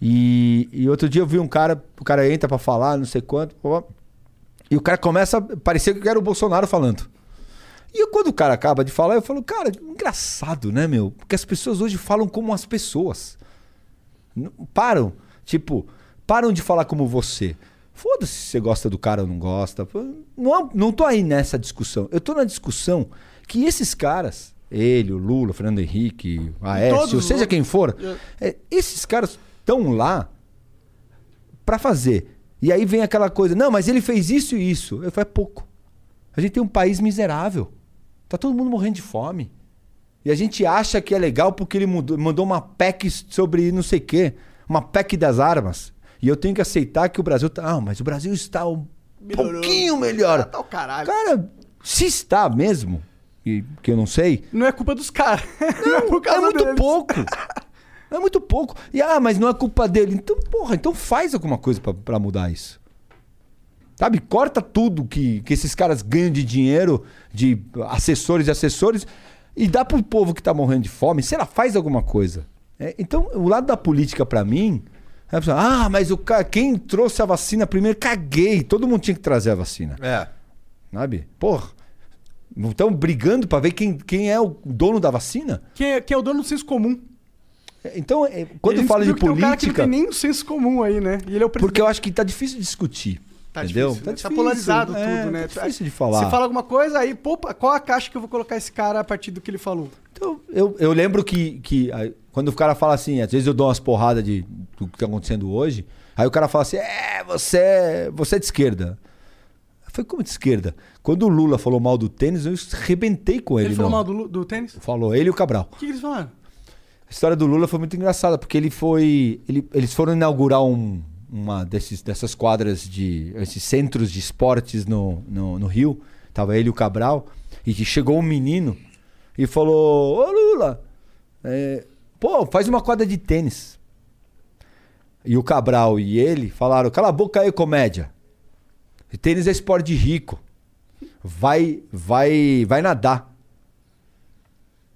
B: E, e outro dia eu vi um cara, o cara entra pra falar, não sei quanto, pô, e o cara começa a parecer que era o Bolsonaro falando. E eu, quando o cara acaba de falar, eu falo, cara, engraçado, né, meu? Porque as pessoas hoje falam como as pessoas. Não- Param. Tipo, param de falar como você. Foda-se se você gosta do cara ou não gosta. Não, não tô aí nessa discussão. Eu tô na discussão que esses caras, ele, o Lula, o Fernando Henrique, o Aécio, seja quem for, é, esses caras estão lá pra fazer. E aí vem aquela coisa, não, mas ele fez isso e isso. Eu falo, é pouco. A gente tem um país miserável. Tá todo mundo morrendo de fome. E a gente acha que é legal porque ele mudou- mandou uma PEC sobre não sei o quê. Uma PEC das armas. E eu tenho que aceitar que o Brasil tá. Ah, mas o Brasil está um pouquinho melhor.
A: Tá o caralho.
B: Cara, se está mesmo, e que eu não sei,
A: Não é culpa dos caras. Não, é por causa
B: é muito
A: deles.
B: pouco. É muito pouco. E ah, mas não é culpa dele. Então, porra, então faz alguma coisa pra- pra mudar isso. Sabe? Corta tudo que, que esses caras ganham de dinheiro, de assessores e assessores, e dá pro povo que tá morrendo de fome. Sei lá, faz alguma coisa. É, então, o lado da política, pra mim, é a pessoa, ah, mas o cara, quem trouxe a vacina primeiro, caguei. Todo mundo tinha que trazer a vacina.
C: É.
B: Sabe? Porra. Não estão brigando pra ver quem, quem é o dono da vacina?
A: Quem é, quem é o dono do senso comum?
B: Então, é, quando
A: gente
B: fala de
A: que tem um cara que não
B: política.
A: tem nem o senso comum aí, né? E ele é o presidente.
B: Porque eu acho que tá difícil de discutir.
A: Tá
B: entendeu?
A: difícil, né? Tá polarizado
B: é,
A: tudo, né?
B: Tá difícil de falar.
A: Você fala alguma coisa, aí, pô, qual a caixa que eu vou colocar esse cara a partir do que ele falou?
B: Então, eu, eu lembro que, que quando o cara fala assim, às vezes eu dou umas porradas de, do que tá acontecendo hoje, aí o cara fala assim, é, você, é- você é de esquerda. Foi como de esquerda? Quando o Lula falou mal do tênis, eu arrebentei com ele.
A: Ele, falou
B: não.
A: mal do, do tênis? O
B: Falou, ele e o Cabral.
A: que, que eles falaram?
B: A história do Lula foi muito engraçada, porque ele foi. ele- eles foram inaugurar um- uma desses, dessas quadras de. esses centros de esportes no, no, no Rio. Tava ele e o Cabral. E chegou um menino e falou: Ô Lula, é, pô, faz uma quadra de tênis. E o Cabral e ele falaram: cala a boca aí, comédia. Tênis é esporte rico. Vai, vai, vai nadar.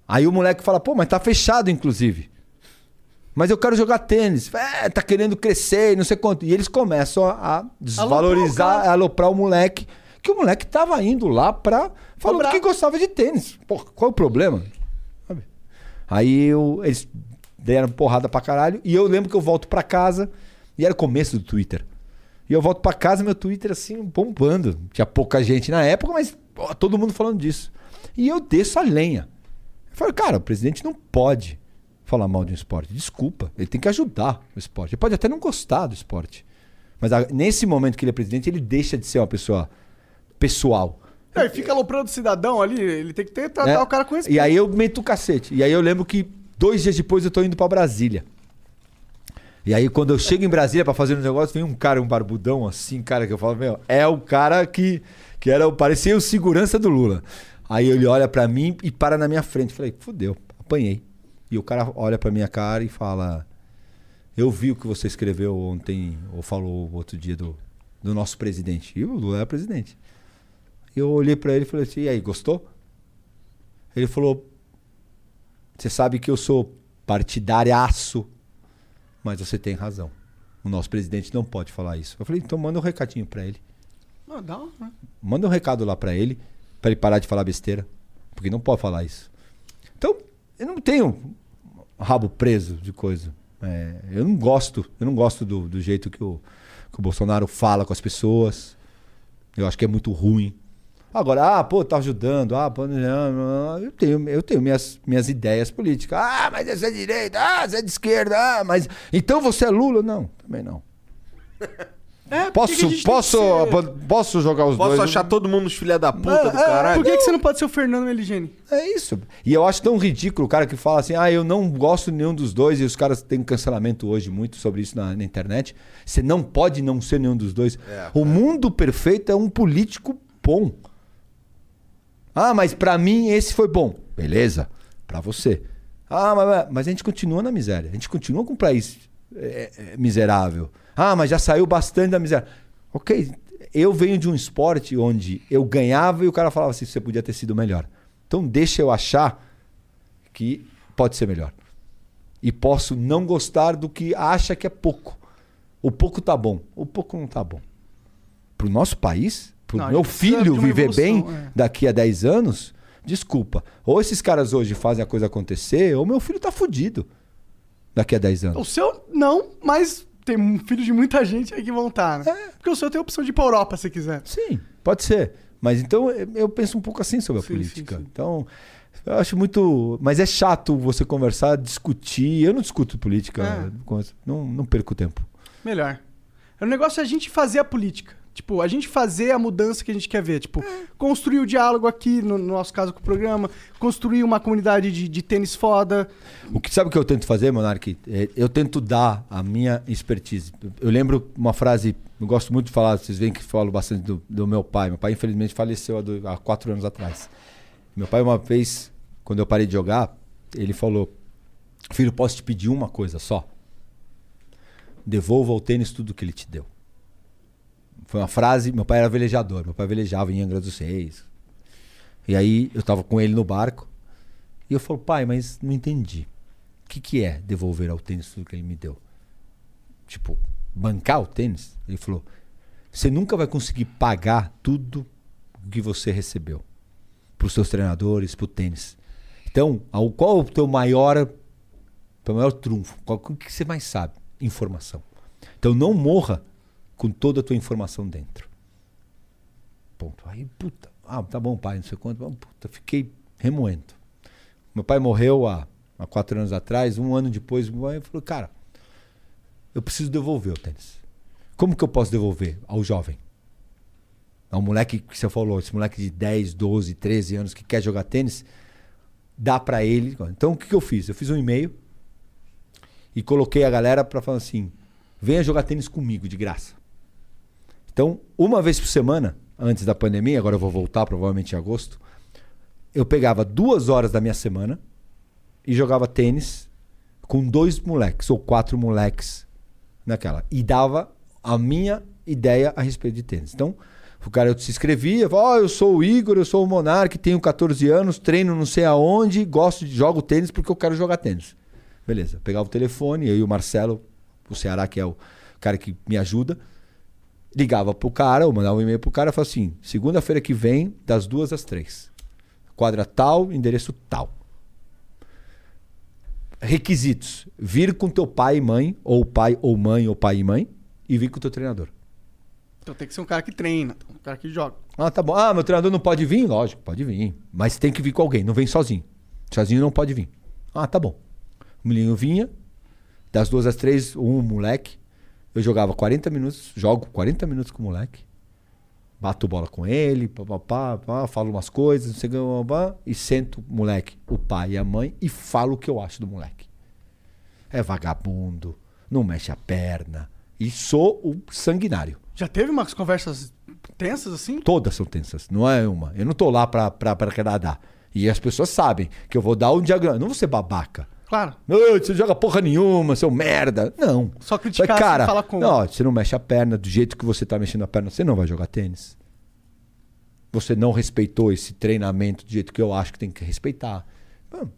B: Aí o moleque fala, pô, mas tá fechado, inclusive. Mas eu quero jogar tênis. É, tá querendo crescer e não sei quanto. E eles começam a, desvalorizar, a aloprar o moleque. Que o moleque tava indo lá pra. Falando
A: Cobrar.
B: que gostava de tênis. Pô, qual é o problema? Sabe? Aí eu- eles deram porrada pra caralho. E eu lembro que eu volto pra casa. E era o começo do Twitter. E eu volto pra casa, meu Twitter assim, bombando. Tinha pouca gente na época, mas todo mundo falando disso. E eu desço a lenha. Eu falei, cara, o presidente não pode falar mal de um esporte. Desculpa. Ele tem que ajudar o esporte. Ele pode até não gostar do esporte. Mas nesse momento que ele é presidente, ele deixa de ser uma pessoa pessoal.
A: É, ele fica aloprando o cidadão ali, ele tem que ter, tratar
B: né?
A: o cara com respeito.
B: E aí eu meto o cacete. E aí eu lembro que dois dias depois eu tô indo pra Brasília. E aí quando eu chego em Brasília pra fazer um negócio, vem um cara, um barbudão assim, cara, que eu falo, meu, é o cara que, que era, parecia o segurança do Lula. Aí ele olha pra mim e para na minha frente. Falei, fudeu, apanhei. E o cara olha pra minha cara e fala: Eu vi o que você escreveu ontem, ou falou outro dia do, do nosso presidente. E o Lula é presidente. Eu olhei pra ele e falei assim: E aí, gostou? Ele falou: Você sabe que eu sou partidariaço, mas você tem razão. O nosso presidente não pode falar isso. Eu falei: Então manda um recadinho pra ele.
A: Né?
B: Manda um recado lá pra ele, pra ele parar de falar besteira. Porque não pode falar isso. Então, eu não tenho rabo preso de coisa. É, eu não gosto, eu não gosto do, do jeito que o, que o Bolsonaro fala com as pessoas. Eu acho que é muito ruim. Agora, ah, pô, tá ajudando, ah, pô, eu tenho, eu tenho minhas, minhas ideias políticas. Ah, mas você é de direita, ah, você é de esquerda, ah, mas. Então você é Lula? Não, também não.
A: É,
B: Posso,
A: que
B: posso,
A: ser-
B: posso jogar os
C: Posso
B: dois?
C: achar todo mundo os filha da puta do
B: É, é,
C: caralho?
A: Por que, que você não pode ser o Fernando Meligeni?
B: É isso. E eu acho tão ridículo o cara que fala assim: ah, eu não gosto de nenhum dos dois, e os caras têm cancelamento hoje muito sobre isso na, na internet. Você não pode não ser nenhum dos dois. o mundo perfeito é um político bom. Ah, mas pra mim esse foi bom. Beleza, pra você. Ah, mas, mas a gente continua na miséria. A gente continua com um país é, é, miserável. Ah, mas já saiu bastante da miséria. Ok, eu venho de um esporte onde eu ganhava e o cara falava assim: você podia ter sido melhor. Então deixa eu achar que pode ser melhor. E posso não gostar do que acha que é pouco. O pouco tá bom, o pouco não tá bom. Pro nosso país, pro meu filho viver bem
A: evolução, é.
B: daqui a 10 anos, desculpa. Ou esses caras hoje fazem a coisa acontecer, ou meu filho tá fudido daqui a 10 anos.
A: O seu, não, mas tem um filho de muita gente aí que vão estar, né?
B: É.
A: Porque o seu tem a opção de ir pra Europa se quiser.
B: Sim, pode ser. Mas então eu eu penso um pouco assim sobre a
A: Sim,
B: política.
A: sim, sim.
B: Então, eu acho muito. Mas é chato você conversar, discutir. Eu não discuto política,
A: É.
B: não, não perco tempo.
A: Melhor. O negócio é a gente fazer a política. Tipo, a gente fazer a mudança que a gente quer ver. Tipo, construir o diálogo aqui, no nosso caso com o programa, construir uma comunidade de, de tênis foda.
B: O que sabe o que eu tento fazer, Monark? É, Eu tento dar a minha expertise. Eu lembro uma frase, eu gosto muito de falar, vocês veem que falo bastante do, do meu pai. Meu pai, infelizmente, faleceu há, do- há quatro anos atrás. Meu pai, uma vez, quando eu parei de jogar, ele falou: Filho, posso te pedir uma coisa só? Devolva ao tênis tudo que ele te deu. Foi uma frase. Meu pai era velejador. Meu pai velejava em Angra dos Reis. E aí eu tava com ele no barco. E eu falo, pai, mas não entendi. O que, que é devolver ao tênis tudo que ele me deu? Tipo, bancar o tênis? Ele falou: você nunca vai conseguir pagar tudo o que você recebeu para os seus treinadores, para o tênis. Então, ao- qual o teu maior, teu maior trunfo? Qual, o que você mais sabe? Informação. Então, não morra com toda a tua informação dentro. Ponto. Aí, puta, ah, tá bom, pai, não sei quanto. Ah, Puta, fiquei remoendo. Meu pai morreu há, há quatro anos atrás, um ano depois, meu pai falou, cara, eu preciso devolver o tênis. Como que eu posso devolver ao jovem? Ao moleque que você falou, esse moleque de 10, 12, 13 anos que quer jogar tênis, dá pra ele. Então o que, que eu fiz? Eu fiz um e-mail e coloquei a galera pra falar assim: venha jogar tênis comigo de graça. Então, uma vez por semana, antes da pandemia, agora eu vou voltar provavelmente em agosto, eu pegava duas horas da minha semana e jogava tênis com dois moleques ou quatro moleques naquela. E dava a minha ideia a respeito de tênis. Então, o cara se inscrevia, ó, eu sou o Igor, eu sou o Monark, tenho 14 anos, treino não sei aonde, gosto de jogo tênis porque eu quero jogar tênis. Beleza, pegava o telefone, eu e o Marcelo, o Ceará, que é o cara que me ajuda, ligava pro cara, ou mandava um e-mail pro cara e falava assim: segunda-feira que vem, das duas às três. Quadra tal, endereço tal. Requisitos: vir com teu pai e mãe, ou pai ou mãe, ou pai e mãe, e vir com teu treinador.
A: Então tem que ser um cara que treina, um cara que joga.
B: Ah, tá bom. Ah, meu treinador não pode vir? Lógico, pode vir. Mas tem que vir com alguém, não vem sozinho. Sozinho não pode vir. Ah, tá bom. O menino vinha, das duas às três, um moleque. Eu jogava 40 minutos, jogo 40 minutos com o moleque. Bato bola com ele, pá, pá, pá, pá, falo umas coisas, não sei o que, e sento o moleque, o pai e a mãe, e falo o que eu acho do moleque. É vagabundo, não mexe a perna. E sou o sanguinário.
A: Já teve umas conversas tensas assim?
B: Todas são tensas, não é uma. Eu não tô lá pra, pra, pra agradar. E as pessoas sabem que eu vou dar um diagrama. Não vou ser babaca.
A: Claro.
B: Não, você joga porra nenhuma, seu merda. Não.
A: Só criticar
B: Mas, cara,
A: falar como.
B: Não, você não mexe a perna do jeito que você tá mexendo a perna, você não vai jogar tênis. Você não respeitou esse treinamento do jeito que eu acho que tem que respeitar.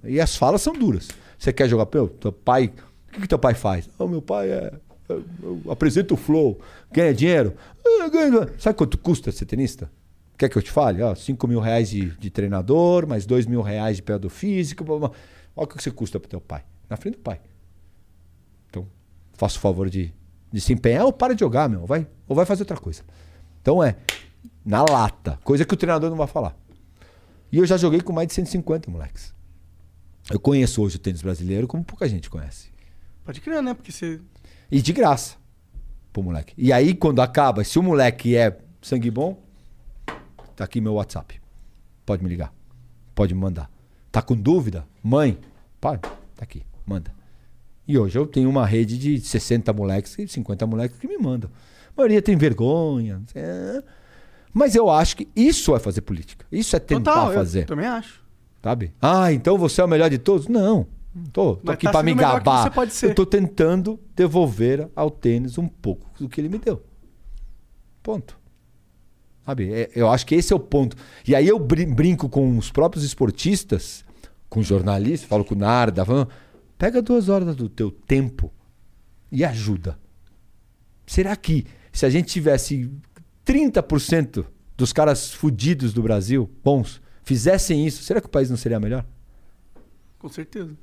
B: E as falas são duras. Você quer jogar pelo teu pai? O que, que teu pai faz? Oh, meu pai é. Eu, eu apresento o flow, ganha dinheiro. Ah, ganha- Sabe quanto custa ser tenista? Quer que eu te fale? Ó, 5 mil reais de, de treinador, mais 2 mil reais de período físico. blá, blá. Olha o que você custa pro teu pai. Na frente do pai. Então, faça o favor de, de se empenhar ou para de jogar, meu. Vai, ou vai fazer outra coisa. Então é na lata. Coisa que o treinador não vai falar. E eu já joguei com mais de 150 moleques. Eu conheço hoje o tênis brasileiro como pouca gente conhece.
A: Pode crer, né? Porque você.
B: E de graça pro moleque. E aí, quando acaba, se o moleque é sangue bom, tá aqui meu WhatsApp. Pode me ligar. Pode me mandar. Tá com dúvida? Mãe, pai, tá aqui, manda. E hoje eu tenho uma rede de 60 moleques e 50 moleques que me mandam. A maioria tem vergonha. é. Mas eu acho que isso é fazer política. Isso é tentar
A: Total, eu
B: fazer.
A: também acho.
B: Sabe? Ah, então você é o melhor de todos? Não. Tô, tô
A: Mas
B: aqui
A: tá
B: pra me gabar.
A: você pode ser.
B: Eu tô tentando devolver ao tênis um pouco do que ele me deu. Ponto. Sabe? É- eu acho que esse é o ponto. E aí eu brin- brinco com os próprios esportistas, com jornalistas, falo com o Narda, pega duas horas do teu tempo e ajuda. Será que se a gente tivesse 30% dos caras fudidos do Brasil, bons, fizessem isso, será que o país não seria melhor?
A: Com certeza.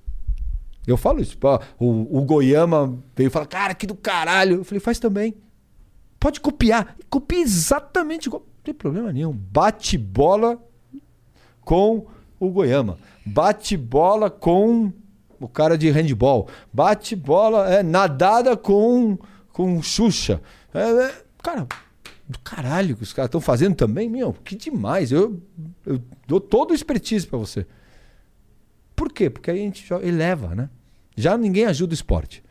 B: Eu falo isso. O, o Goiama veio falar, cara, que do caralho. Eu falei, faz também. Pode copiar. Copia exatamente igual. Tem problema nenhum. Bate bola com o Goiama. Bate bola com o cara de handball. Bate bola, é, nadada com, com Xuxa. É, é, cara, do caralho que os caras estão fazendo também, meu, que demais. Eu, eu dou todo o expertise pra você. Por quê? Porque aí a gente eleva, né? Já ninguém ajuda o esporte.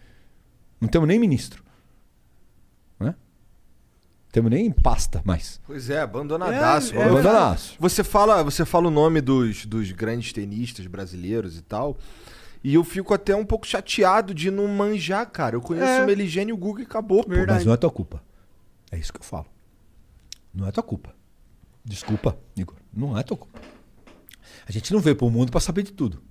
B: Não temos nem ministro. Temos nem pasta mais.
C: Pois é, abandonadaço.
A: É, é
B: Abandonadaço.
C: Você fala, você fala o nome dos, dos grandes tenistas brasileiros e tal. E eu fico até um pouco chateado de não manjar, cara. Eu conheço
A: É.
C: o Meligênio e o Guga e acabou. pô.
B: Mas não é tua culpa. É isso que eu falo. Não é tua culpa. Desculpa, Igor. Não é tua culpa. A gente não veio pro mundo pra saber de tudo.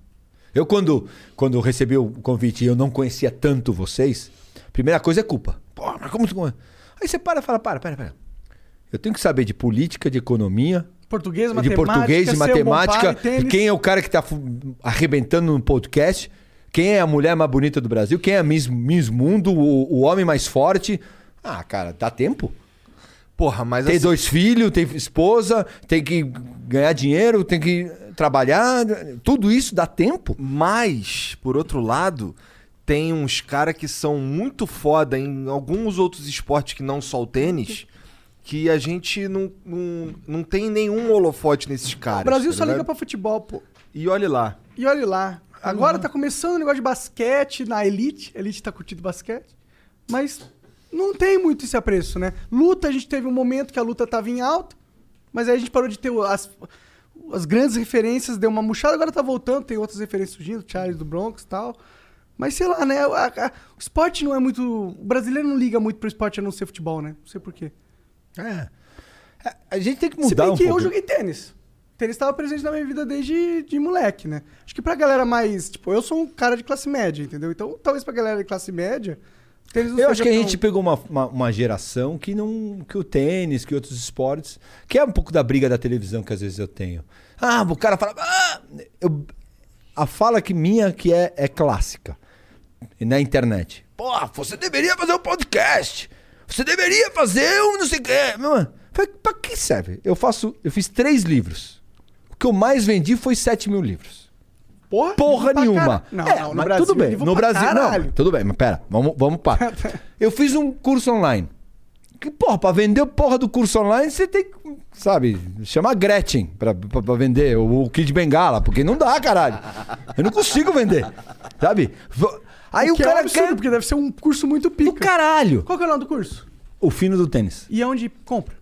B: Eu, quando, quando recebi o convite e eu não conhecia tanto vocês, primeira coisa é culpa. Pô, mas como tu... Aí você para e fala, para, para, para. Eu tenho que saber de política, de economia,
A: Português,
B: de
A: matemática,
B: português, de matemática,
A: pai,
B: quem é o cara que tá fu- arrebentando no podcast, quem é a mulher mais bonita do Brasil, quem é a Miss, Miss Mundo, o, o homem mais forte. Ah, cara, dá tempo.
C: Porra, mas
B: Tem
C: assim,
B: dois filhos, tem esposa, tem que ganhar dinheiro, tem que trabalhar. Tudo isso dá tempo.
C: Mas, por outro lado, tem uns caras que são muito foda em alguns outros esportes que não só o tênis, que a gente não, não, não tem nenhum holofote nesses caras.
A: O Brasil
C: tá
A: só liga pra futebol, pô.
C: E olhe lá.
A: E olha lá. Agora tá começando o negócio de basquete na Elite. A Elite tá curtindo basquete. Mas não tem muito esse apreço, né? Luta, a gente teve um momento que a luta tava em alta. Mas aí a gente parou de ter as, as grandes referências, deu uma murchada. Agora tá voltando, tem outras referências surgindo. Charles do Bronx e tal. Mas sei lá, né? a- a- o esporte não é muito... O brasileiro não liga muito pro esporte a não ser futebol, né? Não sei porquê.
B: É. A gente tem que
A: Se
B: mudar
A: bem
B: um
A: que eu
B: pouco.
A: joguei tênis. Tênis estava presente na minha vida desde de moleque, né? Acho que pra galera mais. Tipo, eu sou um cara de classe média, entendeu? Então, talvez pra galera de classe média. Tênis não
B: Eu acho que a
A: tão-
B: gente pegou uma, uma, uma geração que não. que o tênis, que outros esportes. Que é um pouco da briga da televisão que às vezes eu tenho. Ah, o cara fala. "Ah!" eu- a fala que minha que é, é clássica. Na internet. Pô, você deveria fazer um podcast. Você deveria fazer um não sei o quê. Mano, falei, pra que serve? Eu faço. Eu fiz três livros. O que eu mais vendi foi 7 mil livros.
A: Porra,
B: Porra nenhuma.
A: Não,
B: É,
A: não, no
B: mas
A: Brasil,
B: tudo bem. No Brasil,
A: caralho.
B: não. Tudo bem, mas pera, vamos, vamos pá. Eu fiz um curso online. Que, porra, pra vender o porra do curso online, você tem que, sabe, chamar Gretchen pra, pra, pra vender, o, o Kid Bengala, porque não dá, caralho. Eu não consigo vender, sabe? Aí o,
A: que é um
B: cara
A: absurdo,
B: quer...
A: porque deve ser um curso muito pica.
B: Do caralho.
A: Qual que é o nome do curso?
B: O fino do tênis.
A: E aonde compra?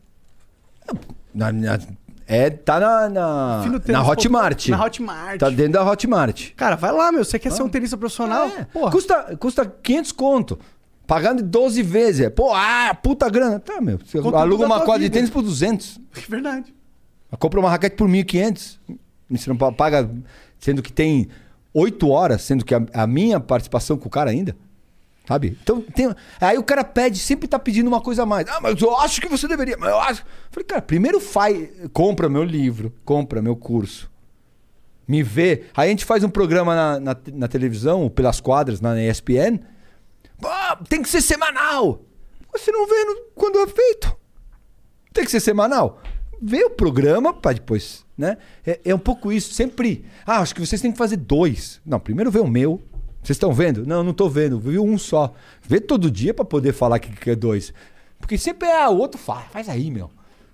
B: Na- na- é, tá na, na, na Hotmart.
A: Na Hotmart.
B: Tá dentro da Hotmart.
A: Cara, vai lá, meu. Você quer ser um tenista profissional?
B: É,
A: Porra.
B: Custa, custa 500 conto. Pagando em 12 vezes. É, Pô, ah, puta grana. Tá, meu. Você
A: Conta
B: aluga uma quadra de tênis por 200.
A: Verdade.
B: Compra uma raquete por 1.500. Você não pa- paga, sendo que tem 8 horas, sendo que a, a minha participação com o cara ainda. Sabe? Então, tem, aí o cara pede, sempre tá pedindo uma coisa a mais. Ah, mas eu acho que você deveria. Mas eu acho. Falei, cara, primeiro faz, compra meu livro, compra meu curso. Me vê. Aí a gente faz um programa na, na, na televisão, pelas quadras, na ESPN. Ah, tem que ser semanal. Você não vê quando é feito. Tem que ser semanal. Vê o programa para depois, né? É, é um pouco isso. Sempre. Ah, acho que vocês têm que fazer dois. Não, primeiro vê o meu. Vocês estão vendo? Não, não tô vendo. Viu um só. Vê todo dia para poder falar que, é dois. Porque sempre é ah, o outro faz. Faz aí, meu.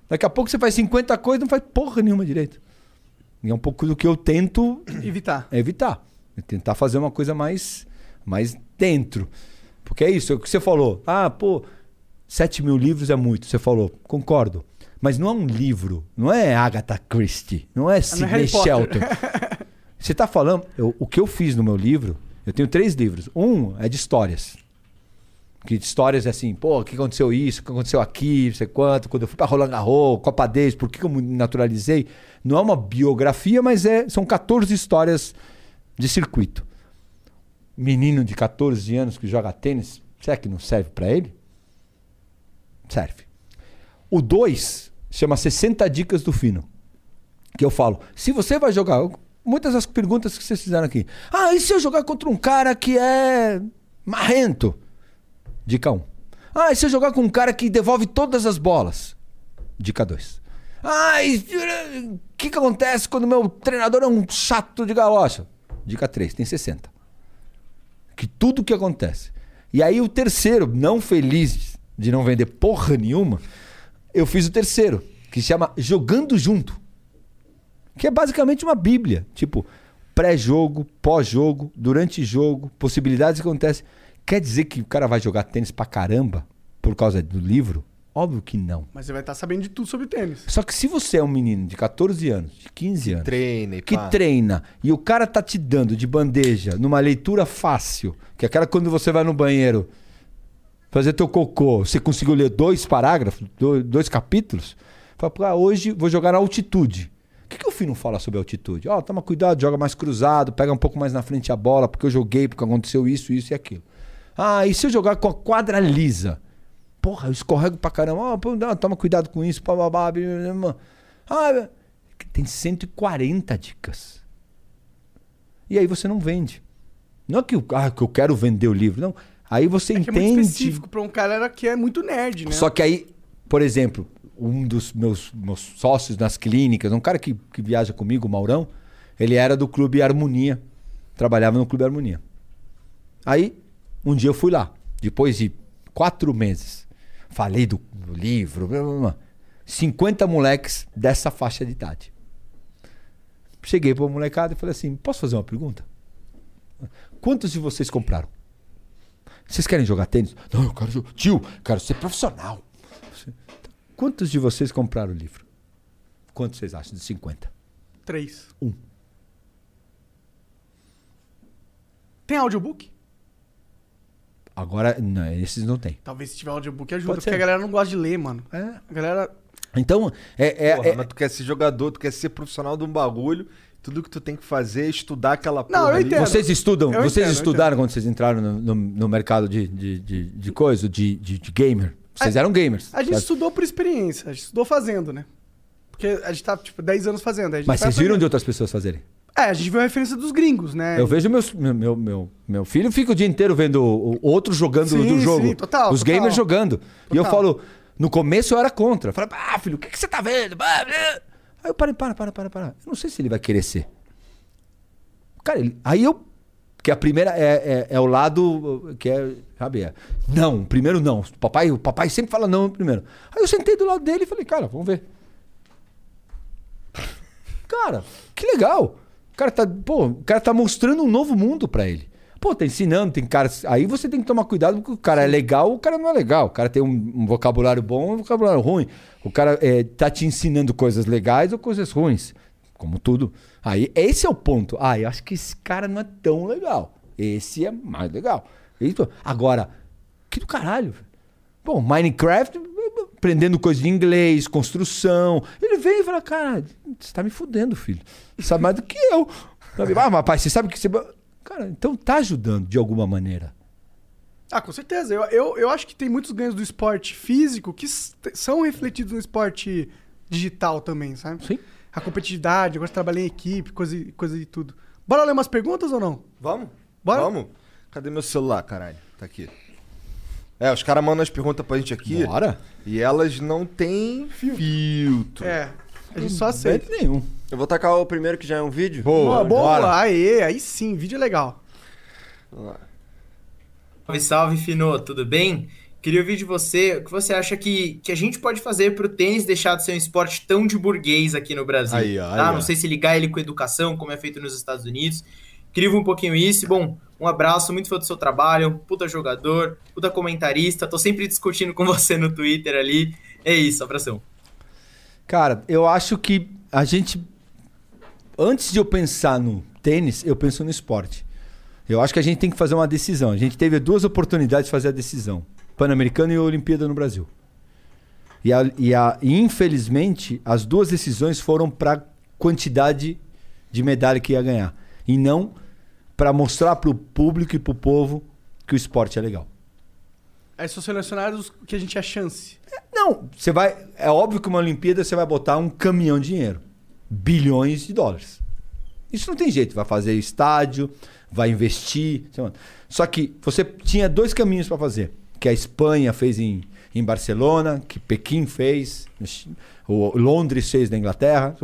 B: Daqui a pouco você faz 50 coisas não faz porra nenhuma direito. E é um pouco do que eu tento
A: Evitar.
B: evitar. É tentar fazer uma coisa mais, mais dentro. Porque é isso, é o que você falou. Ah, pô, 7 mil livros é muito. Você falou, concordo. Mas não é um livro, não é Agatha Christie, não é Sidney
A: Harry Potter.
B: Shelton. Você está falando, eu- o que eu fiz no meu livro, eu tenho três livros. Um é de histórias. Que de histórias é assim, pô, o que aconteceu isso, o que aconteceu aqui, não sei quanto, quando eu fui pra Roland Garros, Copa Davis, por que eu me naturalizei? Não é uma biografia, mas é, são 14 histórias de circuito. Menino de 14 anos que joga tênis, será que não serve pra ele? Serve. O 2 chama 60 dicas do fino. Que eu falo, se você vai jogar, muitas das perguntas que vocês fizeram aqui. Ah, e se eu jogar contra um cara que é marrento? Dica 1. Um. Ah, e se eu jogar com um cara que devolve todas as bolas? Dica 2. Ah, o que, que acontece quando meu treinador é um chato de galocha? Dica 3, tem 60. Que tudo que acontece. E aí o terceiro, não feliz de não vender porra nenhuma, eu fiz o terceiro, que chama Jogando Junto. Que é basicamente uma bíblia. Tipo, pré-jogo, pós-jogo, durante jogo, possibilidades que acontecem. Quer dizer que o cara vai jogar tênis pra caramba por causa do livro? Óbvio que não.
A: Mas você vai estar sabendo de tudo sobre tênis.
B: Só que se você é um menino de 14 anos, de 15 anos,
C: Treina e
B: que
C: pá.
B: treina e o cara tá te dando de bandeja numa leitura fácil, que é aquela quando você vai no banheiro fazer teu cocô, você conseguiu ler dois parágrafos, dois, dois capítulos, fala, "Pô, ah, hoje vou jogar na altitude. O que, que o filho não fala sobre altitude? Ó, toma cuidado, joga mais cruzado, pega um pouco mais na frente a bola, porque eu joguei, porque aconteceu isso, isso e aquilo. Ah, e se eu jogar com a quadra lisa? Porra, eu escorrego pra caramba. Ó, não, toma cuidado com isso. blá. Ah, tem 140 dicas. E aí você não vende. Não é que, ah, que eu quero vender o livro, não. Aí você
A: É que é muito
B: entende.
A: específico pra um cara que é muito nerd, né?
B: Só que aí, por exemplo, um dos meus, meus sócios nas clínicas, um cara que, que viaja comigo, o Maurão, ele era do Clube Harmonia. Trabalhava no Clube Harmonia. Aí, um dia eu fui lá, depois de quatro meses. Falei do, do livro, blá, blá, blá. 50 moleques dessa faixa de idade. Cheguei para molecada e falei assim: posso fazer uma pergunta? Quantos de vocês compraram? Vocês querem jogar tênis? Não, eu quero jogar. Tio, quero ser profissional. Quantos de vocês compraram o livro? Quantos vocês acham de 50?
A: Três.
B: Um.
A: Tem audiobook?
B: Agora, não, esses não tem.
A: Talvez se tiver audiobook ajuda,
B: Pode
A: porque
B: ser.
A: a galera não gosta de ler, mano.
B: É.
A: A galera.
B: Então, é, é-
C: Porra,
B: é-
C: mas tu quer ser jogador, tu quer ser profissional de um bagulho, tudo que tu tem que fazer é estudar aquela porra
A: Não, eu
C: ali.
A: entendo.
B: vocês estudam,
A: Eu
B: vocês
A: entendo,
B: estudaram quando vocês entraram no, no- no mercado de, de, de, de coisa, de, de, de gamer. Vocês eram gamers.
A: A gente
B: certo?
A: estudou por experiência, a gente estudou fazendo, né? Porque a gente tá, tipo, 10 anos fazendo. a
B: Mas vocês viram de outras pessoas fazerem?
A: É, a gente viu a referência dos gringos, né?
B: Eu vejo meus, meu, meu, meu, meu filho fica o dia inteiro vendo outros jogando
A: Sim,
B: do jogo.
A: sim, total,
B: Os
A: total.
B: gamers jogando. E eu
A: Total.
B: falo, no começo eu era contra. Eu falava, ah, filho, o que, que você tá vendo? Bah, blá." Aí eu parei, para, para, para, para. Eu não sei se ele vai querer ser. Cara, ele- aí eu. Que a primeira é, é, é o lado que é. Sabe? É, não, primeiro não. O papai, o papai sempre fala não primeiro. Aí eu sentei do lado dele e falei, cara, vamos ver. Cara, que legal. O cara tá, pô, o cara tá mostrando um novo mundo pra ele. Pô, tá ensinando, tem cara. Aí você tem que tomar cuidado porque o cara é legal, o cara não é legal. O cara tem um, um vocabulário bom, um vocabulário ruim. O cara é, tá te ensinando coisas legais ou coisas ruins. Como tudo. Aí, esse é o ponto. Ah, eu acho que esse cara não é tão legal. Esse é mais legal. Isso- Agora, que do caralho. Pô, Minecraft, aprendendo coisa de inglês, construção. Ele vem e fala, cara, você tá me fudendo, filho. Você sabe mais do que eu. Ah, mas pai, você sabe que você... Cara, então tá ajudando de alguma maneira.
A: Ah, com certeza. Eu, eu, eu acho que tem muitos ganhos do esporte físico que são refletidos no esporte digital também, sabe?
B: Sim.
A: A competitividade, agora trabalhar em equipe, coisa, e- coisa de tudo. Bora ler umas perguntas ou não?
C: Vamos?
A: Bora?
C: Vamos? Cadê meu celular, caralho? Tá aqui. É, os caras mandam as perguntas pra gente aqui.
B: Bora.
C: E elas não têm filtro.
A: É. A gente só aceita.
B: Jeito nenhum.
D: Eu vou tacar o primeiro que já é um vídeo.
A: Boa, boa.
C: bora.
A: Aê, aí sim, vídeo é legal.
G: Salve, salve, Fino, tudo bem? Queria ouvir de você o que você acha que, que a gente pode fazer para o tênis deixar de ser um esporte tão de burguês aqui no Brasil.
C: Aí, ó,
G: tá?
C: aí,
G: Não sei se ligar ele com educação, como é feito nos Estados Unidos. Queria um pouquinho isso. E, Bom, um abraço, muito fã do seu trabalho, puta jogador, puta comentarista. Tô sempre discutindo com você no Twitter ali. É isso, abração.
B: Cara, eu acho que a gente. Antes de eu pensar no tênis, eu penso no esporte. Eu acho que a gente tem que fazer uma decisão. A gente teve duas oportunidades de fazer a decisão: Pan-Americano e Olimpíada no Brasil. E, a- e a- e, infelizmente, as duas decisões foram para quantidade de medalha que ia ganhar. E não para mostrar para o público e para o povo que o esporte é legal.
A: Aí são selecionados o que a gente tinha chance.
B: Não, você vai. É óbvio que uma Olimpíada você vai botar um caminhão de dinheiro. Bilhões de dólares. Isso não tem jeito. Vai fazer estádio, vai investir. Só que você tinha dois caminhos para fazer. Que a Espanha fez em, em Barcelona, que Pequim fez, Londres fez na Inglaterra.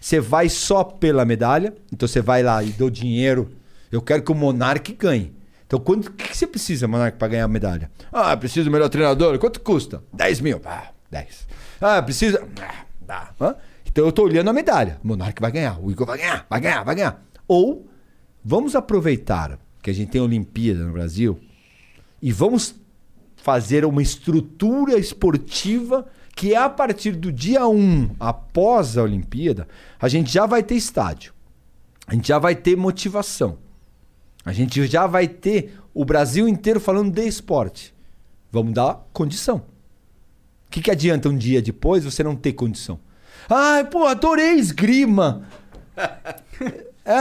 B: Você vai só pela medalha, então você vai lá e deu dinheiro. Eu quero que o Monark ganhe. Então, quanto, que que você precisa, Monark, para ganhar a medalha? Ah, preciso do melhor treinador. Quanto custa? 10 mil. Ah, 10. Ah, precisa. Ah, dá. Hã? Então, eu tô olhando a medalha. O Monark vai ganhar. O Igor vai ganhar. Vai ganhar, vai ganhar. Ou, vamos aproveitar que a gente tem Olimpíada no Brasil e vamos fazer uma estrutura esportiva que a partir do dia 1, após a Olimpíada, a gente já vai ter estádio. A gente já vai ter motivação. A gente já vai ter o Brasil inteiro falando de esporte. Vamos dar condição. O que, que adianta um dia depois você não ter condição? Ai, pô, adorei esgrima. É,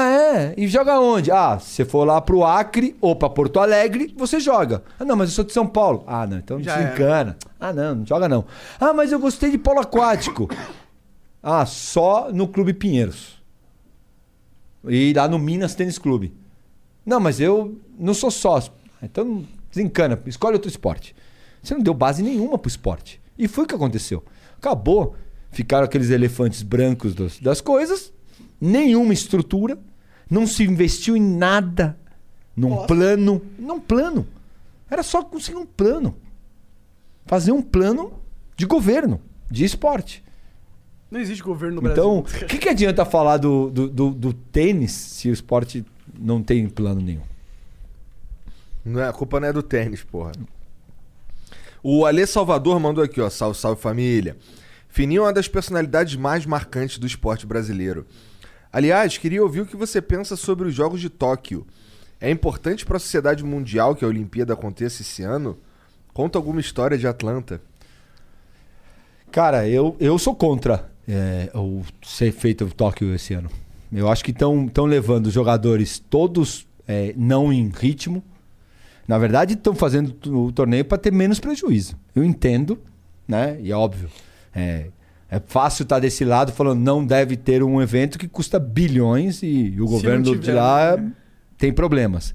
B: é. E joga onde? Ah, se for lá pro Acre ou pra Porto Alegre, você joga. Ah, não, mas eu sou de São Paulo. Ah, não, então
A: Já
B: desencana. Ah, não, não joga não. Ah, mas eu gostei de polo aquático. Ah, só no Clube Pinheiros. E lá no Minas Tênis Clube. Não, mas eu não sou sócio. Ah, Então desencana, escolhe outro esporte. Você não deu base nenhuma pro esporte. E foi o que aconteceu. Acabou. Ficaram aqueles elefantes brancos dos- das coisas, nenhuma estrutura, não se investiu em nada num plano. Num plano. Era só conseguir um plano. Fazer um plano de governo, de esporte.
A: Não existe governo no Brasil.
B: Então, o que, que adianta falar do, do, do- do tênis se o esporte não tem plano nenhum?
C: Não é, a culpa não é do tênis, porra. O Alê Salvador mandou aqui, ó. Salve, salve família. Fininho é uma das personalidades mais marcantes do esporte brasileiro. Aliás, queria ouvir o que você pensa sobre os Jogos de Tóquio. É importante para a sociedade mundial que a Olimpíada aconteça esse ano? Conta alguma história de Atlanta.
B: Cara, eu, eu sou contra é, o ser feito o Tóquio esse ano. Eu acho que estão levando os jogadores todos é, não em ritmo. Na verdade, estão fazendo o torneio para ter menos prejuízo. Eu entendo, né? E é óbvio. É, é fácil estar desse lado falando não deve ter um evento que custa bilhões e o
A: Se
B: governo
A: não
B: de
A: tiver,
B: lá
A: né?
B: tem problemas.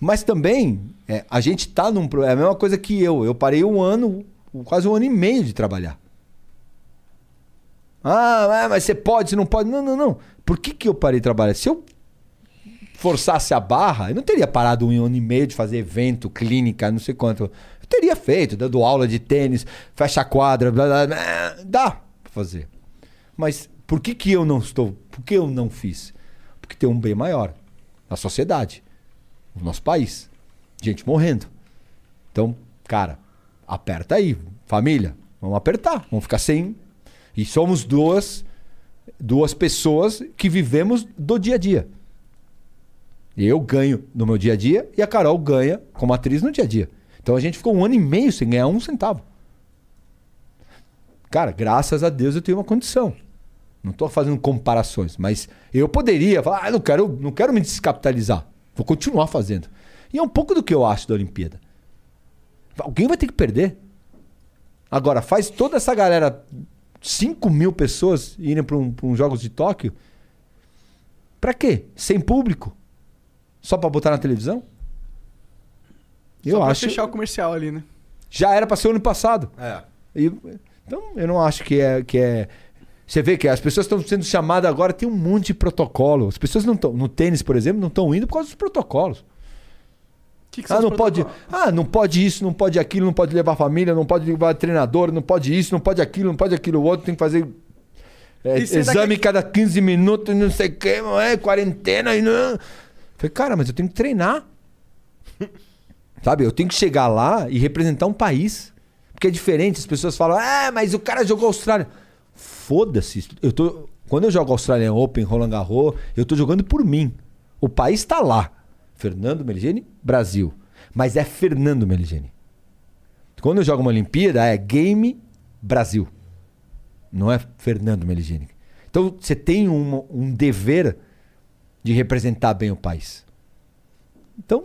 B: Mas também, é, a gente tá num. pro- É a mesma coisa que eu. Eu parei um ano, quase um ano e meio de trabalhar. Ah, é, mas você pode, você não pode. Não, não, não. Por que, que eu parei de trabalhar? Se eu forçasse a barra, eu não teria parado um ano e meio de fazer evento, clínica, não sei quanto. Teria feito, dando aula de tênis, fecha a quadra, blá, blá, blá. dá pra fazer. Mas por que, que eu não estou? Por que eu não fiz? Porque tem um bem maior na sociedade, no nosso país. Gente morrendo. Então, cara, aperta aí, família. Vamos apertar, vamos ficar sem. E somos duas, duas pessoas que vivemos do dia a dia. Eu ganho no meu dia a dia e a Carol ganha como atriz no dia a dia. Então a gente ficou um ano e meio sem ganhar um centavo. Cara, graças a Deus eu tenho uma condição. Não estou fazendo comparações, mas eu poderia falar, ah, não quero, não quero me descapitalizar. Vou continuar fazendo. E é um pouco do que eu acho da Olimpíada. Alguém vai ter que perder. Agora, faz toda essa galera, 5 mil pessoas irem para um, um Jogos de Tóquio. Pra quê? Sem público? Só pra botar na televisão? Eu
A: Só pra
B: acho.
A: fechar o comercial ali, né?
B: Já era pra ser o ano passado.
C: É.
B: E- então, eu não acho que é, que é. Você vê que as pessoas estão sendo chamadas agora, tem um monte de protocolo. As pessoas não estão. No tênis, por exemplo, não estão indo por causa dos protocolos.
A: Que que são
B: Ah,
A: os
B: não pode. Ah, não pode isso, não pode aquilo, não pode levar família, não pode levar treinador, não pode isso, não pode aquilo, não pode aquilo outro, tem que fazer é, exame
A: daqui-
B: cada 15 minutos, não sei o que, é quarentena e não. Falei, cara, mas eu tenho que treinar. Sabe, eu tenho que chegar lá e representar um país. Porque é diferente, as pessoas falam, ah, mas o cara jogou Austrália. Foda-se. Eu tô. Quando eu jogo Australian Open, Roland Garros, eu tô jogando por mim. O país tá lá. Fernando Meligeni, Brasil. Mas é Fernando Meligeni. Quando eu jogo uma Olimpíada, é Game Brasil. Não é Fernando Meligeni. Então você tem um, um dever de representar bem o país. Então,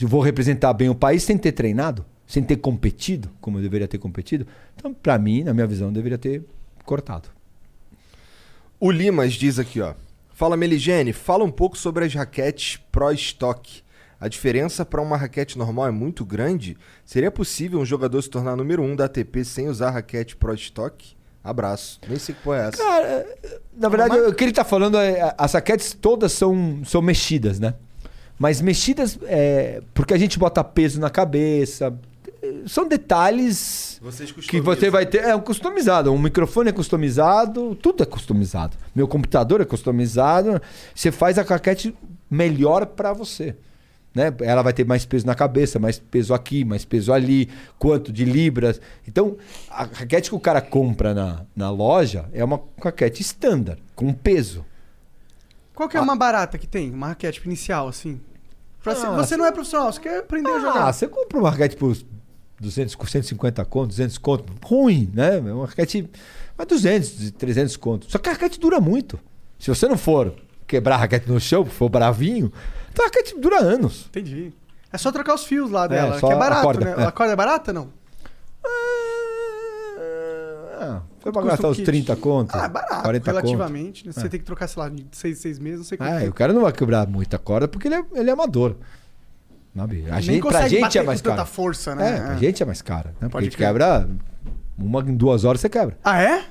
B: eu vou representar bem o país sem ter treinado, sem ter competido, como eu deveria ter competido. Então, pra mim, na minha visão, eu deveria ter cortado.
C: O Limas diz aqui, ó. Fala, Meligene, fala um pouco sobre as raquetes Pro Stock. A diferença para uma raquete normal é muito grande? Seria possível um jogador se tornar número um da ATP sem usar raquete Pro Stock? Abraço. Nem sei que porra é essa.
B: Cara, na verdade, o que ele tá falando é. As raquetes todas são, são mexidas, né? Mas mexidas é, porque a gente bota peso na cabeça. São detalhes
C: Vocês
B: que você vai ter. É um customizado. Um microfone é customizado, tudo é customizado. Meu computador é customizado. Você faz a raquete melhor pra você. Né? Ela vai ter mais peso na cabeça, mais peso aqui, mais peso ali, quanto de libras. Então, a raquete que o cara compra na, na loja é uma raquete standard, com peso.
A: Qual que é uma barata que tem? Uma raquete inicial, assim? Pra ser-
B: Ah,
A: você não é profissional, você quer aprender a
B: Ah,
A: jogar.
B: você compra uma raquete por 200, 150 conto, 200 conto. Ruim, né? É uma raquete. Mas 200, 300 conto. Só que a raquete dura muito. Se você não for quebrar a raquete no chão, for bravinho, então a raquete dura anos.
A: Entendi. É só trocar os fios lá
B: É,
A: dela,
B: só
A: que é
B: a
A: barato,
B: corda,
A: né?
B: é.
A: A corda é barata, não?
B: Ah, foi pra gastar
A: kit?
B: 30 conto.
A: Ah, é barato,
B: 40
A: relativamente. Né? Você
B: É.
A: tem que trocar, sei lá, de 6 6 meses, não sei quanto.
B: Ah,
A: tempo.
B: o cara não vai quebrar muita corda porque ele é, ele é amador. Sabe? A
A: Nem
B: gente, pra gente
A: bater
B: é mais
A: com tanta
B: caro.
A: força, né?
B: É, pra
A: É.
B: gente é mais caro. Né? Porque a gente quebra uma em duas horas você quebra.
A: Ah, é?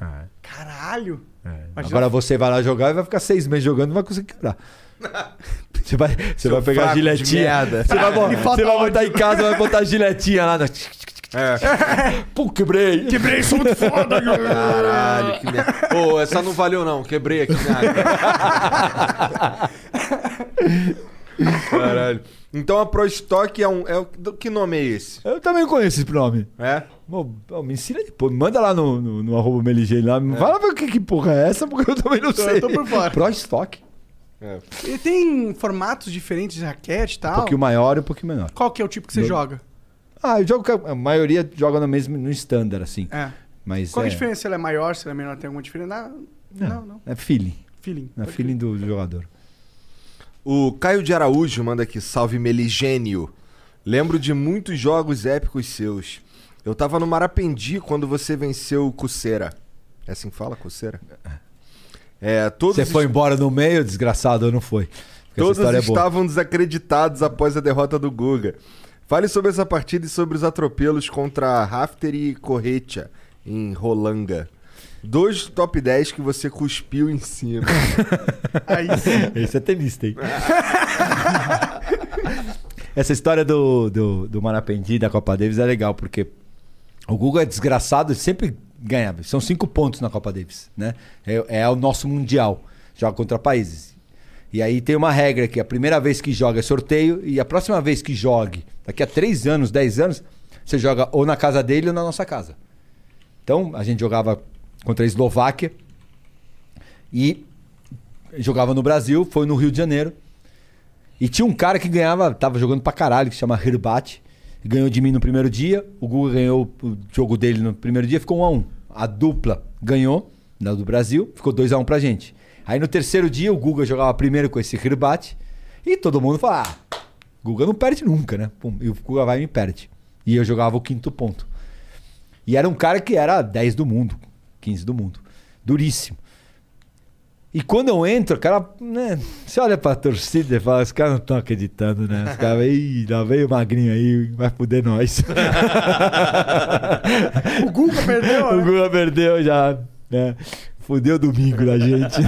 B: É.
A: Caralho. Imagina-
B: Agora você vai lá jogar e vai ficar seis meses jogando e não vai conseguir quebrar. Você vai, você vai pegar a giletinha. Você vai, você vai botar em casa, vai botar a giletinha lá. Na... Pô, quebrei.
A: Quebrei, sou muito foda.
C: Caralho, que merda.
H: Pô, essa não valeu não, quebrei aqui. Né?
C: Caralho. Então a Pro Stock é um. É, que nome é esse?
B: Eu também conheço esse nome.
C: É?
B: Me ensina depois. Manda lá no, no, no arroba Meligene lá. Fala pra que, que porra é essa, porque eu também não sei.
A: Eu tô por fora.
B: Pro Stock.
A: E tem formatos diferentes de raquete e
B: Um
A: tal?
B: pouquinho maior e um pouquinho menor.
A: Qual que é o tipo que você
B: Do-
A: joga?
B: Ah, eu jogo. com A a maioria joga no mesmo no standard, assim.
A: É.
B: Mas
A: Qual
B: é,
A: a diferença? Se ela é maior, se ela é menor, tem alguma diferença? Não, não. não.
B: é feeling.
A: Feeling.
B: É feeling do jogador.
C: O Caio de Araújo manda aqui, salve Meligênio. Lembro de muitos jogos épicos seus. Eu tava no Marapendi quando você venceu o Cuceira. É assim que fala, Cuceira? É, todos,
B: Você foi embora no meio, desgraçado, ou não foi? Porque
C: todos
B: é
C: estavam desacreditados após a derrota do Guga. Fale sobre essa partida e sobre os atropelos contra Rafter e Corretia em Rolanga. Dois top 10 que você cuspiu em cima.
A: Aí sim.
B: Esse é tenista, hein? Essa história do, do, do Marapendi, da Copa Davis, é legal, porque o Google é desgraçado, ele sempre ganha. São cinco pontos na Copa Davis, né? É, é o nosso mundial. Joga contra países. E aí tem uma regra que a primeira vez que joga é sorteio e a próxima vez que jogue, daqui a três anos, dez anos, você joga ou na casa dele ou na nossa casa. Então, a gente jogava contra a Eslováquia e jogava no Brasil, foi no Rio de Janeiro. E tinha um cara que ganhava, tava jogando pra caralho, que chama Herbate. Ganhou de mim no primeiro dia. O Guga ganhou o jogo dele no primeiro dia, ficou 1 a 1 A dupla ganhou, na do Brasil, ficou 2 a 1 pra gente. Aí no terceiro dia, o Guga jogava primeiro com esse Herbate. E todo mundo fala: ah, Guga não perde nunca, né? Pum, e o Guga vai e me perde. E eu jogava o quinto ponto. E era um cara que era 10 do mundo, 15 do mundo. Duríssimo. E quando eu entro, cara, né? Você olha pra torcida e fala, os caras não estão acreditando, né? Os caras, ih, lá veio o magrinho aí, vai fuder nós.
A: O Guga perdeu,
B: o
A: né?
B: Guga perdeu já, né? Fudeu domingo da gente.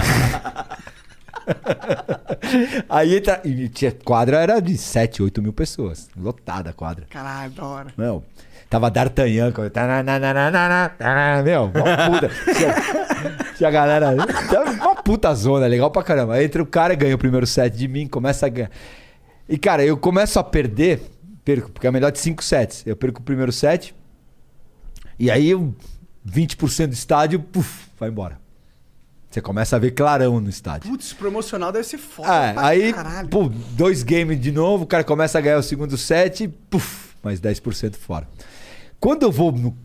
B: aí entra, e tinha, quadra era de 7, 8 mil pessoas. Lotada a quadra.
A: Caralho, da hora.
B: Meu, tava D'Artagnan. Meu, uma puta. Tinha, tinha a galera. Tava uma puta zona, legal pra caramba. Aí entra o cara, ganha o primeiro set de mim, começa a ganhar. E, cara, eu começo a perder, perco, porque é melhor de 5 sets. Eu perco o primeiro set. E aí, eu- 20% do estádio, puf, vai embora. Você começa a ver clarão no estádio.
A: Putz, promocional deve ser foda.
B: É, aí,
A: Caralho.
B: pô, dois games de novo, o cara começa a ganhar o segundo set, puf, mais 10% fora. Quando eu vou no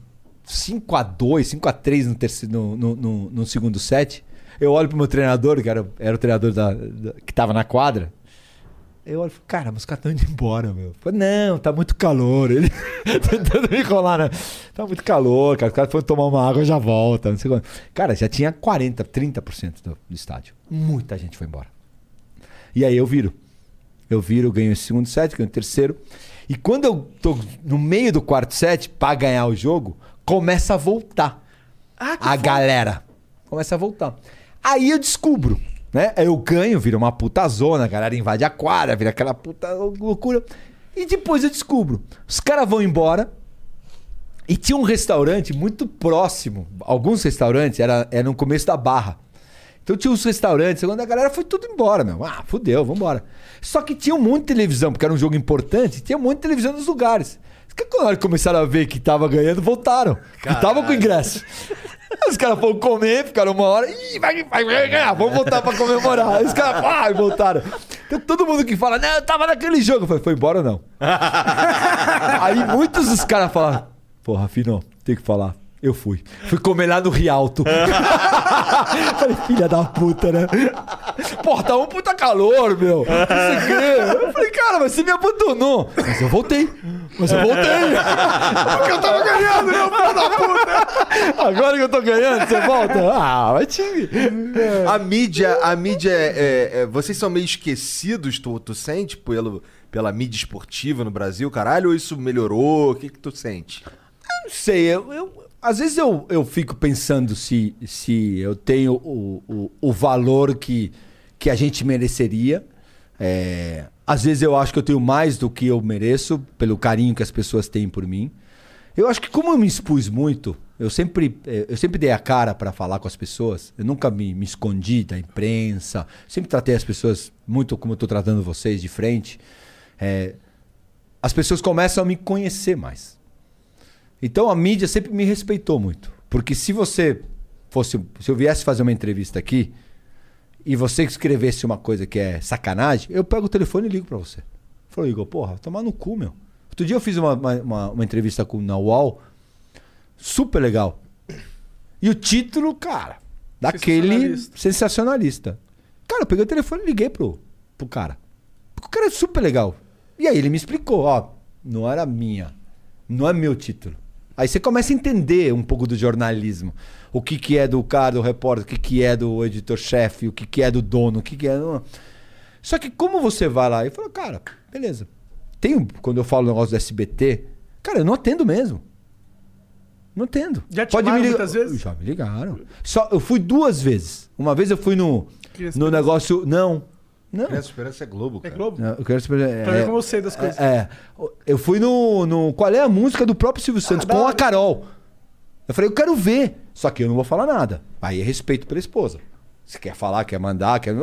B: 5x2, 5x3 no, terceiro, no, no, no- no segundo set, eu olho pro meu treinador, que era, era o treinador da, da- que tava na quadra. Eu olho e cara, mas os caras estão indo embora, meu. Eu falo, não, tá muito calor. Ele tentando me enrolar, né? Tá muito calor, cara. Os caras foram tomar uma água já volta. Não sei quando. Cara, já tinha 40, 30% do, do estádio. Muita gente foi embora. E aí eu viro. Eu viro, ganho o segundo set, ganho o terceiro. E quando eu tô no meio do quarto set, pra ganhar o jogo, começa a voltar.
A: Ah,
B: a
A: foda.
B: galera. Começa a voltar. Aí eu descubro, né? Aí Eu ganho, vira uma puta zona, a galera invade a quadra, vira aquela puta loucura. E depois eu descubro. Os caras vão embora. E tinha um restaurante muito próximo. Alguns restaurantes era, era no começo da barra. Então tinha os restaurantes, quando a galera foi tudo embora, meu. Ah, fudeu, vambora. Só que tinha de televisão, porque era um jogo importante, tinha de televisão nos lugares. Quando eles começaram a ver que tava ganhando, voltaram. E tava com ingresso. Os caras foram comer, ficaram uma hora. Ih, vai, vai, vai ganhar, vamos voltar pra comemorar. Aí os caras, pá, e voltaram. Então todo mundo que fala, não, eu tava naquele jogo. Eu falei, foi embora ou não? Aí muitos dos caras falaram, porra, Fino, tem que falar. Eu fui. Fui comer lá no Rialto. Falei, filha da puta, né? Porra, tá um puta calor, meu. Eu falei, cara, mas você me abandonou. Mas eu voltei. Mas eu voltei. Porque eu tava ganhando, meu filho da puta. Agora que eu tô ganhando, você volta? Ah, vai time.
C: A mídia, a mídia é, é- é- Vocês são meio esquecidos, tu, tu sente, pelo, pela mídia esportiva no Brasil, caralho? Ou isso melhorou? O que, que tu sente?
B: Não sei, eu, eu- às vezes eu, eu fico pensando se, se eu tenho o, o, o valor que, que a gente mereceria. É, às vezes eu acho que eu tenho mais do que eu mereço, pelo carinho que as pessoas têm por mim. Eu acho que como eu me expus muito, eu sempre, eh, eu sempre dei a cara para falar com as pessoas. Eu nunca me, me escondi da imprensa. Sempre tratei as pessoas muito como eu tô tratando vocês de frente. É, as pessoas começam a me conhecer mais. Então a mídia sempre me respeitou muito. Porque se você fosse. Se eu viesse fazer uma entrevista aqui e você escrevesse uma coisa que é sacanagem, eu pego o telefone e ligo pra você. Falei, Igor, porra, tomar no cu, meu. Outro dia eu fiz uma, uma, uma- uma entrevista com, na UOL, super legal. E o título, cara, daquele
A: Sensacionalista.
B: sensacionalista. Cara, eu peguei o telefone e liguei pro, pro cara. Porque o cara é super legal. E aí ele me explicou, ó, não era minha, não é meu título. Aí você começa a entender um pouco do jornalismo. O que, que é do cara, do repórter, o que, que é do editor-chefe, o que, que é do dono, o que, que é. do- Só que como você vai lá e fala, cara, beleza. Tem, quando eu falo o negócio do SBT, cara, eu não atendo mesmo. Não atendo.
A: Já te ligaram muitas vezes?
B: Já me ligaram. Só, eu fui duas vezes. Uma vez eu fui no, no negócio. Não. Não.
C: Criança Esperança é Globo,
A: É
C: cara.
A: Globo?
B: Não, eu quero saber.
A: Pra ver como eu sei das coisas.
B: É, eu fui no, no. Qual é a música do próprio Silvio Santos?
A: da
B: com a. Carol. Eu falei, eu quero ver. Só que eu não vou falar nada. Aí é respeito pela esposa. Se quer falar, quer mandar, quer.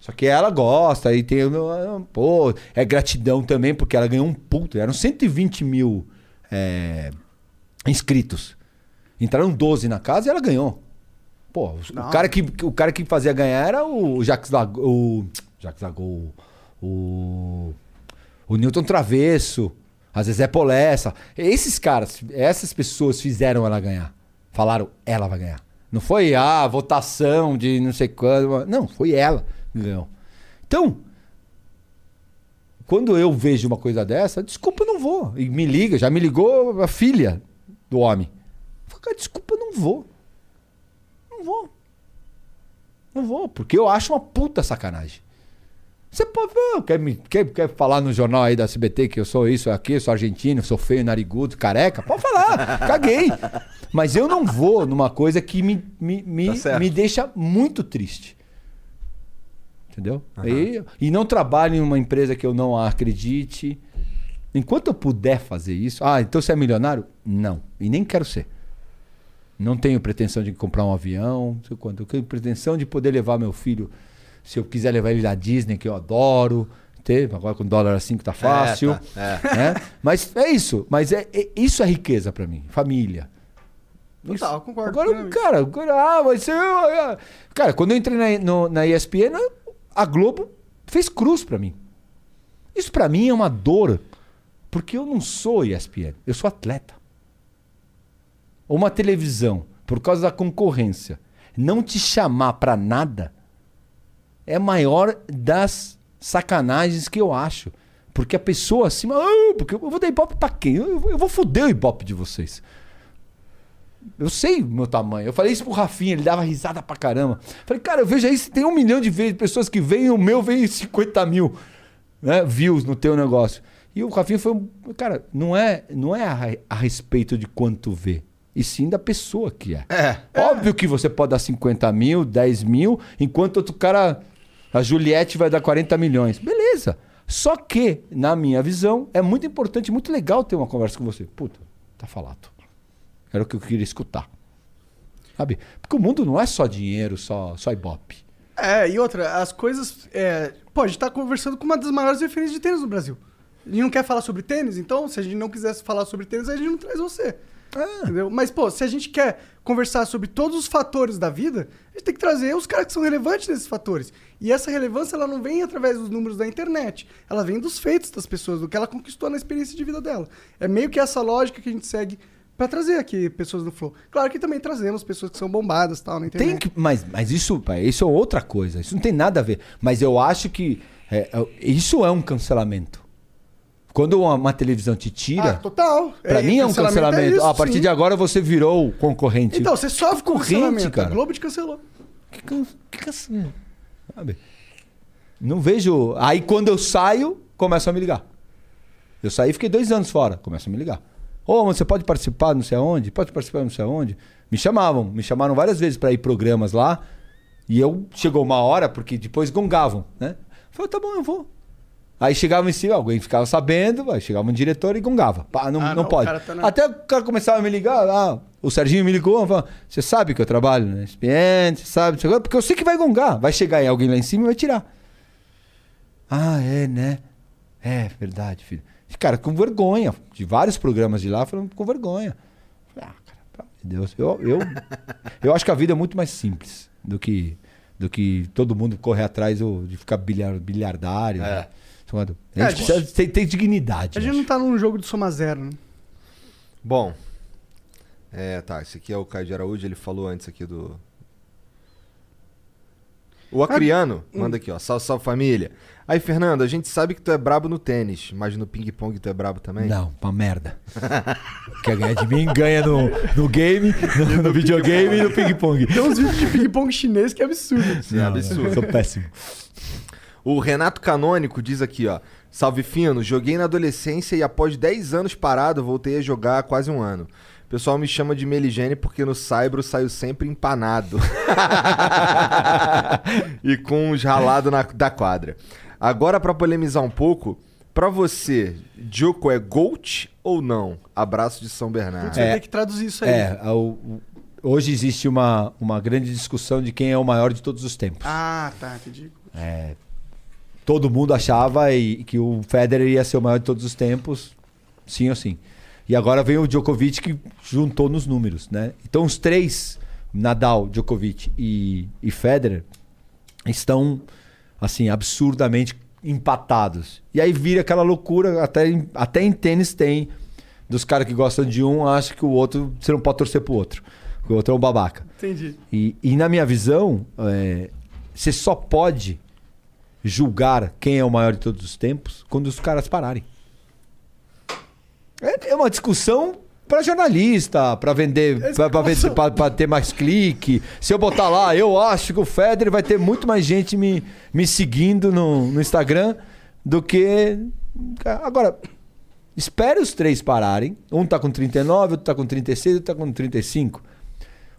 B: Só que ela gosta, aí tem. Pô, é gratidão também, porque ela ganhou um puto. Eram 120 mil é, inscritos. Entraram 12 na casa e ela ganhou. Pô, o, o cara que, o cara que fazia ganhar era o Jacques Lago, o Jacques Lago, o o Newton Travesso, a Zezé Polessa. Esses caras, essas pessoas fizeram ela ganhar. Falaram, ela vai ganhar. Não foi a votação de não sei quando. Não, foi ela que ganhou. Então, quando eu vejo uma coisa dessa, desculpa, eu não vou. E me liga, já me ligou a filha do homem. Desculpa, eu não vou. Não vou. Não vou, porque eu acho uma puta sacanagem. Você pode, quer, me, quer, quer falar no jornal aí da SBT que eu sou isso, aqui, sou argentino, sou feio, narigudo, careca? Pode falar, caguei. Mas eu não vou numa coisa que me, me, me,
C: Tá
B: me deixa muito triste. Entendeu? E, e não trabalho em uma empresa que eu não acredite. Enquanto eu puder fazer isso. Ah, então você é milionário? Não. E nem quero ser. Não tenho pretensão de comprar um avião, não sei quanto. Eu tenho pretensão de poder levar meu filho, se eu quiser levar ele na Disney, que eu adoro. Ter, agora com dólar assim que tá fácil.
C: tá,
B: né? Mas é isso. Mas é, é- isso é riqueza pra mim. Família.
A: Total, concordo.
B: Agora, cara, agora, ah, mas você. ah, Cara, quando eu entrei na, no- na ESPN, a Globo fez cruz pra mim. Isso pra mim é uma dor. Porque eu não sou ESPN, eu sou atleta. Uma televisão, por causa da concorrência, não te chamar pra nada é maior das sacanagens que eu acho. Porque a pessoa acima. "Ah, porque eu vou dar ibope pra quem? Eu, eu vou foder o ibope de vocês. Eu sei o meu tamanho. Eu falei isso pro Rafinha, ele dava risada pra caramba. Falei, cara, eu vejo aí se tem um milhão de vezes pessoas que veem, o meu vem 50 mil né, views no teu negócio. E o Rafinha foi. Cara, não é, não é a, a respeito de quanto vê, e sim da pessoa que é.
C: É.
B: Óbvio que você pode dar 50 mil, 10 mil, enquanto outro cara, a Juliette, vai dar 40 milhões. Beleza. Só que, na minha visão, é muito importante, muito legal ter uma conversa com você. Puta, tá falado. Era o que eu queria escutar. Sabe? Porque o mundo não é só dinheiro, só, só ibope.
A: É, e outra, as coisas. É... Pô, a gente tá conversando com uma das maiores referências de tênis no Brasil. A gente não quer falar sobre tênis, então, se a gente não quisesse falar sobre tênis, a gente não traz você. Entendeu? Mas, pô, se a gente quer conversar sobre todos os fatores da vida, a gente tem que trazer os caras que são relevantes nesses fatores. E essa relevância, ela não vem através dos números da internet. Ela vem dos feitos das pessoas, do que ela conquistou na experiência de vida dela. É meio que essa lógica que a gente segue pra trazer aqui pessoas do Flow. Claro que também trazemos pessoas que são bombadas tal na internet.
B: Tem que, mas, mas isso, pai, isso é outra coisa. Isso não tem nada a ver. Mas eu acho que é, é, isso é um cancelamento. Quando uma, uma televisão te
A: Ah,
B: tira,
A: total.
B: pra mim é um cancelamento.
A: isso,
B: Ah, a partir
A: sim.
B: de agora você virou concorrente.
A: Então, você sofre com
B: Concorrente, cara.
A: A Globo te cancelou.
B: Que, can- que cancelamento? Sabe? Não vejo. Aí quando eu saio, começam a me ligar. Eu saí e fiquei dois anos fora. Começam a me ligar. Ô, mas você pode participar não sei aonde? Pode participar não sei aonde? Me chamavam. Me chamaram várias vezes pra ir programas lá. E eu chegou uma hora, porque depois gongavam, né? Falei, tá bom, eu vou. Aí chegava em cima, alguém ficava sabendo, aí chegava um diretor e gongava. Pá, não,
A: Ah,
B: não,
A: não, o
B: pode.
A: cara tá na-
B: Até o cara começava a me ligar, ah, o Serginho me ligou, falou, você sabe que eu trabalho na ESPN, você sabe, o quê?" porque eu sei que vai gongar, vai chegar aí alguém lá em cima e vai tirar. Ah, é, né? É, verdade, filho. E, Cara, com vergonha, de vários programas de lá, falando com vergonha. Falei, ah, cara, pelo amor de Deus, eu, eu, eu acho que a vida é muito mais simples do que, do que todo mundo correr atrás ou de ficar bilhar, bilhardário.
C: É.
B: né? Sabe?
A: É,
B: A
A: a
B: gente
A: gente-
B: precisa ter, ter dignidade.
A: A gente não tá num jogo de soma zero, né?
C: Bom. É, tá. Esse aqui é o Caio de Araújo, ele falou antes aqui do. O Acriano
A: hum.
C: manda aqui, ó. Salve, salve família. Aí, Fernando, a gente sabe que tu é brabo no tênis, mas no ping-pong tu é brabo também?
B: Não, uma merda. Quer ganhar de mim? Ganha no, no game, no, no videogame e no ping-pong.
A: Tem uns vídeos de ping-pong chinês que é absurdo.
C: Sim, é absurdo.
B: Eu sou péssimo.
C: O Renato Canônico diz aqui, ó. Salve fino, joguei na adolescência e após 10 anos parado, voltei a jogar há quase um ano. O pessoal me chama de Meligene porque no Saibro saio sempre empanado. e com uns ralados na- da quadra. Agora, pra polemizar um pouco, pra você, Joko é GOAT ou não? Abraço de São Bernardo.
A: Você vai ter que traduzir isso aí.
B: É, o- o- hoje existe uma, uma grande discussão de quem é o maior de todos os tempos.
A: Ah, tá, entendi.
B: É, todo mundo achava e- que o Federer ia ser o maior de todos os tempos, sim ou sim. E agora vem o Djokovic que juntou nos números, né? Então os três, Nadal, Djokovic e, e Federer, estão assim absurdamente empatados. E aí vira aquela loucura, até em, até em tênis tem dos caras que gostam de um, acham que o outro você não pode torcer pro outro, o outro é um babaca.
A: Entendi.
B: E, e na minha visão, é, você só pode julgar quem é o maior de todos os tempos quando os caras pararem. É, é uma discussão para jornalista, para vender, para ter mais clique. Se eu botar lá, eu acho que o Federer vai ter muito mais gente me, me seguindo no, no Instagram do que agora. Espere os três pararem. Um tá com 39, outro tá com 36, outro tá com 35.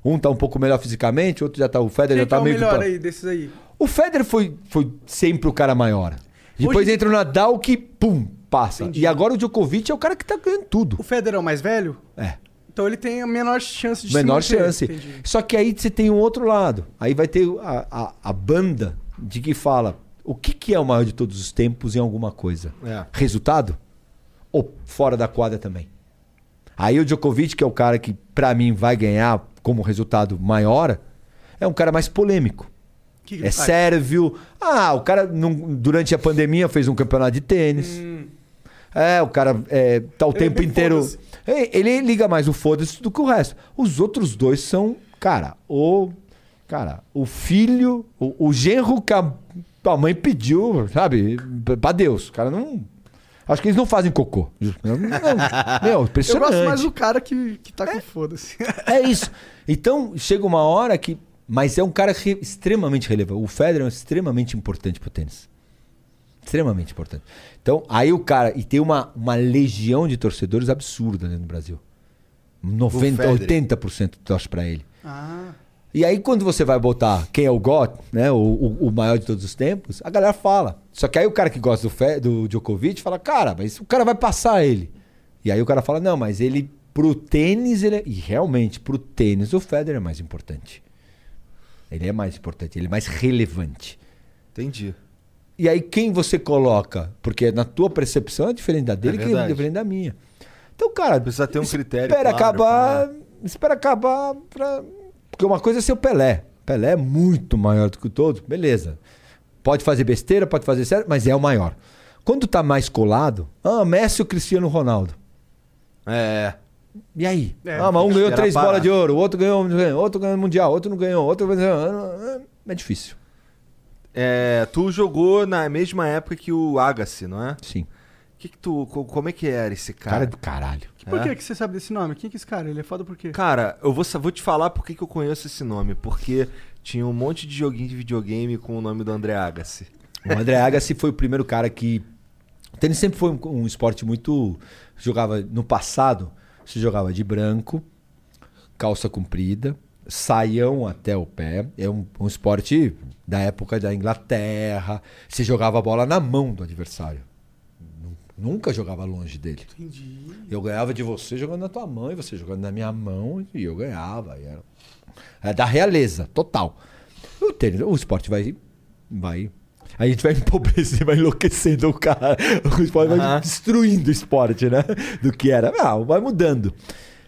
B: Um tá um pouco melhor fisicamente, outro já tá. O Federer
A: Quem
B: já tá
A: é
B: meio
A: melhor
B: que.
A: aí desses aí?
B: O Federer foi, foi sempre o cara maior. Depois
A: Hoje-
B: entra o Nadal que, pum, passa.
A: Entendi.
B: E agora o Djokovic é o cara que tá ganhando tudo.
A: O Federer é o mais velho?
B: É.
A: Então ele tem a menor chance de
B: Menor
A: se manter.
B: chance.
A: Entendi.
B: Só que aí você tem um outro lado. Aí vai ter a, a, a banda de que fala o que, que é o maior de todos os tempos em alguma coisa.
C: É.
B: Resultado? Ou fora da quadra também. Aí o Djokovic, que é o cara que pra mim vai ganhar como resultado maior, é um cara mais polêmico.
A: Que
B: É
A: faz?
B: sérvio. Ah, o cara não- durante a pandemia fez um campeonato de tênis. É, o cara é, tá o
A: Ele
B: tempo inteiro. É, Ele liga mais o foda-se do que o resto. Os outros dois são, cara, o. Cara, o filho, o, o genro que a, mãe pediu, sabe? Pra Deus. O cara não. Acho que eles não fazem cocô. Não, meu,
A: Eu
B: impressionante.
A: gosto mais do cara que, que tá com foda-se.
B: É isso. Então, chega uma hora que. Mas é um cara re- extremamente relevante. O Federer é extremamente importante pro tênis. Extremamente importante. Então, aí o cara. E tem uma, uma legião de torcedores absurda né, no Brasil. 90,
C: Federer.
B: 80% torce pra ele.
A: Ah.
B: E aí, quando você vai botar quem é o GOT, né, o, o, o maior de todos os tempos, a galera fala. Só que aí o cara que gosta do, Fe, do Djokovic fala, cara, mas o cara vai passar ele. E aí o cara fala, não, mas ele Pro tênis, ele é... e realmente, pro tênis, o Federer é mais importante. Ele é mais importante, ele é mais relevante.
C: Entendi.
B: E aí, quem você coloca? Porque na tua percepção é diferente da dele, que é diferente da minha. Então, cara,
C: Precisa ter um critério.
B: espera
C: claro,
B: acabar.
C: né?
B: Espera acabar pra. Porque uma coisa é ser o Pelé. Pelé é muito maior do que todos, beleza. Pode fazer besteira, pode fazer certo, mas é o maior. Quando tá mais colado, ah, Messi ou Cristiano Ronaldo.
C: É.
B: E aí?
A: É,
B: ah, mas um ganhou três bolas de ouro, o outro ganhou, outro ganhou mundial, outro não ganhou, outro. É difícil.
C: É, tu jogou na mesma época que o Agassi, não é?
B: Sim.
C: Que que tu, co- como é que era esse
B: Cara,
C: cara?
B: do caralho.
A: Por
C: É?
A: que, que você sabe desse nome? Quem que é esse cara? Ele é foda por quê?
C: Cara, eu vou, vou te falar por que que eu conheço esse nome. Porque tinha um monte de joguinho de videogame com o nome do André Agassi.
B: O André Agassi foi o primeiro cara que. O tênis sempre foi um, um esporte muito. Jogava no passado, se jogava de branco, calça comprida, saião até o pé. É um, um esporte da época da Inglaterra. Você jogava a bola na mão do adversário. Nu- Nunca jogava longe dele.
A: Entendi.
B: Eu ganhava de você jogando na tua mão e você jogando na minha mão e eu ganhava. E era, era da realeza, total. O, tênis, o esporte vai. vai a gente vai empobrecer, vai enlouquecendo o cara. O esporte vai
C: Aham.
B: destruindo o esporte, né? Do que era. Ah, vai mudando.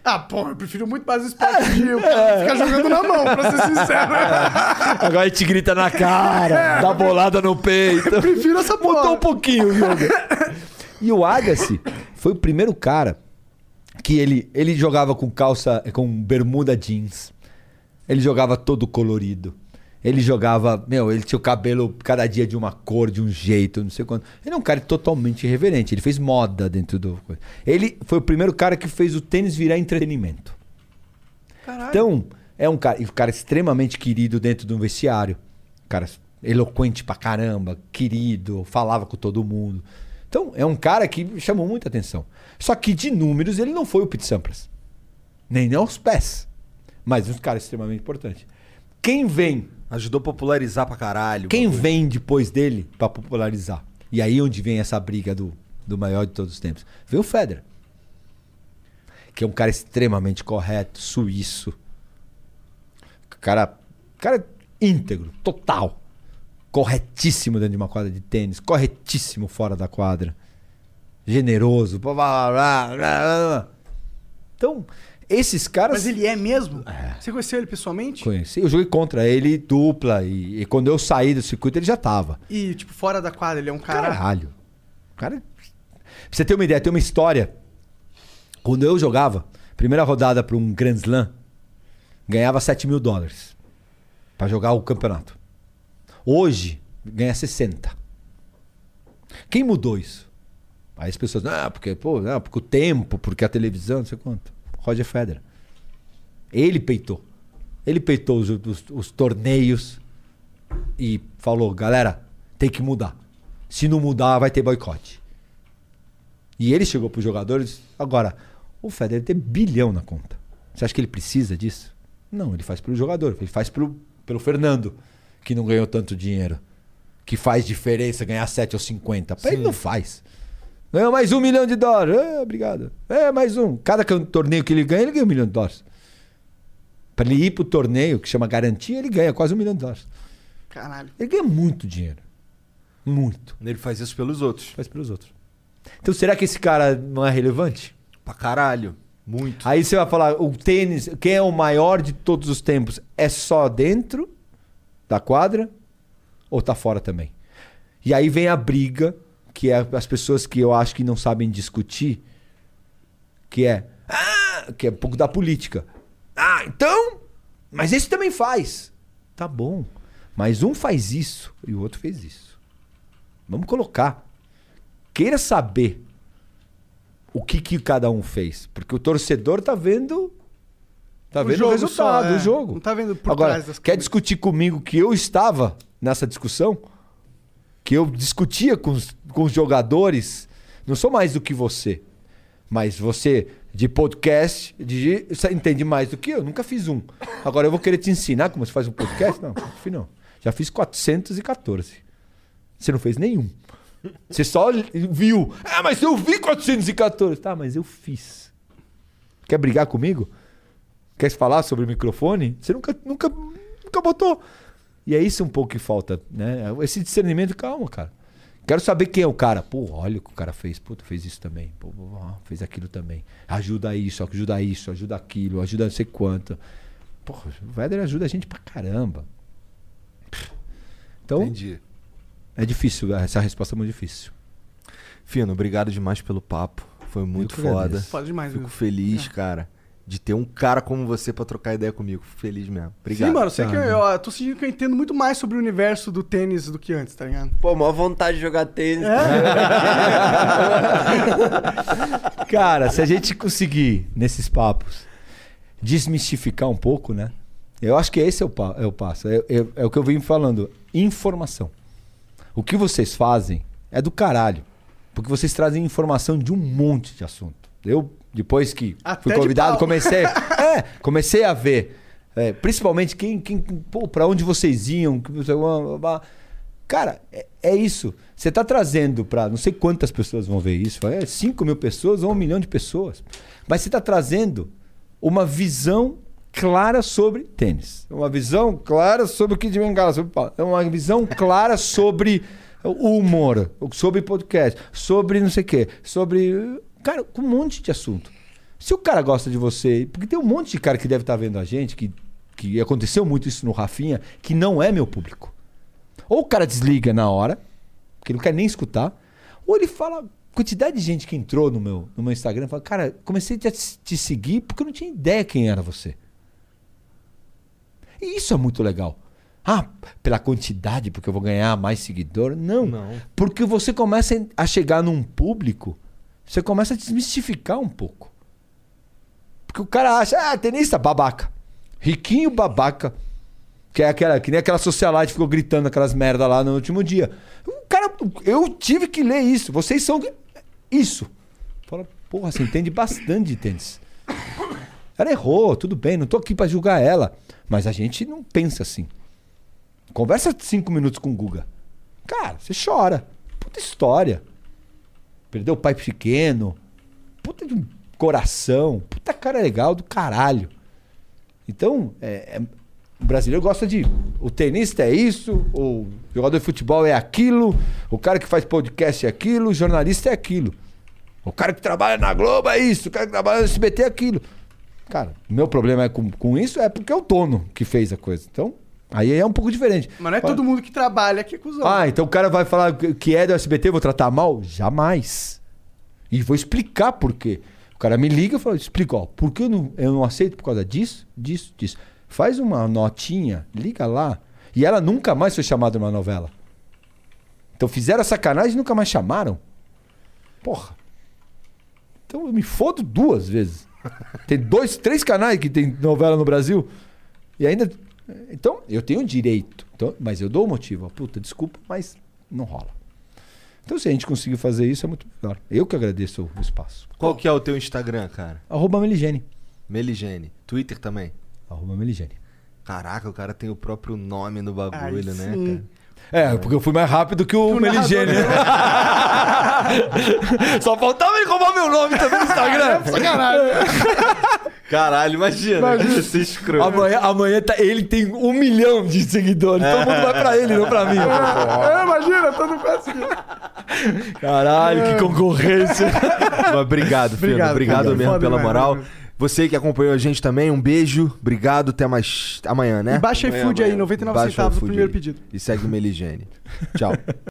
A: Ah, pô, eu prefiro muito mais o esporte de o cara ficar jogando na mão, pra ser sincero.
B: Agora a gente grita na cara, dá bolada no peito.
A: Eu prefiro essa
B: Mudou
A: porra.
B: um pouquinho o jogo. E o Agassi foi o primeiro cara que ele, ele jogava com calça, com bermuda jeans. Ele jogava todo colorido. Ele jogava, meu, ele tinha o cabelo cada dia de uma cor, de um jeito, não sei quanto. Ele é um cara totalmente irreverente. Ele fez moda dentro do. Ele foi o primeiro cara que fez o tênis virar entretenimento.
A: Caralho.
B: Então, é um cara, um cara extremamente querido dentro do vestiário. Um cara eloquente pra caramba, querido, falava com todo mundo. Então, é um cara que chamou muita atenção. Só que de números ele não foi o Pete Sampras. Nem aos pés. Mas um cara extremamente importante. Quem vem,
C: Ajudou a popularizar pra caralho.
B: quem vem depois dele pra popularizar? E aí onde vem essa briga do, do maior de todos os tempos? Vem o Federer. Que é um cara extremamente correto, suíço. Cara, cara íntegro, total. Corretíssimo dentro de uma quadra de tênis, corretíssimo fora da quadra. Generoso. blá, blá, blá, blá. Então, esses caras
A: Mas ele é mesmo? Você conheceu ele pessoalmente?
B: conheci. Eu joguei contra ele dupla e, e quando eu saí do circuito ele já tava.
A: E, tipo, fora da quadra, ele é um cara.
B: Caralho. Cara, pra você ter uma ideia, tem uma história. Quando eu jogava, primeira rodada para um Grand Slam, ganhava 7 mil dólares para jogar o campeonato. Hoje, ganha 60. Quem mudou isso? Aí as pessoas, ah, porque, pô, não, porque o tempo, porque a televisão, não sei quanto. Roger Federer. Ele peitou. Ele peitou os, os- os torneios e falou, galera, tem que mudar. Se não mudar, vai ter boicote. E ele chegou para os jogadores. Agora, o Federer tem bilhão na conta. Você acha que ele precisa disso? Não, ele faz pelo jogador. Ele faz pelo, pelo Fernando, que não ganhou tanto dinheiro. Que faz diferença ganhar 7 ou 50. Pra ele não faz. Ganhou mais um milhão de dólares. É, obrigado. É, mais um. Cada torneio que ele ganha, ele ganha um milhão de dólares. Para ele ir pro torneio, que chama garantia, ele ganha quase um milhão de dólares.
A: Caralho.
B: Ele ganha muito dinheiro. Muito.
C: Ele faz isso pelos outros.
B: Faz pelos outros. Então será que esse cara não é relevante?
C: Pra caralho. Muito.
B: Aí você vai falar, o tênis, quem é o maior de todos os tempos? É só dentro da quadra ou tá fora também? E aí vem a briga, que é as pessoas que eu acho que não sabem discutir, que é, ah, que é um pouco da política. Ah, então, mas esse também faz. Tá bom. Mas um faz isso e o outro fez isso. Vamos colocar. Queira saber o que, que cada um fez. Porque o torcedor tá vendo. Tá
A: O
B: vendo o resultado
A: só, é.
B: do jogo.
A: Não tá vendo por
B: Agora,
A: trás das
B: quer
A: câmeras.
B: discutir comigo que eu estava nessa discussão? Que eu discutia com os, com os jogadores? Não sou mais do que você. Mas você, de podcast, de, você entende mais do que eu. Nunca fiz um. Agora eu vou querer te ensinar como se faz um podcast? Não, não fiz não. Já fiz 414. Você não fez nenhum. Você só viu. Ah, mas eu vi 414. Tá, mas eu fiz. Quer brigar comigo? Quer falar sobre o microfone? Você nunca, nunca, nunca botou. E é isso um pouco que falta, né? Esse discernimento, calma, cara. Quero saber quem é o cara. Pô, olha o que o cara fez. Pô, fez isso também. Pô, fez aquilo também. Ajuda isso, ajuda isso, ajuda aquilo, ajuda não sei quanto. Porra, o Véder ajuda a gente pra caramba. Então,
C: Entendi.
B: é difícil. Essa resposta é muito difícil.
C: Fino, obrigado demais pelo papo. Foi muito foda.
A: Foda demais,
C: Fico feliz, cara, de ter um cara como você pra trocar ideia comigo. Feliz mesmo. Obrigado.
A: Sim, mano, sei que eu, eu, tô sentindo que eu entendo muito mais sobre o universo do tênis do que antes, tá ligado?
D: Pô, maior vontade de jogar tênis.
B: Cara, se a gente conseguir, nesses papos, desmistificar um pouco, né? Eu acho que esse é o, pa- é o passo. É, é- é o que eu vim falando. Informação. O que vocês fazem é do caralho. Porque vocês trazem informação de um monte de assunto. Eu, depois que
A: Até
B: fui convidado, comecei, é, comecei a ver. é, principalmente quem, quem, pô, pra onde vocês iam. que. Cara, é, é isso. Você tá trazendo pra. Não sei quantas pessoas vão ver isso. É 5 mil pessoas ou um milhão de pessoas. Mas você tá trazendo uma visão clara sobre tênis. Uma visão clara sobre o Kid de Bengala. Sobre. É uma visão clara sobre o humor. Sobre podcast. Sobre não sei o quê. Sobre. Cara, com um monte de assunto. Se o cara gosta de você. Porque tem um monte de cara que deve estar vendo a gente, que, que aconteceu muito isso no Rafinha, que não é meu público. Ou o cara desliga na hora, porque ele não quer nem escutar, ou ele fala. Quantidade de gente que entrou no meu, no meu Instagram fala, cara, comecei a te, te seguir porque eu não tinha ideia quem era você. E isso é muito legal. Ah, pela quantidade, porque eu vou ganhar mais seguidor. Não.
C: Não.
B: Porque você começa a chegar num público, você começa a desmistificar um pouco. Porque o cara acha, ah, tenista babaca. Riquinho babaca. Que é aquela, que nem aquela socialite ficou gritando aquelas merda lá no último dia. O cara, eu tive que ler isso. Vocês são isso. Fala, porra, você entende bastante de tênis. Ela errou, tudo bem, não tô aqui pra julgar ela. Mas a gente não pensa assim. Conversa cinco minutos com o Guga. Cara, você chora. Puta história. Perdeu o pai pequeno. Puta de um coração. Puta cara legal do caralho. Então, é, é- o brasileiro gosta de. O tenista é isso, o jogador de futebol é aquilo, o cara que faz podcast é aquilo, o jornalista é aquilo. O cara que trabalha na Globo é isso, o cara que trabalha no SBT é aquilo. Cara, meu problema é com, com isso é porque é o dono que fez a coisa. Então, aí é um pouco diferente.
A: Mas não é todo mundo que trabalha que é cuzão.
B: Ah, então o cara vai falar que- é do SBT, vou tratar mal? Jamais. E vou explicar por quê. O cara me liga e fala, explica, ó, por que eu não, eu não aceito por causa disso, disso, disso. Faz uma notinha, liga lá. E ela nunca mais foi chamada numa novela. Então fizeram a sacanagem e nunca mais chamaram. Porra. Então eu me fodo duas vezes. Tem dois, três canais que tem novela no Brasil. E ainda. Então, eu tenho direito. Então, mas eu dou o motivo. ó, Puta, desculpa, mas não rola. Então, se a gente conseguir fazer isso, é muito melhor. Eu que agradeço o espaço.
C: Qual que é o teu Instagram, cara?
B: Arroba Meligene.
C: Meligene. Twitter também?
B: Arroba Meligene.
C: Caraca, o cara tem o próprio nome no bagulho,
A: Aí
C: né,
A: sim.
C: cara?
B: É, porque eu fui mais rápido que o,
A: O
B: Meligene. Só faltava ele roubar meu nome também no Instagram.
C: Caralho, imagina. Imagina. Ser escroto.
B: Amanhã, amanhã tá- ele tem um milhão de seguidores. Todo mundo vai pra ele, não pra mim.
A: É, imagina, todo quase que...
B: Caralho, que concorrência.
C: Mas obrigado, Fino.
A: Obrigado,
C: Obrigado mesmo pela
A: demais,
C: moral.
A: né?
C: Você que acompanhou a gente também, um beijo. Obrigado, até mais amanhã, né?
A: E baixa
C: Amanhã,
A: iFood aí,
C: amanhã.
A: 99
C: Baixa
A: centavos o primeiro
C: aí.
A: pedido.
C: E segue o Meligene. Tchau.